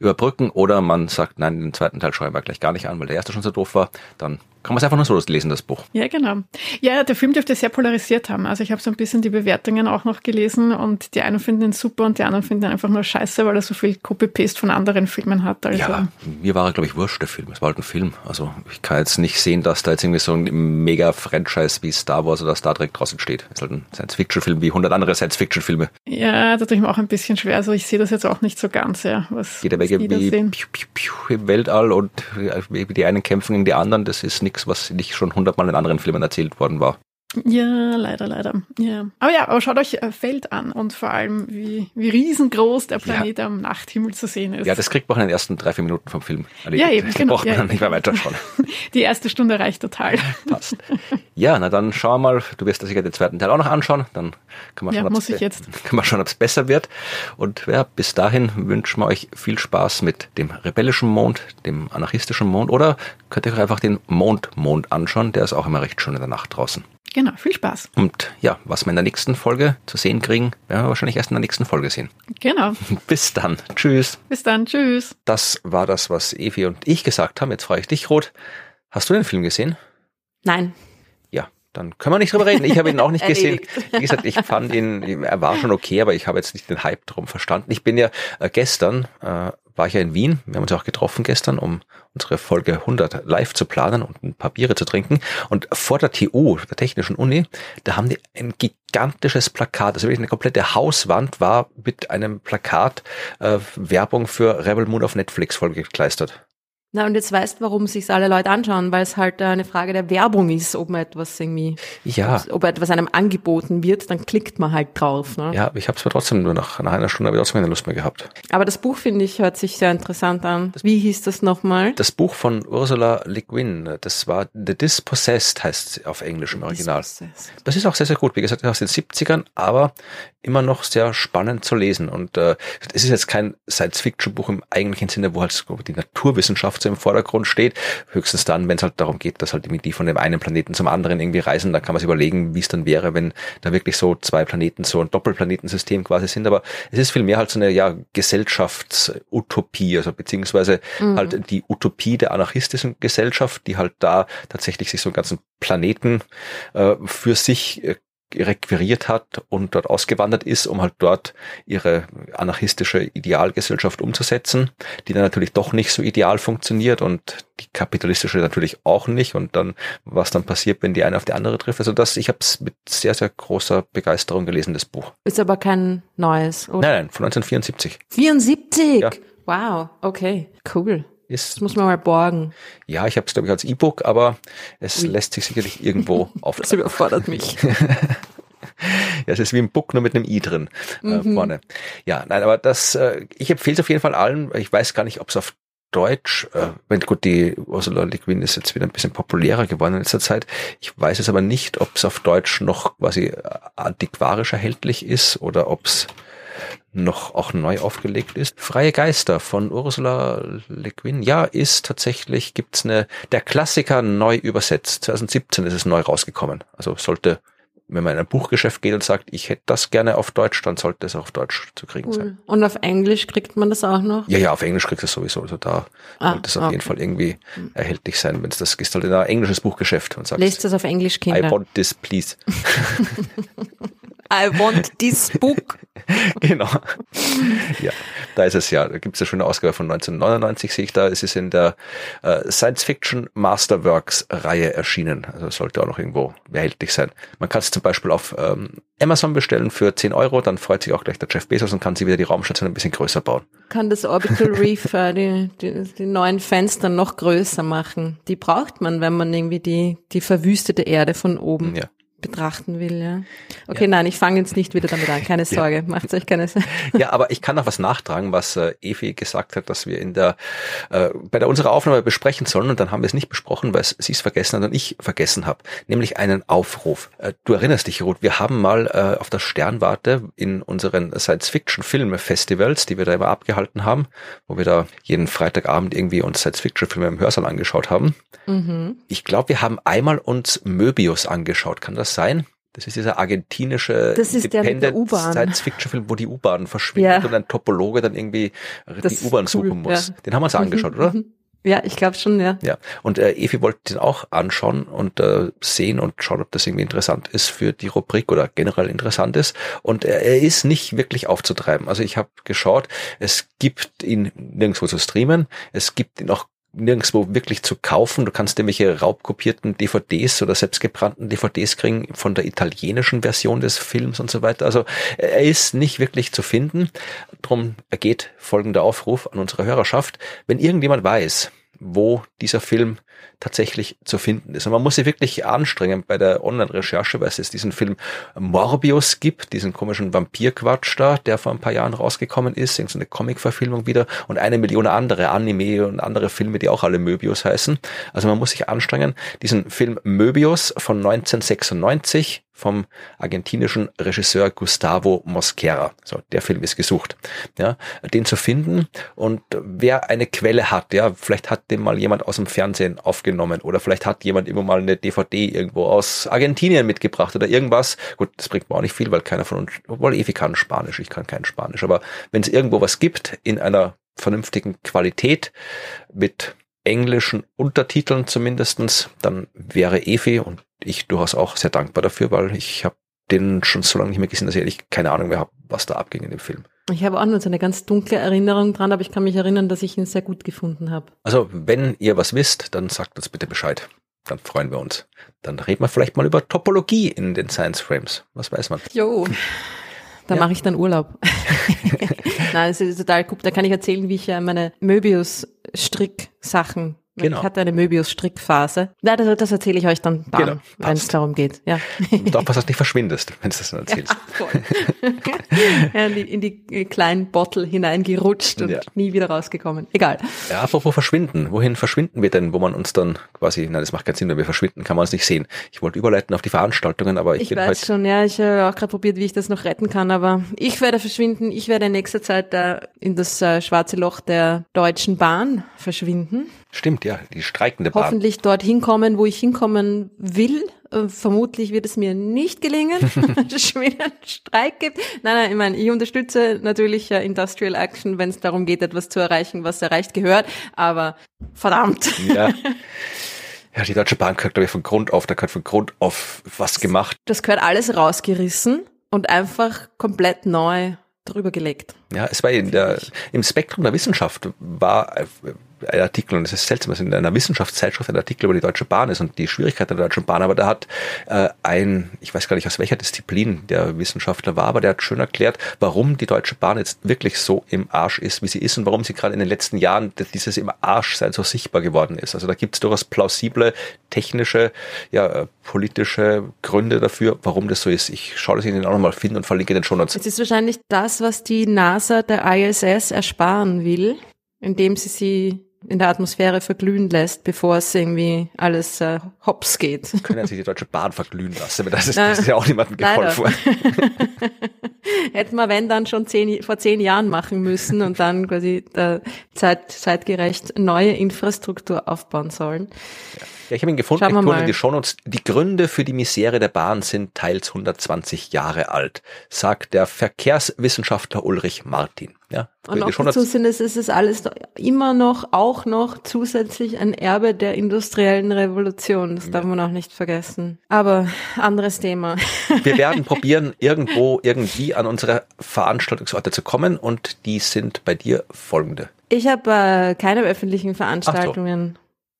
überbrücken. Oder man sagt, nein, den zweiten Teil schreiben wir gleich gar nicht an, weil der erste schon so doof war. Dann kann man es einfach nur so lesen, das Buch. Ja, genau. Ja, der Film dürfte sehr polarisiert haben. Also ich habe so ein bisschen die Bewertungen auch noch gelesen und die einen finden ihn super und die anderen finden ihn einfach nur scheiße, weil er so viel Copy-Paste von anderen Filmen hat. Also ja, mir war er, glaube ich, wurscht, der Film. Es war halt ein Film. Also ich kann jetzt nicht sehen, dass da jetzt irgendwie so ein mega-Franchise wie Star Wars oder Star Trek draußen steht. Es ist halt ein Science-Fiction-Film wie 100 andere Science-Fiction-Filme. Ja, da tue ich mir auch ein bisschen schwer. Also ich sehe das jetzt auch nicht so ganz, ja. Was, Jede Menge wie piu, piu, piu, im Weltall und wie die einen kämpfen gegen die anderen, das ist nichts, was nicht schon hundertmal in anderen Filmen erzählt worden war. Ja, leider, leider. Ja. Aber ja, aber schaut euch äh, Feld an und vor allem, wie, wie riesengroß der Planet ja. am Nachthimmel zu sehen ist. Ja, das kriegt man in den ersten drei, vier Minuten vom Film erledigt. Ja, eben, genau. braucht man ja. nicht mehr weiterschauen. [laughs] Die erste Stunde reicht total. [laughs] Passt. Ja, na dann schauen wir mal. Du wirst sicher den zweiten Teil auch noch anschauen. Dann wir ja, schauen, muss ich jetzt. [laughs] Können wir schauen, ob es besser wird. Und ja, bis dahin wünschen wir euch viel Spaß mit dem rebellischen Mond, dem anarchistischen Mond oder könnt ihr euch einfach den Mond-Mond anschauen. Der ist auch immer recht schön in der Nacht draußen. Genau, viel Spaß. Und ja, was wir in der nächsten Folge zu sehen kriegen, werden wir wahrscheinlich erst in der nächsten Folge sehen. Genau. [laughs] Bis dann. Tschüss. Bis dann. Tschüss. Das war das, was Evi und ich gesagt haben. Jetzt frage ich dich, Rot. Hast du den Film gesehen? Nein. Ja, dann können wir nicht drüber reden. Ich habe ihn auch nicht [laughs] gesehen. Wie gesagt, ich fand ihn, er war schon okay, aber ich habe jetzt nicht den Hype drum verstanden. Ich bin ja äh, gestern, äh, war ich ja in Wien. Wir haben uns auch getroffen gestern, um unsere Folge 100 live zu planen und ein paar Biere zu trinken. Und vor der TU, der Technischen Uni, da haben die ein gigantisches Plakat, also wirklich eine komplette Hauswand war mit einem Plakat äh, Werbung für Rebel Moon auf Netflix vollgekleistert. Na, und jetzt weißt, warum sich alle Leute anschauen, weil es halt eine Frage der Werbung ist, ob man etwas irgendwie, ja. ob, etwas einem angeboten wird, dann klickt man halt drauf. Ne? Ja, ich habe zwar trotzdem nur nach, nach einer Stunde habe ich trotzdem keine Lust mehr gehabt. Aber das Buch, finde ich, hört sich sehr interessant an. Wie hieß das nochmal? Das Buch von Ursula Le Guin, das war The Dispossessed, heißt auf Englisch im Original. Das ist auch sehr, sehr gut. Wie gesagt, aus den 70ern, aber immer noch sehr spannend zu lesen. Und äh, es ist jetzt kein Science-Fiction-Buch im eigentlichen Sinne, wo halt die Naturwissenschaft so im Vordergrund steht. Höchstens dann, wenn es halt darum geht, dass halt die von dem einen Planeten zum anderen irgendwie reisen, dann kann man sich überlegen, wie es dann wäre, wenn da wirklich so zwei Planeten, so ein Doppelplanetensystem quasi sind. Aber es ist vielmehr halt so eine ja Gesellschaftsutopie, also beziehungsweise mhm. halt die Utopie der anarchistischen Gesellschaft, die halt da tatsächlich sich so einen ganzen Planeten äh, für sich äh, requiriert hat und dort ausgewandert ist, um halt dort ihre anarchistische Idealgesellschaft umzusetzen, die dann natürlich doch nicht so ideal funktioniert und die kapitalistische natürlich auch nicht und dann was dann passiert, wenn die eine auf die andere trifft. Also das, ich habe es mit sehr sehr großer Begeisterung gelesen, das Buch. Ist aber kein neues, oder? Nein, nein, von 1974. 74. Ja. Wow, okay, cool. Ist, das muss man mal borgen. Ja, ich habe es, glaube ich, als E-Book, aber es Ui. lässt sich sicherlich irgendwo auf. [laughs] Das überfordert mich. [laughs] Ja, es ist wie ein Book nur mit einem i drin äh, mhm. vorne. Ja, nein, aber das, äh, ich empfehle es auf jeden Fall allen. Ich weiß gar nicht, ob es auf Deutsch, äh, wenn gut, die Ursula Le Guin ist jetzt wieder ein bisschen populärer geworden in letzter Zeit. Ich weiß es aber nicht, ob es auf Deutsch noch quasi äh, antiquarisch erhältlich ist oder ob es noch auch neu aufgelegt ist. Freie Geister von Ursula Le Guin. Ja, ist tatsächlich, gibt's eine, der Klassiker neu übersetzt. 2017 ist es neu rausgekommen. Also sollte wenn man in ein Buchgeschäft geht und sagt, ich hätte das gerne auf Deutsch, dann sollte es auch auf Deutsch zu kriegen cool. sein. Und auf Englisch kriegt man das auch noch? Ja, ja, auf Englisch kriegt es sowieso. Also da ah, sollte es auf okay. jeden Fall irgendwie hm. erhältlich sein, wenn es das ist halt in ein englisches Buchgeschäft und sagt. Lest das auf Englisch, Kinder. I want this, please. [laughs] [laughs] I want this book. [laughs] genau. Ja, da ist es ja. Da gibt es ja schon eine Ausgabe von 1999, sehe ich da. Es ist in der äh, Science Fiction Masterworks Reihe erschienen. Also sollte auch noch irgendwo erhältlich sein. Man kann es zum Beispiel auf ähm, Amazon bestellen für 10 Euro. Dann freut sich auch gleich der Jeff Bezos und kann sie wieder die Raumstation ein bisschen größer bauen. Kann das Orbital [laughs] Reef äh, die, die, die neuen Fenster noch größer machen? Die braucht man, wenn man irgendwie die, die verwüstete Erde von oben ja betrachten will, ja. Okay, ja. nein, ich fange jetzt nicht wieder damit an, keine Sorge, ja. macht euch keine Sorge. Ja, aber ich kann noch was nachtragen, was äh, Evi gesagt hat, dass wir in der äh, bei der unserer Aufnahme besprechen sollen und dann haben wir es nicht besprochen, weil sie es vergessen hat und ich vergessen habe, nämlich einen Aufruf. Äh, du erinnerst dich, Ruth, wir haben mal äh, auf der Sternwarte in unseren Science-Fiction-Filme-Festivals, die wir da immer abgehalten haben, wo wir da jeden Freitagabend irgendwie uns Science-Fiction-Filme im Hörsaal angeschaut haben. Mhm. Ich glaube, wir haben einmal uns Möbius angeschaut, kann das das sein? Das ist dieser argentinische das ist Independent Science-Fiction-Film, wo die U-Bahn verschwindet ja. und ein Topologe dann irgendwie das die U-Bahn cool, suchen muss. Ja. Den haben wir uns angeschaut, oder? Mhm. Ja, ich glaube schon, ja. Ja, und äh, Evi wollte den auch anschauen und äh, sehen und schauen, ob das irgendwie interessant ist für die Rubrik oder generell interessant ist. Und äh, er ist nicht wirklich aufzutreiben. Also ich habe geschaut, es gibt ihn nirgendwo zu streamen, es gibt ihn auch nirgendwo wirklich zu kaufen. Du kannst irgendwelche raubkopierten DVDs oder selbstgebrannten DVDs kriegen von der italienischen Version des Films und so weiter. Also er ist nicht wirklich zu finden. Drum ergeht folgender Aufruf an unsere Hörerschaft. Wenn irgendjemand weiß, wo dieser Film tatsächlich zu finden ist. Und man muss sich wirklich anstrengen bei der Online-Recherche, weil es diesen Film Morbius gibt, diesen komischen Vampir-Quatsch da, der vor ein paar Jahren rausgekommen ist, so eine Comic-Verfilmung wieder und eine Million andere Anime und andere Filme, die auch alle Möbius heißen. Also man muss sich anstrengen, diesen Film Möbius von 1996 vom argentinischen Regisseur Gustavo Mosquera. So, der Film ist gesucht. Ja, den zu finden und wer eine Quelle hat, ja, vielleicht hat den mal jemand aus dem Fernsehen aufgenommen oder vielleicht hat jemand immer mal eine DVD irgendwo aus Argentinien mitgebracht oder irgendwas. Gut, das bringt mir auch nicht viel, weil keiner von uns, obwohl Evi kann Spanisch, ich kann kein Spanisch, aber wenn es irgendwo was gibt in einer vernünftigen Qualität mit englischen Untertiteln zumindestens, dann wäre Evi und ich durchaus auch sehr dankbar dafür, weil ich habe den schon so lange nicht mehr gesehen, dass ich ehrlich keine Ahnung mehr habe, was da abging in dem Film. Ich habe auch nur so eine ganz dunkle Erinnerung dran, aber ich kann mich erinnern, dass ich ihn sehr gut gefunden habe. Also, wenn ihr was wisst, dann sagt uns bitte Bescheid. Dann freuen wir uns. Dann reden wir vielleicht mal über Topologie in den Science Frames. Was weiß man? Jo. Da ja. mache ich dann Urlaub. [laughs] Nein, es ist total gut. Da kann ich erzählen, wie ich meine Möbius-Strick-Sachen Genau. Ich hatte eine Möbius-Strickphase. Ja, das, das erzähle ich euch dann, dann genau, wenn es darum geht. Ja. Und auch, was dass du nicht verschwindest, wenn du das dann erzählst. [laughs] Ja, in, die, in die kleinen Bottle hineingerutscht und ja. nie wieder rausgekommen. Egal. Ja, apropos verschwinden. Wohin verschwinden wir denn, wo man uns dann quasi, nein, das macht keinen Sinn, wenn wir verschwinden, kann man uns nicht sehen. Ich wollte überleiten auf die Veranstaltungen, aber ich, ich bin weiß halt schon, ja, ich habe auch gerade probiert, wie ich das noch retten kann, aber ich werde verschwinden. Ich werde in nächster Zeit da in das äh, schwarze Loch der Deutschen Bahn verschwinden. Stimmt, ja, die streikende Bahn. Hoffentlich dorthin kommen, wo ich hinkommen will. Äh, vermutlich wird es mir nicht gelingen, [laughs] dass es schon wieder einen Streik gibt. Nein, nein, ich meine, ich unterstütze natürlich äh, Industrial Action, wenn es darum geht, etwas zu erreichen, was erreicht gehört. Aber verdammt. Ja. [laughs] Ja, die Deutsche Bahn gehört, glaube ich, von Grund auf, da gehört von Grund auf was gemacht. Das gehört alles rausgerissen und einfach komplett neu drüber gelegt. Ja, es war in der, im Spektrum der Wissenschaft war ein Artikel, und es ist seltsam, dass in einer Wissenschaftszeitschrift ein Artikel über die Deutsche Bahn ist und die Schwierigkeiten der Deutschen Bahn, aber da hat äh, ein, ich weiß gar nicht aus welcher Disziplin der Wissenschaftler war, aber der hat schön erklärt, warum die Deutsche Bahn jetzt wirklich so im Arsch ist, wie sie ist und warum sie gerade in den letzten Jahren dieses im Arsch sein so sichtbar geworden ist. Also da gibt es durchaus plausible technische, ja, äh, politische Gründe dafür, warum das so ist. Ich schaue das Ihnen auch nochmal finden und verlinke den schon. Es ist wahrscheinlich das, was die NASA der ISS ersparen will, indem sie sie in der Atmosphäre verglühen lässt, bevor es irgendwie alles äh, hops geht. Können sich die Deutsche Bahn verglühen lassen, aber das ist, das ist ja auch niemandem geholfen. [laughs] Hätten wir, wenn, dann schon zehn, vor zehn Jahren machen müssen und dann quasi äh, zeit, zeitgerecht neue Infrastruktur aufbauen sollen. Ja. Ja, ich habe ihn gefunden, ich tue in die Shownotes. Die Gründe für die Misere der Bahn sind teils 120 Jahre alt, sagt der Verkehrswissenschaftler Ulrich Martin. Ja, und noch dazu sind es, es ist alles immer noch, auch noch zusätzlich ein Erbe der industriellen Revolution. Das darf man auch nicht vergessen. Aber anderes Thema. Wir werden [laughs] probieren, irgendwo, irgendwie an unsere Veranstaltungsorte zu kommen und die sind bei dir folgende. Ich habe äh, keine öffentlichen Veranstaltungen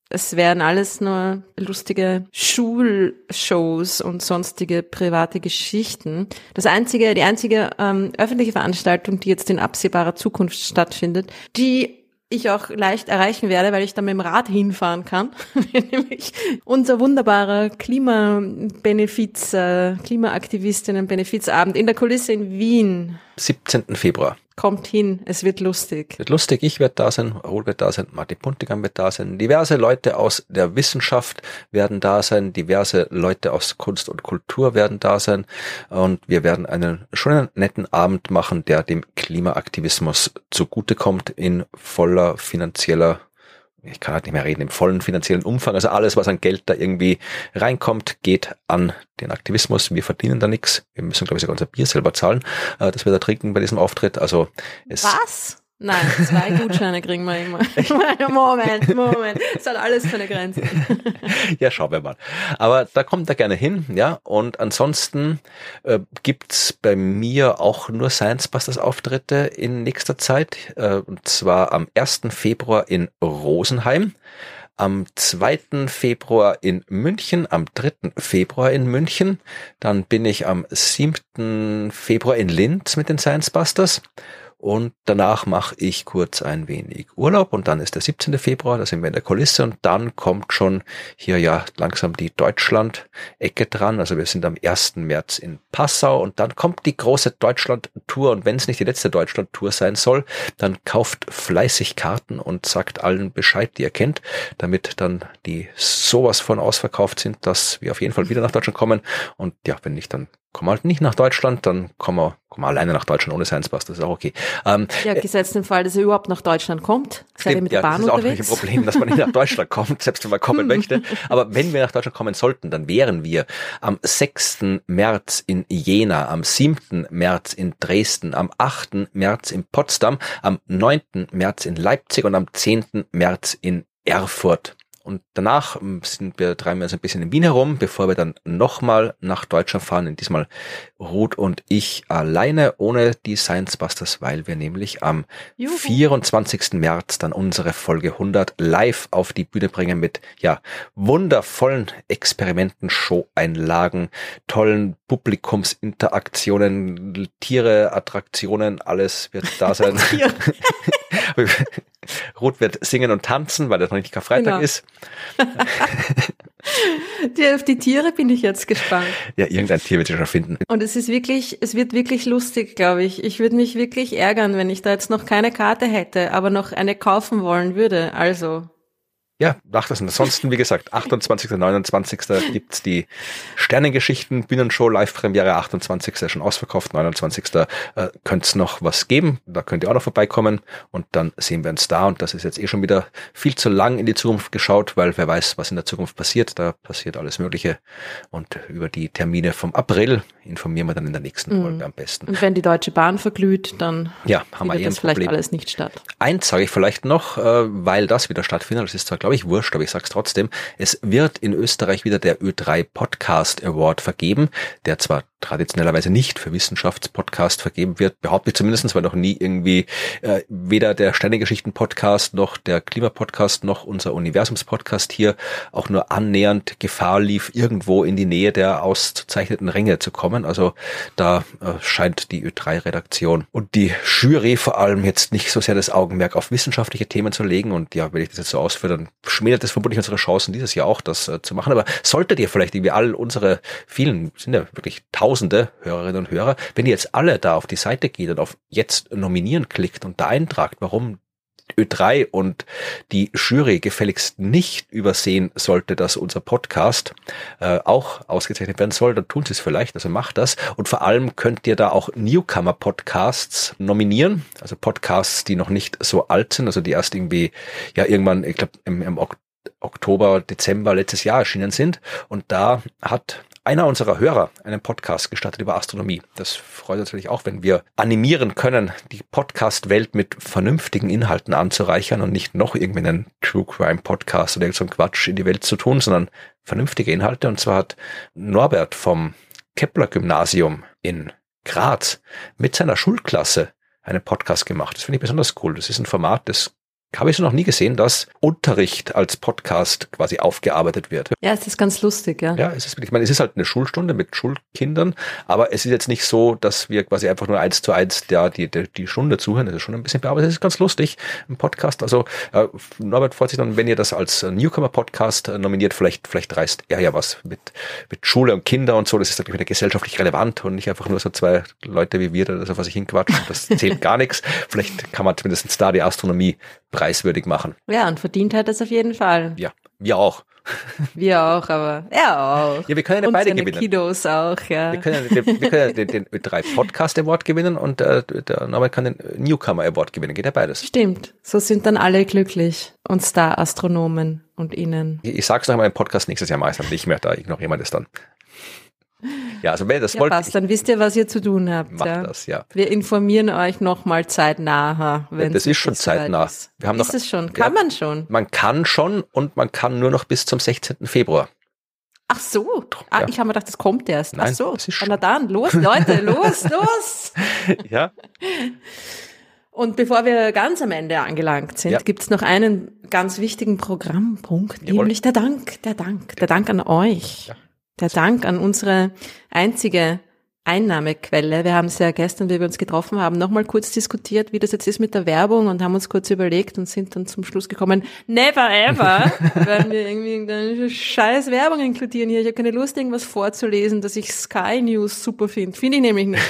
es wären alles nur lustige Schulshows und sonstige private Geschichten. Das einzige, die einzige ähm, öffentliche Veranstaltung, die jetzt in absehbarer Zukunft stattfindet, die ich auch leicht erreichen werde, weil ich da mit dem Rad hinfahren kann. [laughs] Nämlich unser wunderbarer Klimabenefiz, äh, Klimaaktivistinnen-Benefizabend in der Kulisse in Wien. 17. Februar. Kommt hin, es wird lustig. Wird lustig, ich werde da sein, Raoul wird da sein, Martin Puntigam wird da sein, diverse Leute aus der Wissenschaft werden da sein, diverse Leute aus Kunst und Kultur werden da sein und wir werden einen schönen, netten Abend machen, der dem Klimaaktivismus zugutekommt in voller finanzieller ich kann halt nicht mehr reden, im vollen finanziellen Umfang. Also alles, was an Geld da irgendwie reinkommt, geht an den Aktivismus. Wir verdienen da nichts. Wir müssen, glaube ich, sogar unser Bier selber zahlen, äh, dass wir da trinken bei diesem Auftritt. Also es Was? Nein, zwei Gutscheine kriegen wir immer. [laughs] Moment, Moment. Es hat alles keine Grenzen. ja, schauen wir mal. Aber da kommt er gerne hin, ja. Und ansonsten äh, gibt's bei mir auch nur Science Busters Auftritte in nächster Zeit. Äh, und zwar am 1. Februar in Rosenheim am 2. Februar in München, am 3. Februar in München, dann bin ich am 7. Februar in Linz mit den Science Busters und danach mache ich kurz ein wenig Urlaub und dann ist der 17. Februar, da sind wir in der Kulisse und dann kommt schon hier ja langsam die Deutschland-Ecke dran. Also wir sind am 1. März in Passau und dann kommt die große Deutschland-Tour und wenn es nicht die letzte Deutschland-Tour sein soll, dann kauft fleißig Karten und sagt allen Bescheid, die ihr kennt, damit dann die sowas von ausverkauft sind, dass wir auf jeden Fall wieder nach Deutschland kommen und ja, wenn nicht, dann kommen halt nicht nach Deutschland, dann kommen wir, kommen wir alleine nach Deutschland ohne Science Bus, das ist auch okay. Ähm, ja, gesetzt im Fall, dass er überhaupt nach Deutschland kommt. Stimmt, mit der ja, Bahn das ist unterwegs. auch nicht ein Problem, dass man nicht nach [laughs] Deutschland kommt, selbst wenn man kommen [laughs] möchte. Aber wenn wir nach Deutschland kommen sollten, dann wären wir am 6. März in Jena, am 7. März in Dresden, am 8. März in Potsdam, am 9. März in Leipzig und am 10. März in Erfurt. Und danach ähm, sind wir, treiben wir uns ein bisschen in Wien herum, bevor wir dann nochmal nach Deutschland fahren. In diesmal Ruth und ich alleine, ohne die Science Busters, weil wir nämlich am Juhu. 24. März dann unsere Folge 100 live auf die Bühne bringen mit, ja, wundervollen Experimenten, Show-Einlagen, tollen Publikumsinteraktionen, Tiere, Attraktionen, alles wird da sein. [laughs] [laughs] [laughs] Ruth wird singen und tanzen, weil das noch nicht Karfreitag genau. ist. [laughs] die, auf die Tiere bin ich jetzt gespannt. Ja, irgendein Tier wird sich schon finden. Und es ist wirklich, es wird wirklich lustig, glaube ich. Ich würde mich wirklich ärgern, wenn ich da jetzt noch keine Karte hätte, aber noch eine kaufen wollen würde. Also ja, macht das. Und ansonsten, wie gesagt, [laughs] 28. 29. gibt's die Sternengeschichten, Bühnenshow, Live-Premiere, 28. schon ausverkauft, 29. Äh, könnte noch was geben. Da könnt ihr auch noch vorbeikommen und dann sehen wir uns da. Und das ist jetzt eh schon wieder viel zu lang in die Zukunft geschaut, weil wer weiß, was in der Zukunft passiert. Da passiert alles Mögliche. Und über die Termine vom April informieren wir dann in der nächsten mhm. Folge am besten. Und wenn die Deutsche Bahn verglüht, dann ja, haben wir eh das vielleicht alles nicht statt. Eins sage ich vielleicht noch, äh, weil das wieder stattfindet. Das ist zwar, glaube ich, wurscht, aber ich sag's trotzdem. Es wird in Österreich wieder der Ö3 Podcast Award vergeben, der zwar traditionellerweise nicht für Wissenschaftspodcast vergeben wird, behaupte ich zumindest, weil noch nie irgendwie äh, weder der Sternengeschichten-Podcast noch der Klimapodcast noch unser Universums-Podcast hier auch nur annähernd Gefahr lief, irgendwo in die Nähe der auszuzeichneten Ränge zu kommen. Also da äh, scheint die Ö3-Redaktion und die Jury vor allem jetzt nicht so sehr das Augenmerk auf wissenschaftliche Themen zu legen. Und ja, wenn ich das jetzt so ausführe, dann schmälert das vermutlich unsere Chancen, dieses Jahr auch das äh, zu machen. Aber solltet ihr vielleicht irgendwie all unsere vielen, sind ja wirklich tausende Hörerinnen und Hörer, wenn ihr jetzt alle da auf die Seite geht und auf jetzt nominieren klickt und da eintragt, warum Ö3 und die Jury gefälligst nicht übersehen sollte, dass unser Podcast äh, auch ausgezeichnet werden soll, dann tun sie es vielleicht, also macht das. Und vor allem könnt ihr da auch Newcomer-Podcasts nominieren, also Podcasts, die noch nicht so alt sind, also die erst irgendwie, ja irgendwann, ich glaube im, im Oktober, Dezember letztes Jahr erschienen sind. Und da hat einer unserer Hörer einen Podcast gestartet über Astronomie. Das freut uns natürlich auch, wenn wir animieren können, die Podcast-Welt mit vernünftigen Inhalten anzureichern und nicht noch irgendwie einen True Crime Podcast oder irgendeinen Quatsch in die Welt zu tun, sondern vernünftige Inhalte. Und zwar hat Norbert vom Kepler Gymnasium in Graz mit seiner Schulklasse einen Podcast gemacht. Das finde ich besonders cool. Das ist ein Format, das habe ich so noch nie gesehen, dass Unterricht als Podcast quasi aufgearbeitet wird. Ja, es ist ganz lustig, ja. Ja, es ist, ich meine, es ist halt eine Schulstunde mit Schulkindern, aber es ist jetzt nicht so, dass wir quasi einfach nur eins zu eins der, die, die, die Stunde zuhören. Das ist schon ein bisschen bearbeitet. Es ist ganz lustig, ein Podcast. Also, äh, Norbert freut sich dann, wenn ihr das als Newcomer-Podcast nominiert, vielleicht, vielleicht reißt er ja was mit, mit Schule und Kinder und so. Das ist natürlich wieder gesellschaftlich relevant und nicht einfach nur so zwei Leute wie wir, da das auf sich hinquatschen. Das zählt gar [laughs] nichts. Vielleicht kann man zumindest da die Astronomie preiswürdig machen. Ja, und verdient hat es auf jeden Fall. Ja, wir auch. Wir auch, aber er auch. Ja, wir können ja beide gewinnen. Kiddos auch, ja. Wir können, wir, wir können den, den, drei Podcast Award gewinnen und äh, der Norbert kann den Newcomer Award gewinnen. Geht ja beides. Stimmt. So sind dann alle glücklich und Star-Astronomen und Ihnen. Ich, ich sag's noch einmal im Podcast nächstes Jahr meistens nicht mehr, da ignorieren wir das dann. Ja, also wenn das ja, wollt. Passt, dann wisst ihr, was ihr zu tun habt. Macht ja. das, ja. Wir informieren euch nochmal zeitnah, wenn Das ist schon zeitnah. Ist. Wir haben ist noch, es schon? Kann ja, man schon? Man kann schon und man kann nur noch bis zum 16. Februar. Ach so. Ah, ja. Ich habe mir gedacht, das kommt erst. Nein, Ach so. Na dann, los, Leute, [laughs] los, los. [laughs] Ja. Und bevor wir ganz am Ende angelangt sind, Ja. gibt's noch einen ganz wichtigen Programmpunkt, Jawohl. nämlich der Dank, der Dank, der Dank an euch. Ja. Der Dank an unsere einzige Einnahmequelle. Wir haben es ja gestern, wie wir uns getroffen haben, nochmal kurz diskutiert, wie das jetzt ist mit der Werbung und haben uns kurz überlegt und sind dann zum Schluss gekommen, never ever [laughs] werden wir irgendwie irgendeine scheiß Werbung inkludieren hier. Ich habe keine Lust, irgendwas vorzulesen, dass ich Sky News super finde. Finde ich nämlich nicht.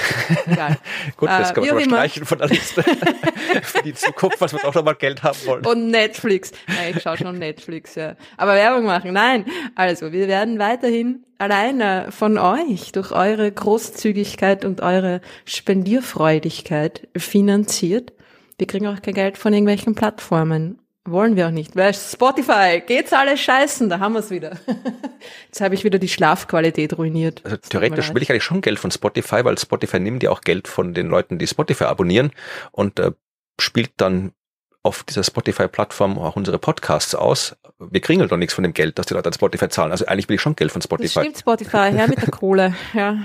Egal. [laughs] Gut, das Äh, kann man mal streichen von der Liste. [laughs] Für die Zukunft, was wir auch noch mal Geld haben wollen. Und Netflix. Ja, ich schaue schon Netflix, ja. Aber Werbung machen, nein. Also, wir werden weiterhin alleine von euch durch eure Großzügigkeit und eure Spendierfreudigkeit finanziert. Wir kriegen auch kein Geld von irgendwelchen Plattformen. Wollen wir auch nicht. Weil Spotify, geht's alles scheißen, da haben wir's wieder. [laughs] Jetzt habe ich wieder die Schlafqualität ruiniert. Also theoretisch will ich eigentlich schon Geld von Spotify, weil Spotify nimmt ja auch Geld von den Leuten, die Spotify abonnieren und äh, spielt dann auf dieser Spotify-Plattform auch unsere Podcasts aus. Wir kriegen doch nichts von dem Geld, das die Leute an Spotify zahlen. Also eigentlich will ich schon Geld von Das Spotify. stimmt, Spotify, her mit der Kohle, ja.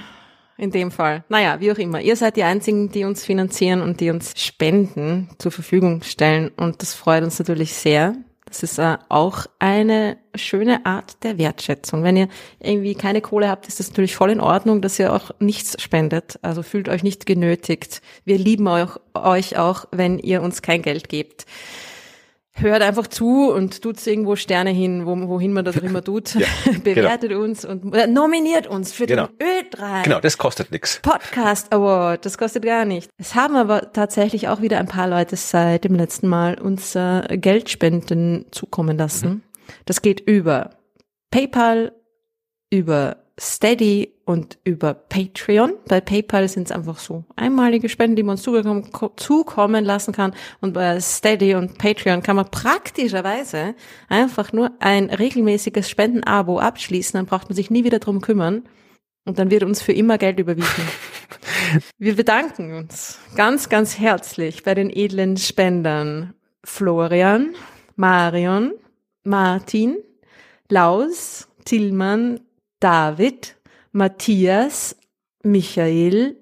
In dem Fall. Naja, wie auch immer. Ihr seid die einzigen, die uns finanzieren und die uns Spenden zur Verfügung stellen. Und das freut uns natürlich sehr. Das ist äh, auch eine schöne Art der Wertschätzung. Wenn ihr irgendwie keine Kohle habt, ist das natürlich voll in Ordnung, dass ihr auch nichts spendet. Also fühlt euch nicht genötigt. Wir lieben euch, euch auch, wenn ihr uns kein Geld gebt. Hört einfach zu und tut irgendwo Sterne hin, wo, wohin man das auch immer tut. Ja, [laughs] Bewertet uns und äh, nominiert uns für Genau. den Ö3 Genau, das kostet nichts. Podcast Award. Das kostet gar nicht. Es haben aber tatsächlich auch wieder ein paar Leute seit dem letzten Mal uns äh, Geldspenden zukommen lassen. Das geht über PayPal, über Steady und über Patreon. Bei PayPal sind es einfach so einmalige Spenden, die man uns zukommen lassen kann. Und bei Steady und Patreon kann man praktischerweise einfach nur ein regelmäßiges Spendenabo abschließen. Dann braucht man sich nie wieder drum kümmern. Und dann wird uns für immer Geld überwiesen. [laughs] Wir bedanken uns ganz, ganz herzlich bei den edlen Spendern Florian, Marion, Martin, Laus, Tillmann, David, Matthias, Michael,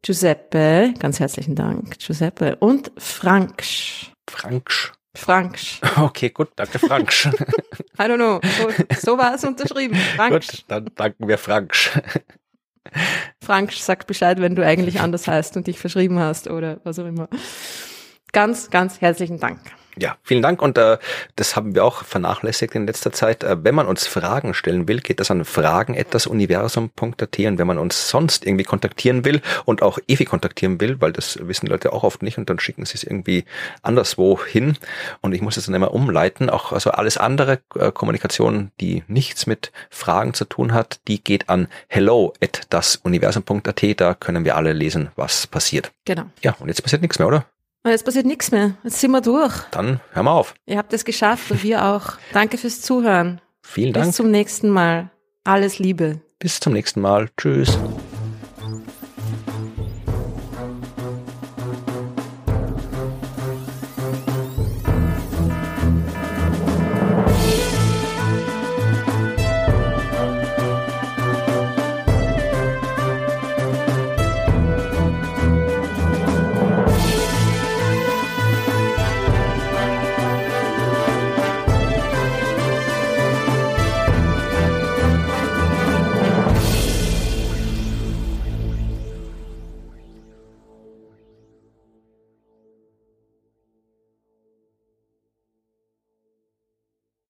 Giuseppe, ganz herzlichen Dank, Giuseppe und Franksch. Franksch. Franksch. [laughs] Okay, gut, danke Franksch. [laughs] I don't know. So, so war es unterschrieben. Franksch. gut, dann danken wir Franksch. Franksch sagt Bescheid, wenn du eigentlich anders heißt und dich verschrieben hast oder was auch immer. Ganz, ganz herzlichen Dank. Ja, vielen Dank und äh, das haben wir auch vernachlässigt in letzter Zeit. Äh, wenn man uns Fragen stellen will, geht das an fragen@universum.at und wenn man uns sonst irgendwie kontaktieren will und auch Evi kontaktieren will, weil das wissen Leute auch oft nicht und dann schicken sie es irgendwie anderswo hin und ich muss es dann immer umleiten. Auch also alles andere äh, Kommunikation, die nichts mit Fragen zu tun hat, die geht an hello@dasuniversum.at. Da können wir alle lesen, was passiert. Genau. Ja, und jetzt passiert nichts mehr, oder? Und jetzt passiert nichts mehr. Jetzt sind wir durch. Dann hör mal auf. Ihr habt es geschafft und wir auch. Danke fürs Zuhören. Vielen Dank. Bis zum nächsten Mal. Alles Liebe. Bis zum nächsten Mal. Tschüss.